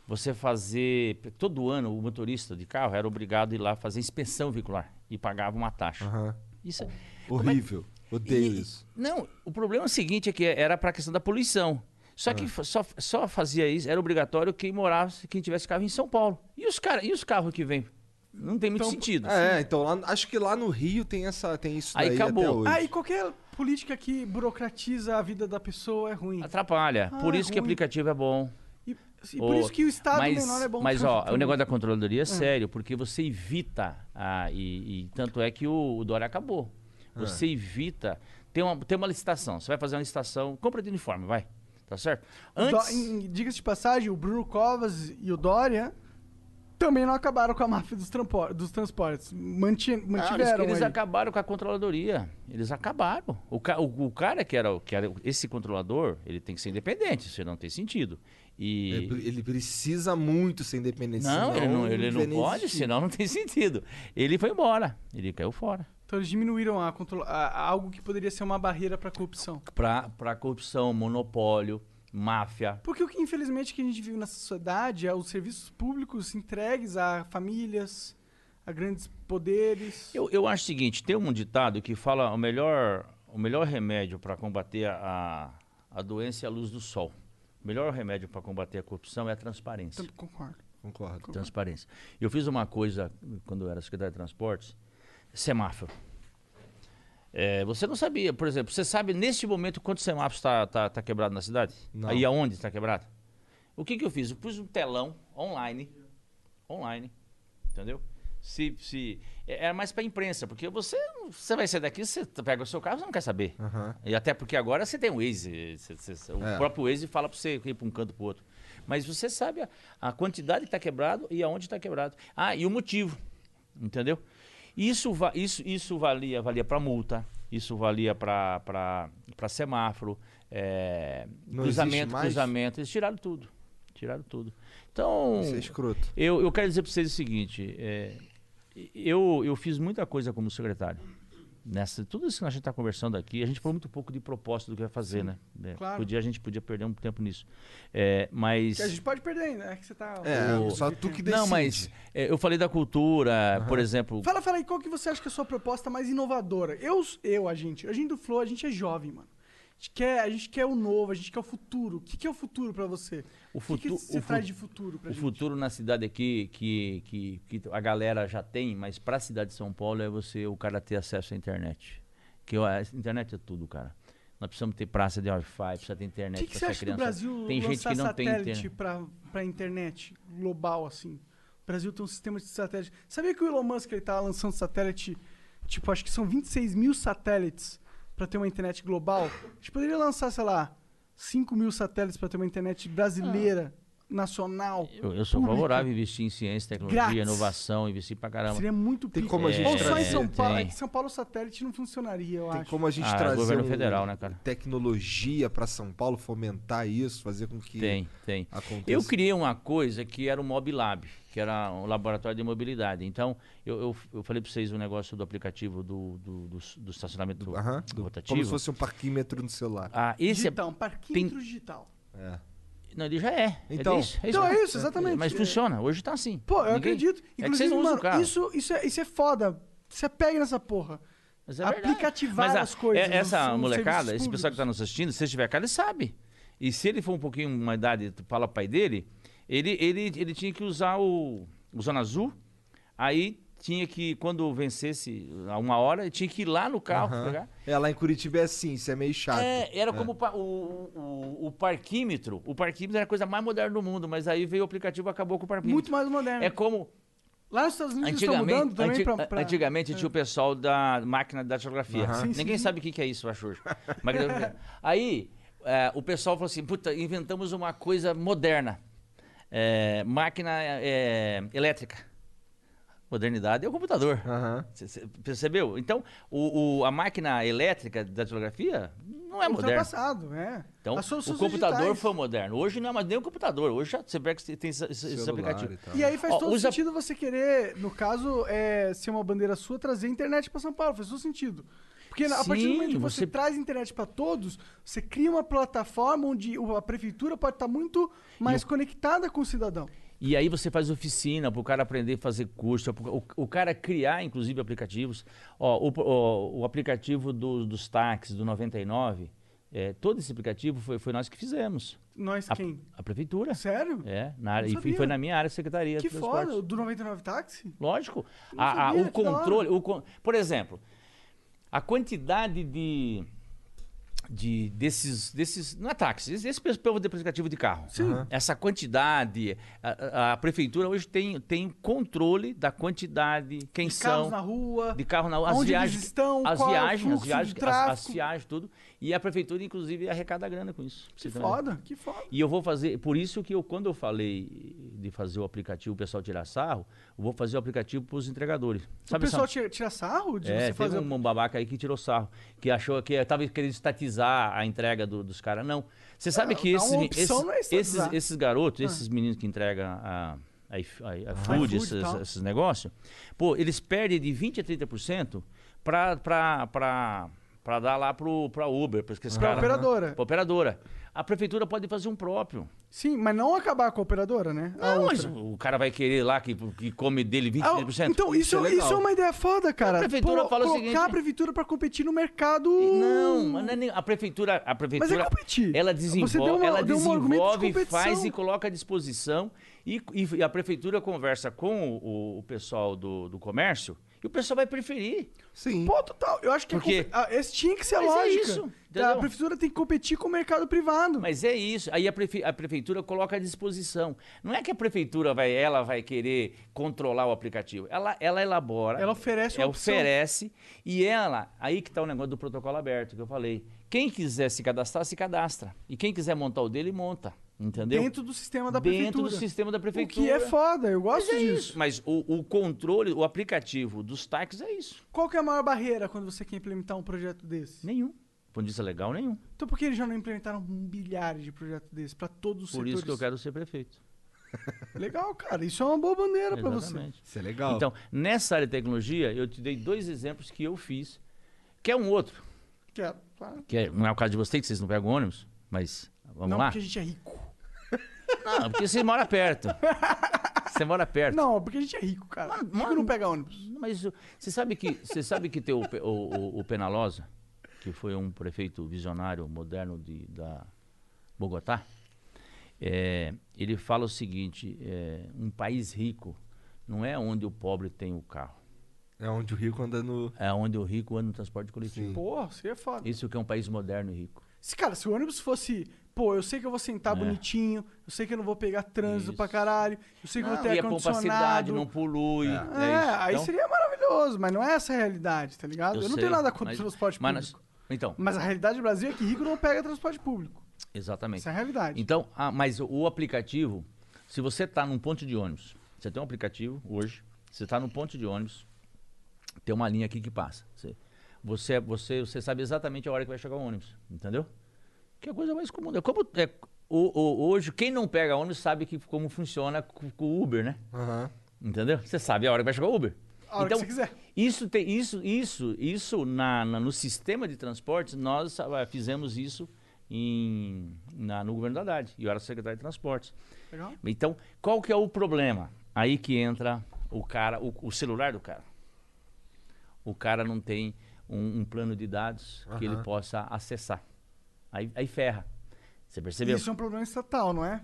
você fazer. Todo ano o motorista de carro era obrigado a ir lá fazer inspeção veicular e pagava uma taxa. Aham. Isso é- Horrível. Odeio E- isso. Não, o problema é o seguinte, é que era para a questão da poluição. Só Ah. que fa- só, só fazia isso, era obrigatório quem morava, quem tivesse carro em São Paulo. E os, cara, e os carros que vêm? Não tem muito Então, sentido. É, então lá, acho que lá no Rio tem, essa, tem isso Aí daí acabou. até hoje. Ah, e qualquer política que burocratiza a vida da pessoa é ruim. Atrapalha. Ah, Por é isso que o ruim. aplicativo é bom. E, e por isso que o Estado mas, menor é bom. Mas, ó, o negócio da controladoria é sério, porque você evita, ah, e, e tanto é que o, o Dória acabou. Você evita, tem uma, tem uma licitação, você vai fazer uma licitação, compra de uniforme, vai, tá certo? Antes, Diga-se de passagem, o Bruno Covas e o Dória também não acabaram com a máfia dos, dos transportes. Manti- Ah, eles, mantiveram eles aí. acabaram com a controladoria. Eles acabaram. O, ca- o- o cara que era, que era esse controlador, ele tem que ser independente, isso não tem sentido. E... Ele, ele precisa muito ser independente. Não, ele não, ele não pode, senão não tem <laughs> sentido. Ele foi embora, ele caiu fora. Então eles diminuíram a a- algo que poderia ser uma barreira pra corrupção. Pra corrupção, monopólio, máfia. Porque o que infelizmente que a gente vive na sociedade é os serviços públicos entregues a famílias, a grandes poderes. Eu, eu acho o seguinte, tem um ditado que fala o melhor, o melhor remédio para combater a, a doença é a luz do sol. O melhor remédio para combater a corrupção é a transparência. Concordo. Concordo. Transparência. Eu fiz uma coisa quando eu era secretário de transportes, semáforo. É, você não sabia, por exemplo, você sabe neste momento quantos semáforos está tá, tá quebrado na cidade? Não. Aí aonde está quebrado? O que, que eu fiz? Eu pus um telão online, online, entendeu? Se, se, era mais para imprensa, porque você, você vai sair daqui, você pega o seu carro, você não quer saber. Aham. E até porque agora você tem o Waze, você- você- o É. próprio Waze fala para você ir para um canto para outro. Mas você sabe a, a quantidade que está quebrado e aonde está quebrado. Ah, e o motivo, entendeu? Isso, isso, isso valia, valia para multa, isso valia para semáforo, é, Não cruzamento, cruzamento. Eles tiraram tudo. Tiraram tudo. Então, Isso é escroto. eu, eu quero dizer para vocês o seguinte: é, eu, eu fiz muita coisa como secretário. nessa tudo isso que a gente está conversando aqui, a gente falou muito pouco de propósito do que vai fazer, né? É, claro. Podia, a gente podia perder um tempo nisso. É, mas. Que a gente pode perder ainda, é que você tá... É, O- só tu que decide. Não, mas é, eu falei da cultura, por exemplo. Fala, fala aí, qual que você acha que é a sua proposta mais inovadora? Eu, eu a gente, a gente do Flow, a gente é jovem, mano. A gente quer, a gente quer o novo, a gente quer o futuro. O que, que é o futuro pra você? O O que, que futu- você o traz de futuro pra O gente? futuro na cidade aqui, que, que, que a galera já tem, mas para a cidade de São Paulo é você, o cara ter acesso à internet. Que a internet é tudo, cara. Nós precisamos ter praça de Wi-Fi, precisa ter O internet que, que pra você acha do criança. Brasil tem gente que não tem internet. pra internet global, assim? O Brasil tem um sistema de satélite. Sabia que o Elon Musk ele tá lançando satélite, tipo, acho que são 26 mil satélites pra ter uma internet global? A gente poderia lançar, sei lá, 5 mil satélites pra ter uma internet brasileira, nacional. Eu, eu sou pública. favorável a investir em ciência, tecnologia, Grátis. inovação, investir pra caramba. Seria muito Tem como a gente Ou só em São Paulo. tem. É que São Paulo satélite não funcionaria, eu Tem acho. como a gente Ah, trazer governo um- federal, né, cara? tecnologia pra São Paulo, fomentar isso, fazer com que Tem, tem. aconteça. Eu criei uma coisa que era o Mob Lab, que era um laboratório de mobilidade. Então, eu, eu, eu falei para vocês o negócio do aplicativo do, do, do, do estacionamento Aham, do- rotativo. como se fosse um parquímetro no celular. Ah, esse é- digital, um parquímetro digital. É. Não, ele já é. Então- é isso, Então é isso, exatamente. Mas É. funciona, hoje tá assim. Pô, eu Ninguém- acredito. É que Inclusive, vocês não usam mano, isso, isso, é, isso é foda. Você pega nessa porra. Mas é aplicativar Mas a- as coisas, é- Essa molecada, esse pessoal que tá nos assistindo, se tiver cara, ele sabe. E se ele for um pouquinho uma idade, tu fala pai dele, ele, ele, ele tinha que usar o, o Zona Azul, aí tinha que, quando vencesse a uma hora, ele tinha que ir lá no carro Aham. pegar. É, lá em Curitiba é assim, isso é meio chato. É, era como o o, o, parquímetro. O parquímetro era a coisa mais moderna do mundo, mas aí veio o aplicativo e acabou com o parquímetro. Muito mais moderno. É como Lá nos Estados Unidos estão mudando também anti- pra, pra- antigamente tinha o pessoal da máquina da datilografia. Aham. Sim, Ninguém sim. sabe o que é isso, eu acho. hoje. <laughs> Aí, é, o pessoal falou assim, puta, inventamos uma coisa moderna. É, máquina é, elétrica. Modernidade é o computador. Você percebeu? Então, o, o- a máquina elétrica da datilografia não é moderna. ultrapassado, é. Então, o computador digitais. foi moderno. Hoje não é mais nem o computador. Hoje já, você pega que tem esse, esse- aplicativo. e. E aí faz Ó, todo usa- sentido você querer, no caso, é, ser uma bandeira sua, trazer internet pra São Paulo. Faz todo sentido. Porque a partir do Sim, momento que você, você- traz internet pra todos, você cria uma plataforma onde a prefeitura pode estar muito mais conectada com o cidadão. E aí você faz oficina para o cara aprender a fazer curso, o, o cara criar, inclusive, aplicativos. Ó, o, o- o aplicativo do- dos táxis do 99, é, todo esse aplicativo foi, foi nós que fizemos. Nós A, quem? a prefeitura. Sério? É, na área, e foi- na minha área, Secretaria Que de foda, do 99 táxi? Lógico. A- a- o controle. O, por exemplo, a quantidade de. de desses, desses. Não é táxi, esse esse povo de de carro. Sim. Essa quantidade. A, a- prefeitura hoje tem, tem controle da quantidade, quem De são. carros na rua. De carro na rua, as onde viagens. estão, as é viagens, as fluxo de viagens, as, as viagens, tudo. E a prefeitura, inclusive, arrecada grana com isso. Que foda, que foda. E eu vou fazer, por isso que eu, quando eu falei de fazer o aplicativo, o pessoal tirar sarro, eu vou fazer o aplicativo para os entregadores. o Sabe pessoal essa- tira, tira sarro de é, você teve fazer... um, um babaca aí que tirou sarro, que achou que estava querendo estatizar a entrega do- dos caras. Não. Você sabe Ah, que dá esses, esses, é esses, esses garotos, esses meninos que entregam a, a, a- a food, iFood e esses, esses negócios, pô, eles perdem de 20% a 30% para dar lá para Uber, para esses caras. operadora. Pra operadora. A prefeitura pode fazer um próprio. Sim, mas não acabar com a operadora, né? A Não, outra. mas o cara vai querer lá que, que come dele 20%. Ah, então, isso, Isso é isso, é uma ideia foda, cara. A prefeitura fala o colocar seguinte- a prefeitura pra competir no mercado. Não, mas não é nem- a prefeitura, a prefeitura, competir. ela desenvolve, uma- ela de desenvolve, competição. faz e coloca à disposição e, e- e a prefeitura conversa com o, o pessoal do, do comércio e o pessoal vai preferir. Sim. Pô, total. Eu acho que a Porque- compe- ah, esse tinha que ser a Mas é lógica. isso, a entendeu? prefeitura tem que competir com o mercado privado. Mas é isso. Aí a, prefe- a prefeitura coloca à disposição. Não é que a prefeitura vai, ela vai querer controlar o aplicativo. Ela, ela elabora. Ela oferece ela opção. oferece e ela, aí que está o negócio do protocolo aberto que eu falei. Quem quiser se cadastrar, se cadastra. E quem quiser montar o dele, monta. Entendeu? Dentro do sistema da Dentro prefeitura. do sistema da O prefeitura. que é foda, eu gosto Mas é disso. isso. Mas o, o controle, o aplicativo dos táxis é isso. Qual que é a maior barreira quando você quer implementar um projeto desse? Nenhum. Do ponto de vista legal, nenhum. Então por que eles já não implementaram bilhares de projetos desses pra todos os Por setores? isso que eu quero ser prefeito. <laughs> Legal, cara. Isso é uma boa bandeira pra você. Exatamente. Isso é legal. Então, nessa área de tecnologia, eu te dei dois exemplos que eu fiz Quer um outro? Quero, claro. Que é- não é o caso de vocês, que vocês não pegam ônibus, mas vamos não lá? porque a gente é rico. Não, porque você mora perto. Você mora perto. Não, porque a gente é rico, cara. Mano, rico não pega ônibus. Mas você sabe que você sabe que tem o, Pe- o, o- o Penalosa, que foi um prefeito visionário moderno de, da Bogotá, é, ele fala o seguinte: é, um país rico não é onde o pobre tem o carro, É onde o rico anda no. é onde o rico anda no transporte coletivo. Sim. Porra, seria foda. Isso que é um país moderno e rico. Se, cara, se o ônibus fosse, pô, eu sei que eu vou sentar É. bonitinho, eu sei que eu não vou pegar trânsito Isso. pra caralho, eu sei que eu vou Não, ter pra cidade, ar-condicionado. não polui. É, é aí Então, seria maravilhoso, mas não é essa a realidade, tá ligado? Eu, não sei, tenho nada contra o mas- transporte mas público. nós- então, Mas a realidade do Brasil é que rico não pega transporte público. exatamente. Essa é a realidade. Então, ah, mas o aplicativo, se você está num ponto de ônibus, você tem um aplicativo hoje, você está num ponto de ônibus, tem uma linha aqui que passa. Você, você, você, você sabe exatamente a hora que vai chegar o ônibus, entendeu? Que é a coisa mais comum. É como, é, o- o- hoje, quem não pega ônibus sabe que, como funciona com, o Uber, né? Aham. Entendeu? Você sabe a hora que vai chegar o Uber. A hora então, que você quiser. Isso, tem, isso, isso, isso na, na- no sistema de transportes, nós ah, fizemos isso em, na- no governo da Haddad. E eu era secretário de transportes. Legal? Então, qual que é o problema? Aí que entra o cara, o, o celular do cara. O cara não tem um, um plano de dados que ele possa acessar. Aí, aí ferra. Você percebeu? Isso é um problema estatal, não é?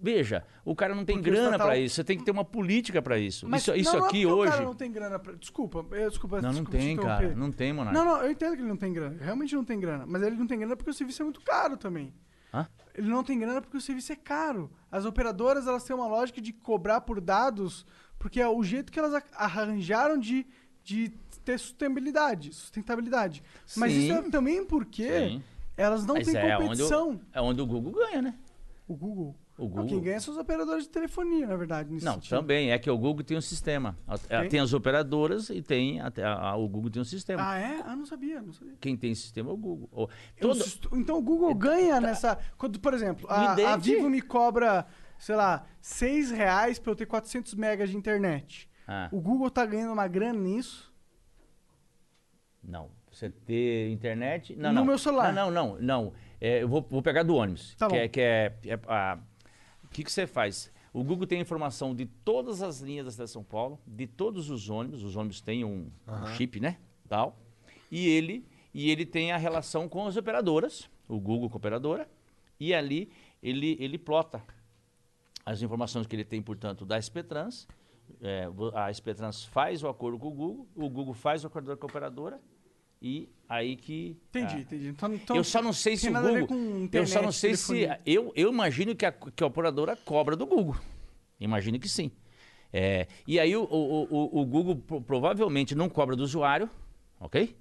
Veja, o cara não tem Porque grana estatal- para isso. Você tem que ter uma política para isso. isso isso não, aqui não é porque hoje. O cara não tem grana pra... Desculpa, eu, desculpa. Não, não desculpa te tem, cara. Não tem, Monark. Não, não, eu entendo que ele não tem grana. Realmente não tem grana. Mas ele não tem grana porque o serviço é muito caro também. Hã? Ele não tem grana porque o serviço é caro. As operadoras, elas têm uma lógica de cobrar por dados, porque é o jeito que elas arranjaram de, de ter sustentabilidade. sustentabilidade. Mas Sim. isso é também porque Sim. Elas não Mas têm é onde, competição. o, é onde o Google ganha, né? O Google. O Não, Google. quem ganha são os operadores de telefonia, na verdade. Não, sentido. também. É que o Google tem um sistema. A- a- Tem? Tem as operadoras e tem até a- a- o Google tem um sistema. Ah, é? Ah, não sabia, não sabia. Quem tem sistema é o Google. O- Eu todo- sus- Então o Google ganha nessa. Quando, por exemplo, a, a. Vivo me cobra, sei lá, 6 reais pra eu ter 400 megas de internet. Ah, O Google tá ganhando uma grana nisso? Não. Você ter internet. Não, No não. meu celular. Não, não, não. não. É, eu vou, vou pegar do ônibus. Tá que bom. É, que é, é, ah, o que, que você faz? O Google tem informação de todas as linhas da cidade de São Paulo, de todos os ônibus. Os ônibus têm um, um chip, né? Tal. E ele, e ele tem a relação com as operadoras, o Google com a operadora, e ali ele, ele plota as informações que ele tem, portanto, da SPTrans. É, a SPTrans faz o acordo com o Google, o Google faz o acordo com a operadora, e aí que. Entendi, ah, entendi. Então, então eu só não sei se o Google. com eu internet, só não sei se. Eu, eu imagino que a, que a operadora cobra do Google. Imagino que sim. É, e aí o, o, o, o Google pro- provavelmente não cobra do usuário, ok?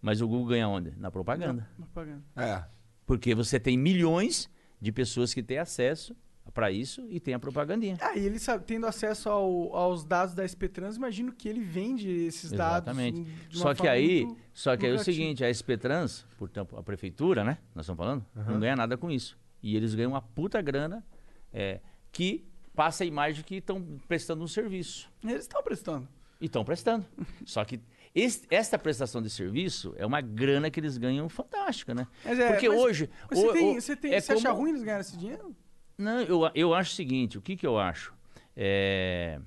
Mas o Google ganha onde? Na propaganda. Propaganda. É. Porque você tem milhões de pessoas que têm acesso para isso e tem a propagandinha. Ah, e ele sabe, tendo acesso ao- aos dados da SP Trans, imagino que ele vende esses dados. Exatamente. Só que aí, muito só que aí é o seguinte, a SP Trans, portanto, a prefeitura, né? Nós estamos falando, não ganha nada com isso. E eles ganham uma puta grana é, que passa a imagem que estão prestando um serviço. Eles estão prestando. E estão prestando. <laughs> Só que esse- esta prestação de serviço é uma grana que eles ganham fantástica, né? Mas é, Porque mas- hoje. Mas você, o- tem, o- você, tem, é você acha como- ruim eles ganharem esse dinheiro? Não, eu, eu acho o seguinte, o que, que eu acho? É,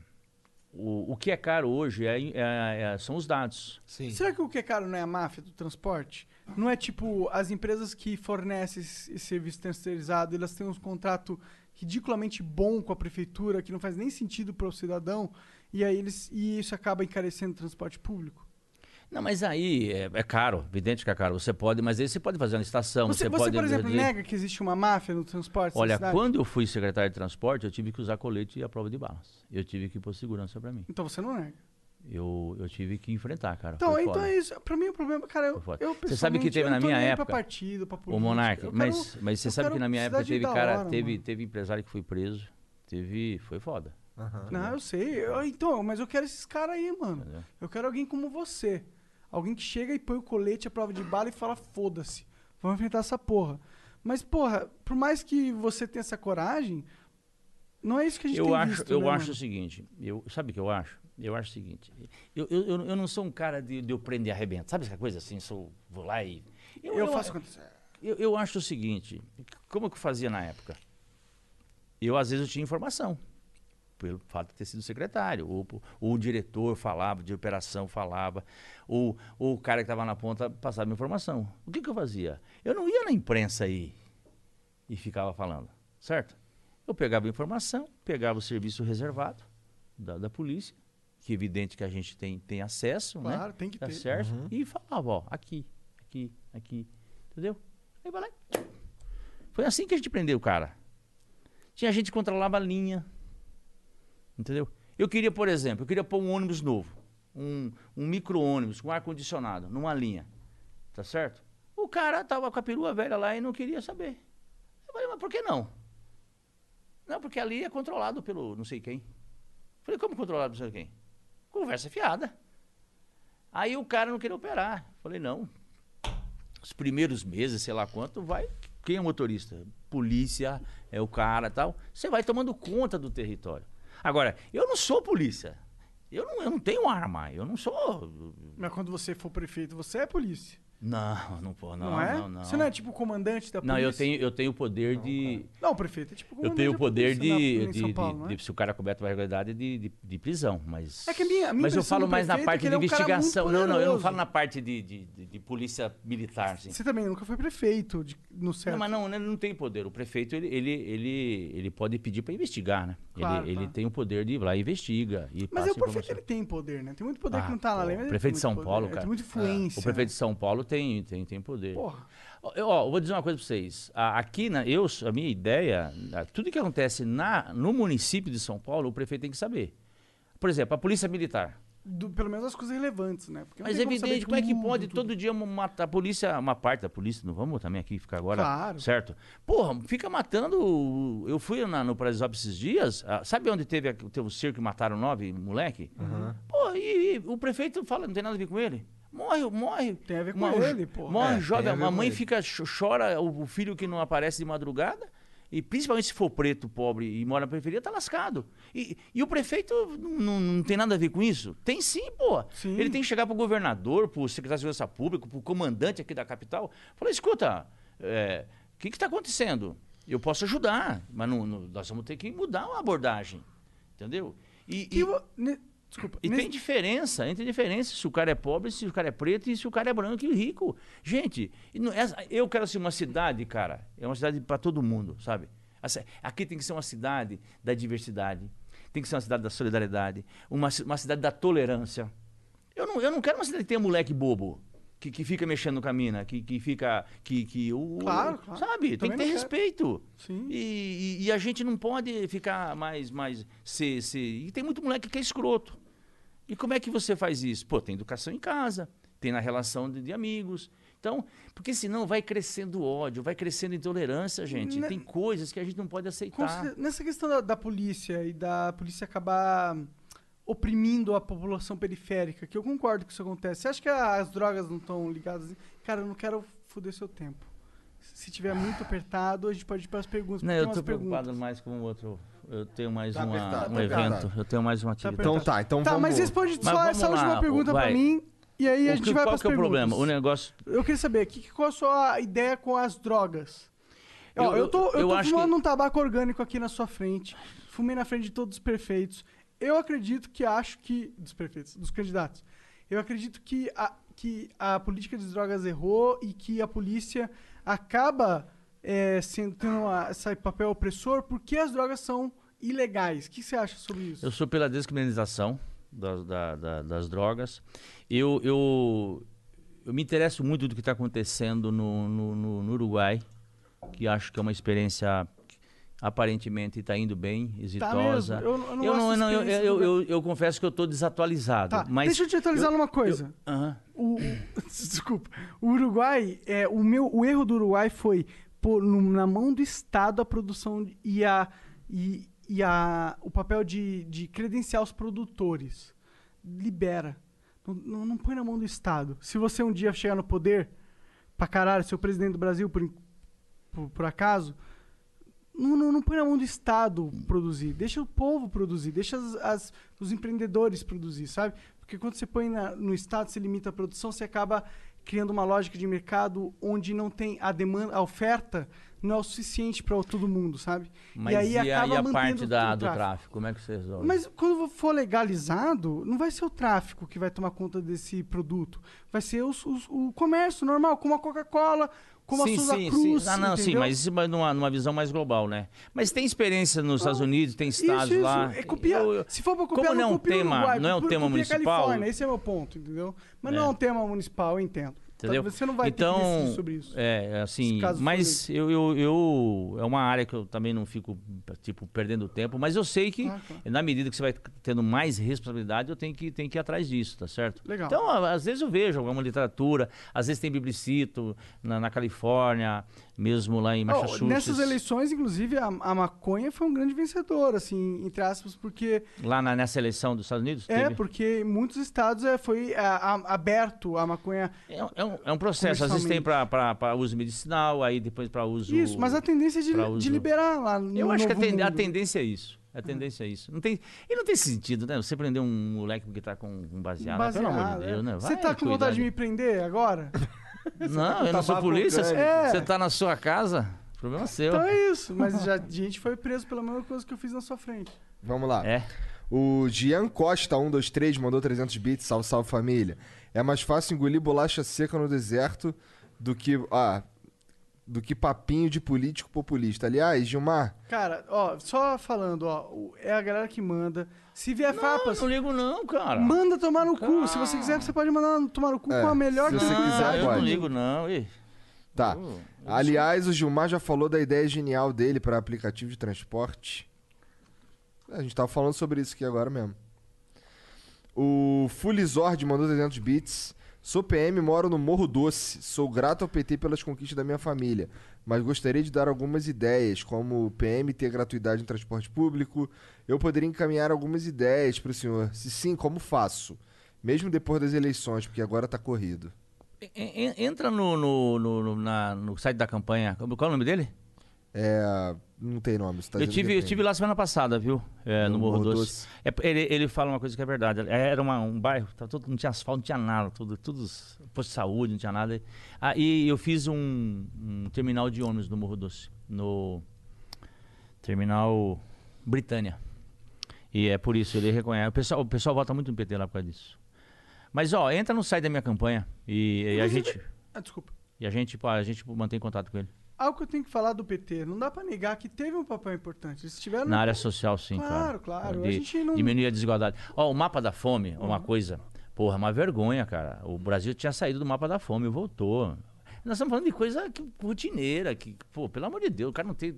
o, o que é caro hoje é- é- é- são os dados. Sim. Será que o que é caro não é a máfia do transporte? Não é tipo as empresas que fornecem esse, serviço terceirizado, elas têm um contrato ridiculamente bom com a prefeitura, que não faz nem sentido para o cidadão, e aí eles e isso acaba encarecendo o transporte público. Não, mas aí é, é caro, evidente que é caro. Você pode, mas aí você pode fazer uma estação. Você, Você, você, pode por exemplo, dizer- nega que existe uma máfia no transporte? Olha, quando eu fui secretário de transporte, eu tive que usar colete e a prova de balas. Eu tive que pôr segurança pra mim. Então você não nega. Eu, eu tive que enfrentar, cara. Então, então é isso. Pra mim o problema, cara, eu, eu Você sabe que teve na minha época, Pra partido, pra política. Monark, Eu mas, mas você sabe que na minha época teve cara, hora, teve, mano. teve empresário que foi preso. Teve. Foi foda. Não, eu sei. Eu- então, mas eu quero esses caras aí, mano. Entendeu? Eu quero alguém como você. Alguém que chega e põe o colete à prova de bala e fala, foda-se. Vamos enfrentar essa porra. Mas, porra, por mais que você tenha essa coragem, não é isso que a gente Eu tem acho, visto, eu né, acho mano? o seguinte, eu, sabe o que eu acho? eu acho o seguinte. Eu, eu, eu- eu não sou um cara de, de eu prender e arrebento. Sabe essa coisa assim? Sou, vou lá e. Eu, faço acontecer. Eu, eu acho o seguinte, como que eu fazia na época? Eu, às vezes, eu tinha informação, pelo fato de ter sido secretário, ou, ou o diretor falava, de operação falava, ou, ou o cara que estava na ponta passava informação. O que, que eu fazia? Eu não ia na imprensa aí e ficava falando, certo? Eu pegava a informação, pegava o serviço reservado da, da polícia, que é evidente que a gente tem, tem acesso, né? Claro, tem que tá ter. certo? E falava, ó, aqui, aqui, aqui, entendeu? Aí vai lá. e- Foi assim que a gente prendeu o cara. Tinha gente que controlava a linha, entendeu? Eu queria, por exemplo, eu queria pôr um ônibus novo, um, um micro-ônibus com ar-condicionado, numa linha, tá certo? O cara tava com a perua velha lá e não queria saber. Eu falei, mas por que não? Não, porque ali é controlado pelo não sei quem. Falei, como controlado pelo não sei quem? Conversa fiada. Aí o cara não queria operar. Falei, não. Os primeiros meses, sei lá quanto, vai. Quem é motorista? Polícia, é o cara tal. Você vai tomando conta do território. Agora, eu não sou polícia. Eu não, eu não tenho arma. Eu não sou. Mas quando você for prefeito, você é polícia. Não, não pô, não. Não, é? Não, não. Você não é tipo comandante da polícia? Não, eu tenho, eu tenho o poder de. Não, prefeito é tipo Eu comandante tenho o poder de, de, de- Paulo, não é? de- se o cara coberto uma irregularidade, de, de, de prisão, mas... É que a minha- a minha mas eu falo mais na é parte que de ele é um cara muito investigação. não, não, eu não falo na parte de, de, de- de polícia militar, assim. Você também nunca foi prefeito de- no certo. Não, mas não, ele não tem poder. O prefeito, ele, ele, ele, ele pode pedir para investigar, né? Claro, ele, ele claro. tem o poder de ir lá e investiga e Mas é o prefeito, ele tem poder, né? Tem muito poder que Ah, não tá na pô, lei, mas O ele prefeito de São Paulo, cara. Tem muita influência. O prefeito de São Paulo tem, tem, tem poder. Porra. Eu, ó, eu vou dizer uma coisa pra vocês. A- Aqui, na, eu, a minha ideia, tudo que acontece na, no município de São Paulo, o prefeito tem que saber. Por exemplo, a polícia militar. Do- pelo menos as coisas relevantes, né? Porque Mas tem é evidente, como é que pode tudo. todo dia matar a polícia, uma parte da polícia, não vamos também aqui ficar agora, Claro. certo? Porra, fica matando, eu fui na, no Paraisópolis esses dias, ah, sabe onde teve, teve o circo e mataram nove moleque? Pô, e, e o prefeito fala, não tem nada a ver com ele? Morre, morre. Tem a ver com Uma- ele, pô. Morre É, jovem, a a mãe ele. fica, cho- chora, o, filho que não aparece de madrugada, e principalmente se for preto, pobre e mora na periferia, tá lascado. E, e o prefeito não, não- não tem nada a ver com isso? Tem sim, pô. Sim. Ele tem que chegar pro governador, pro secretário de Segurança Pública, pro comandante aqui da capital, falar, escuta, é, o que que tá acontecendo? Eu posso ajudar, mas não- não- nós vamos ter que mudar uma abordagem, entendeu? E, E e- Desculpa. e tem diferença, entre diferença se o cara é pobre, se o cara é preto e se o cara é branco e rico. Gente, eu quero ser uma cidade, cara, é uma cidade para todo mundo, sabe? Aqui tem que ser uma cidade da diversidade, tem que ser uma cidade da solidariedade, uma, uma cidade da tolerância. Eu não, eu não quero uma cidade que tenha moleque bobo. Que, que fica mexendo com a mina, que, que fica. Que, que, o, Claro, claro. Sabe? Tem Também que ter respeito. Sim. E, e- e a gente não pode ficar mais. mais ser, ser- E tem muito moleque que é escroto. E como é que você faz isso? Pô, tem educação em casa, tem na relação de, de amigos. Então, porque senão vai crescendo ódio, vai crescendo intolerância, gente. Ne- Tem coisas que a gente não pode aceitar. Nessa questão da, da polícia e da polícia acabar oprimindo a população periférica, que eu concordo que isso acontece. Você acha que as drogas não estão ligadas? Cara, eu não quero foder seu tempo. Se tiver muito apertado, a gente pode ir para as perguntas. Não, eu umas preocupado perguntas. mais com outro. Eu tenho mais Tá uma- apertado, um tá evento. apertado. Eu tenho mais uma Tá atividade. Então tá, então Tá, vamos... mas responde Mas só essa última lá, pergunta vai. pra mim. E aí a O gente que- vai qual para as que é o perguntas. problema? O negócio. Eu queria saber, que, qual a sua ideia com as drogas? Ó, Eu- eu, tô, eu eu tô acho fumando que- um tabaco orgânico aqui na sua frente. Fumei na frente de todos os prefeitos. Eu acredito que acho que. Dos prefeitos, dos candidatos. Eu acredito que a, que a política de drogas errou e que a polícia acaba é, sendo, tendo esse papel opressor porque as drogas são ilegais. O que você acha sobre isso? Eu sou pela descriminalização das, da- da- das drogas. Eu, eu, eu me interesso muito do que está acontecendo no, no, no- no Uruguai, que acho que é uma experiência aparentemente está indo bem, Tá exitosa. mesmo? Eu, eu não Eu, não, não, eu, experiência eu, confesso que eu estou desatualizado. Tá, mas deixa eu te atualizar numa coisa. Aham. O, o- <laughs> desculpa. O Uruguai, é, o, meu, o erro do Uruguai foi pôr na mão do Estado a produção e, a, e, e a, o papel de, de credenciar os produtores. Libera. Não, não, não põe na mão do Estado. Se você um dia chegar no poder, pra caralho, ser o presidente do Brasil, por, por, por acaso, não, não, não põe na mão do Estado produzir. Deixa o povo produzir. Deixa as, as- os empreendedores produzir, sabe? Porque quando você põe na- no Estado, você limita a produção, você acaba criando uma lógica de mercado onde não tem a demanda, a oferta não é o suficiente para todo mundo, sabe? Mas e, a, e a mantendo parte da, do tráfico? Como é que você resolve? Mas quando for legalizado, não vai ser o tráfico que vai tomar conta desse produto. Vai ser os- os- o comércio normal, como a Coca-Cola, como sim, a Souza sim, Cruz. sim. Ah, não, sim, mas isso numa, numa visão mais global, né? Mas tem experiência nos Estados Unidos, tem estados isso, isso. lá. É copiar. Eu- Se for pra copiar, Como não é um tema- Uruguai, não é um tema municipal? Califórnia, esse é meu ponto, entendeu? Mas É. não é um tema municipal, eu entendo. Entendeu? Você não vai então, ter sobre isso. É, assim, mas eu, eu, eu- É uma área que eu também não fico, tipo, perdendo tempo, mas eu sei que, Ah, claro. na medida que você vai tendo mais responsabilidade, eu tenho que, tenho que ir atrás disso, tá certo? Legal. Então, às vezes eu vejo alguma literatura, às vezes tem biblicito na, na Califórnia, mesmo lá em Oh, Massachusetts. nessas eleições, inclusive, a, a maconha foi um grande vencedor, assim, entre aspas, porque Lá na- nessa eleição dos Estados Unidos? é teve? porque em muitos estados é, foi a- a- aberto a maconha. É, é um, é um processo. Às vezes tem para uso medicinal, aí depois para uso. Isso, mas a tendência é de, pra de uso- liberar lá no Eu acho que a, a tendência é isso. A tendência é isso. Não tem, e não tem sentido, né? Você prender um moleque porque tá com um baseado. Pelo amor de Baseado, Deus, é. né? Você Vai tá com cuidar vontade de me prender agora? <laughs> <laughs> Não, eu não sou polícia. É. Você tá na sua casa, problema seu. Então é isso, mas já, <laughs> a gente foi preso pela mesma coisa que eu fiz na sua frente. Vamos lá. É. O Gian Costa, 123, mandou 300 bits. Salve, salve família. É mais fácil engolir bolacha seca no deserto do que. Ah, do que papinho de político populista. Aliás, Gilmar, Cara, ó, só falando, ó, é a galera que manda. Se vier farpas, Não ligo não, cara. manda tomar no cu. Se você quiser, você pode mandar tomar no cu É, com a melhor se você qualidade. quiser, eu não pode. ligo não. Ih. tá. Eu- Aliás, o Gilmar já falou da ideia genial dele para aplicativo de transporte. A gente tava falando sobre isso aqui agora mesmo. O Fulizord mandou 300 bits. Sou PM, moro no Morro Doce. Sou grato ao PT pelas conquistas da minha família, mas gostaria de dar algumas ideias, como o PM ter gratuidade em transporte público. Eu poderia encaminhar algumas ideias para o senhor. Se sim, como faço? Mesmo depois das eleições, porque agora tá corrido. En- en- Entra no, no, no, no- na- no site da campanha. Qual é o nome dele? É. Não tem nome. Você tá eu tive, eu tive lá semana passada, viu? É, no, No Morro Morro Doce. Doce. É, ele, ele fala uma coisa que é verdade. Era uma- um bairro, tava todo- não tinha asfalto, não tinha nada, tudo, tudo posto de saúde, não tinha nada. Aí eu fiz um, um terminal de ônibus no Morro Doce, no terminal Britânia. E é por isso, ele reconhece. O pessoal, o pessoal vota muito no PT lá por causa disso. Mas ó, entra no site da minha campanha e, e a gente Ah, desculpa. e a gente, pô, a gente mantém contato com ele. Algo que eu tenho que falar do PT, não dá pra negar que teve um papel importante. Eles tiveram. Na área social, sim, Claro, claro. claro. De- A gente não- Diminuir a desigualdade. Ó, o mapa da fome, é Uhum. uma coisa. Porra, é uma vergonha, cara. O Brasil tinha saído do mapa da fome e voltou. Nós estamos falando de coisa que, rotineira, que, pô, pelo amor de Deus, o cara não tem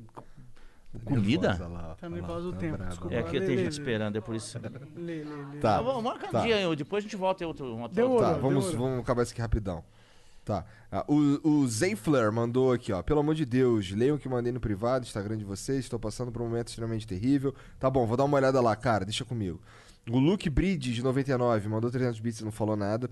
comida. Lá, ó. Tá Olha lá, nervoso o tá tempo, desculpa. É que tem gente esperando, é por isso. Lê, lê, lê. Tá. Vamos, marca um tá. dia, depois a gente volta em outro. Uma outra- Demorou. Tá, vamos, vamos acabar isso aqui rapidão. Tá. Ah, o, o Zayfler mandou aqui, ó. Pelo amor de Deus, leiam o que mandei no privado, Instagram de vocês. Estou passando por um momento extremamente terrível. Tá bom, vou dar uma olhada lá, cara. Deixa comigo. O Luke Bridges, 99, mandou 300 bits e não falou nada.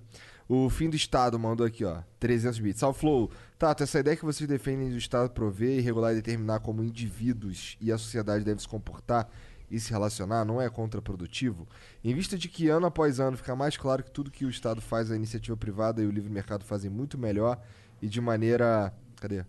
O Fim do Estado mandou aqui, ó. 300 bits. Salve, Flow. Tato, essa ideia que vocês defendem do Estado prover, regular e determinar como indivíduos e a sociedade devem se comportar e se relacionar não é contraprodutivo? Em vista de que ano após ano fica mais claro que tudo que o Estado faz, a iniciativa privada e o livre mercado fazem muito melhor e de maneira. Cadê?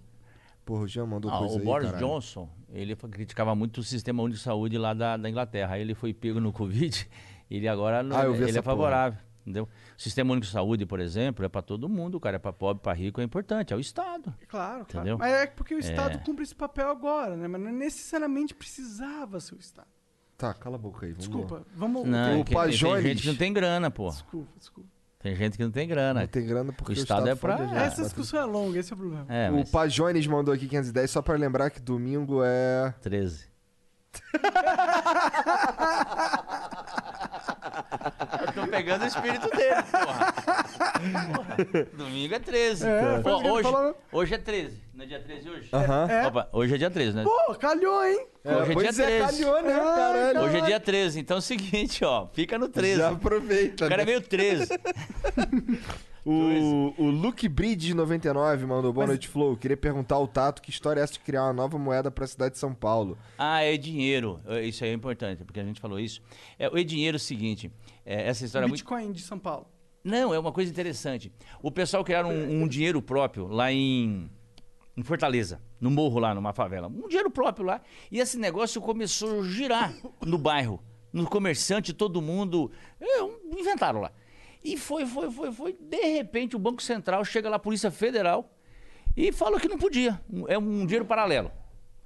Porra, o Jean mandou Ah, coisa o aí. Boris caralho. Johnson, ele criticava muito o sistema único de saúde lá da, da Inglaterra. Aí ele foi pego no Covid, <laughs> ele agora não- Ah, vi ele é favorável. Entendeu? O sistema único de saúde, por exemplo, é para todo mundo, cara. É para pobre, para rico, é importante. É o Estado. Claro, claro. Entendeu? Mas é porque o Estado É. cumpre esse papel agora, né? Mas não necessariamente precisava ser o Estado. Tá, cala a boca aí. Vamos Desculpa, lá. vamos. Não, o tem, gente que não tem grana, pô. Desculpa, desculpa. Tem gente que não tem grana. Não tem grana porque O Estado é pra- fode a gente. Essa discussão é longa, esse é o problema. É, O mas Pajones mandou aqui 510 só pra lembrar que domingo é. 13. <laughs> Eu tô pegando o espírito dele, porra. Porra, Domingo é 13. É, ele hoje, falou. hoje é 13. Não é dia 13 hoje? Aham. É. Opa, hoje é dia 13, né? Pô, calhou, hein? hoje é dia é, 13. calhou, né, caralho? Hoje é dia 13. Então é o seguinte, ó. Fica no 13. Já aproveita. O cara é né? meio 13. <laughs> O, o Luke Bridge 99 mandou boa Mas- noite, Flow. Queria perguntar ao Tato que história é essa de criar uma nova moeda pra cidade de São Paulo. Ah, é dinheiro. É, Isso aí é importante, porque a gente falou isso. É, o dinheiro é o seguinte, é, essa história é muito... Bitcoin de São Paulo. Não, é uma coisa interessante. O pessoal criaram um, um dinheiro próprio lá em, em Fortaleza, no morro lá, numa favela. Um dinheiro próprio lá. E esse negócio começou a girar no bairro. No comerciante, todo mundo. é, inventaram lá. E foi, foi, foi, foi. De repente, o Banco Central chega lá, a Polícia Federal, e falou que não podia. É um dinheiro paralelo.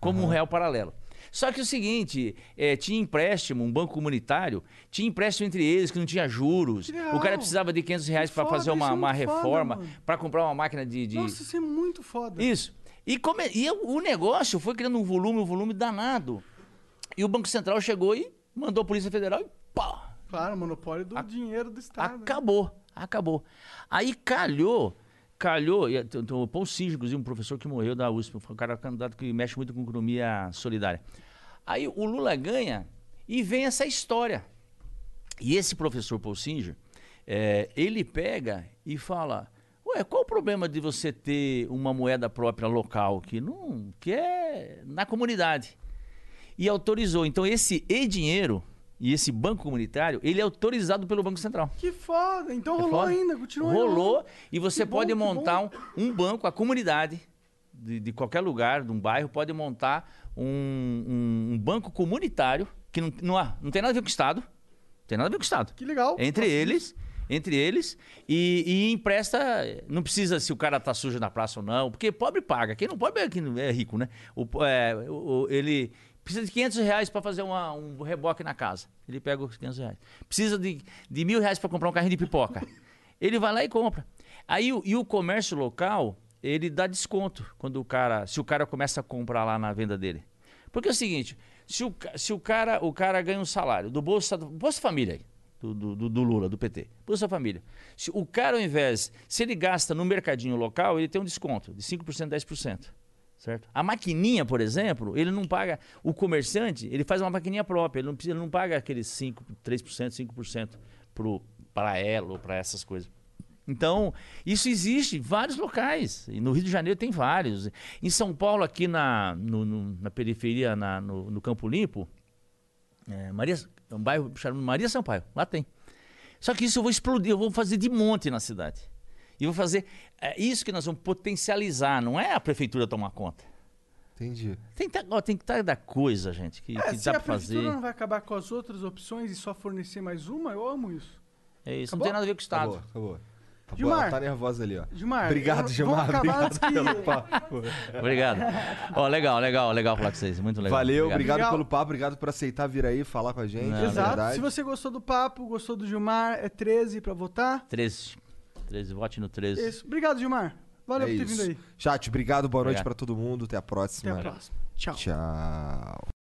Como um real paralelo. Só que é o seguinte, é, tinha empréstimo, um banco comunitário, tinha empréstimo entre eles que não tinha juros. Legal. O cara precisava de 500 reais para fazer uma, é uma reforma, para comprar uma máquina de. de- Nossa, isso é muito foda. Isso. E, come- e o o negócio foi criando um volume, um volume danado. E o Banco Central chegou e mandou a Polícia Federal e pá! Claro, monopólio do dinheiro do Estado. né? Acabou, acabou. Aí calhou, calhou, e tem- tem o Paul Singer, inclusive, um professor que morreu da USP, foi um cara candidato que mexe muito com economia solidária. Aí o Lula ganha e vem essa história. E esse professor Paul Singer, eh, ele pega e fala: Ué, qual o problema de você ter uma moeda própria local que não que é na comunidade? E autorizou. Então esse e-dinheiro e esse banco comunitário, ele é autorizado pelo Banco Central. Que foda. Então É rolou foda? ainda, continua Rolou e você Que bom, pode que montar um, bom. um banco, a comunidade de, de qualquer lugar, de um bairro, pode montar um, um- um banco comunitário que não, não, há- não tem nada a ver com o Estado. Não tem nada a ver com o Estado. Que legal. Entre Gosto eles, entre eles, e, e empresta. Não precisa se o cara tá sujo na praça ou não, porque pobre paga. Quem não pobre é quem é rico, né? O, é, o- ele precisa de 500 reais para fazer uma- um reboque na casa. Ele pega os 500 reais. Precisa de, de mil reais para comprar um carrinho de pipoca. <laughs> Ele vai lá e compra. Aí o- e o comércio local, ele dá desconto quando o cara, se o cara começa a comprar lá na venda dele. Porque é o seguinte, se o, se o cara, o cara ganha um salário do Bolsa, Bolsa Família aí, do, do- do Lula, do PT, Bolsa Família. Se o cara ao invés, se ele gasta no mercadinho local, ele tem um desconto de 5%, 10%. Certo? A maquininha, por exemplo, ele não paga. O comerciante, ele faz uma maquininha própria, ele não, precisa, ele não paga aqueles 5, 3%, 5% para ela ou para essas coisas. Então, isso existe em vários locais. E no Rio de Janeiro tem vários. Em São Paulo, aqui na, no- no- na periferia, na- no, no Campo Limpo, é, Maria, é um bairro chamado Maria Sampaio, lá tem. Só que isso eu vou explodir, eu vou fazer de monte na cidade. E vou fazer. É isso que nós vamos potencializar, não é a prefeitura tomar conta. Entendi. Tem que tá, ó, tem que estar da coisa, gente, que, É, que se dá a pra fazer. prefeitura não vai acabar com as outras opções e só fornecer mais uma, eu amo isso. É isso, Acabou? não tem nada a ver com o Estado. Acabou, acabou. Acabou, Gilmar. ela tá nervosa ali, ó. Gilmar, Obrigado, Gilmar. Obrigado que- <laughs> pelo papo. Obrigado. Ó, legal, legal, legal falar com vocês. Muito legal. Valeu, obrigado, Obrigado. pelo papo, obrigado por aceitar vir aí falar com a gente. Não, é Exato. verdade. Se você gostou do papo, gostou do Gilmar, é 13 pra votar. 13. 13, vote no 13. Isso. Obrigado, Gilmar. Valeu É por ter isso. vindo aí. Chat, obrigado, boa noite Obrigado. pra todo mundo. Até a próxima. Até a próxima. Tchau. Tchau.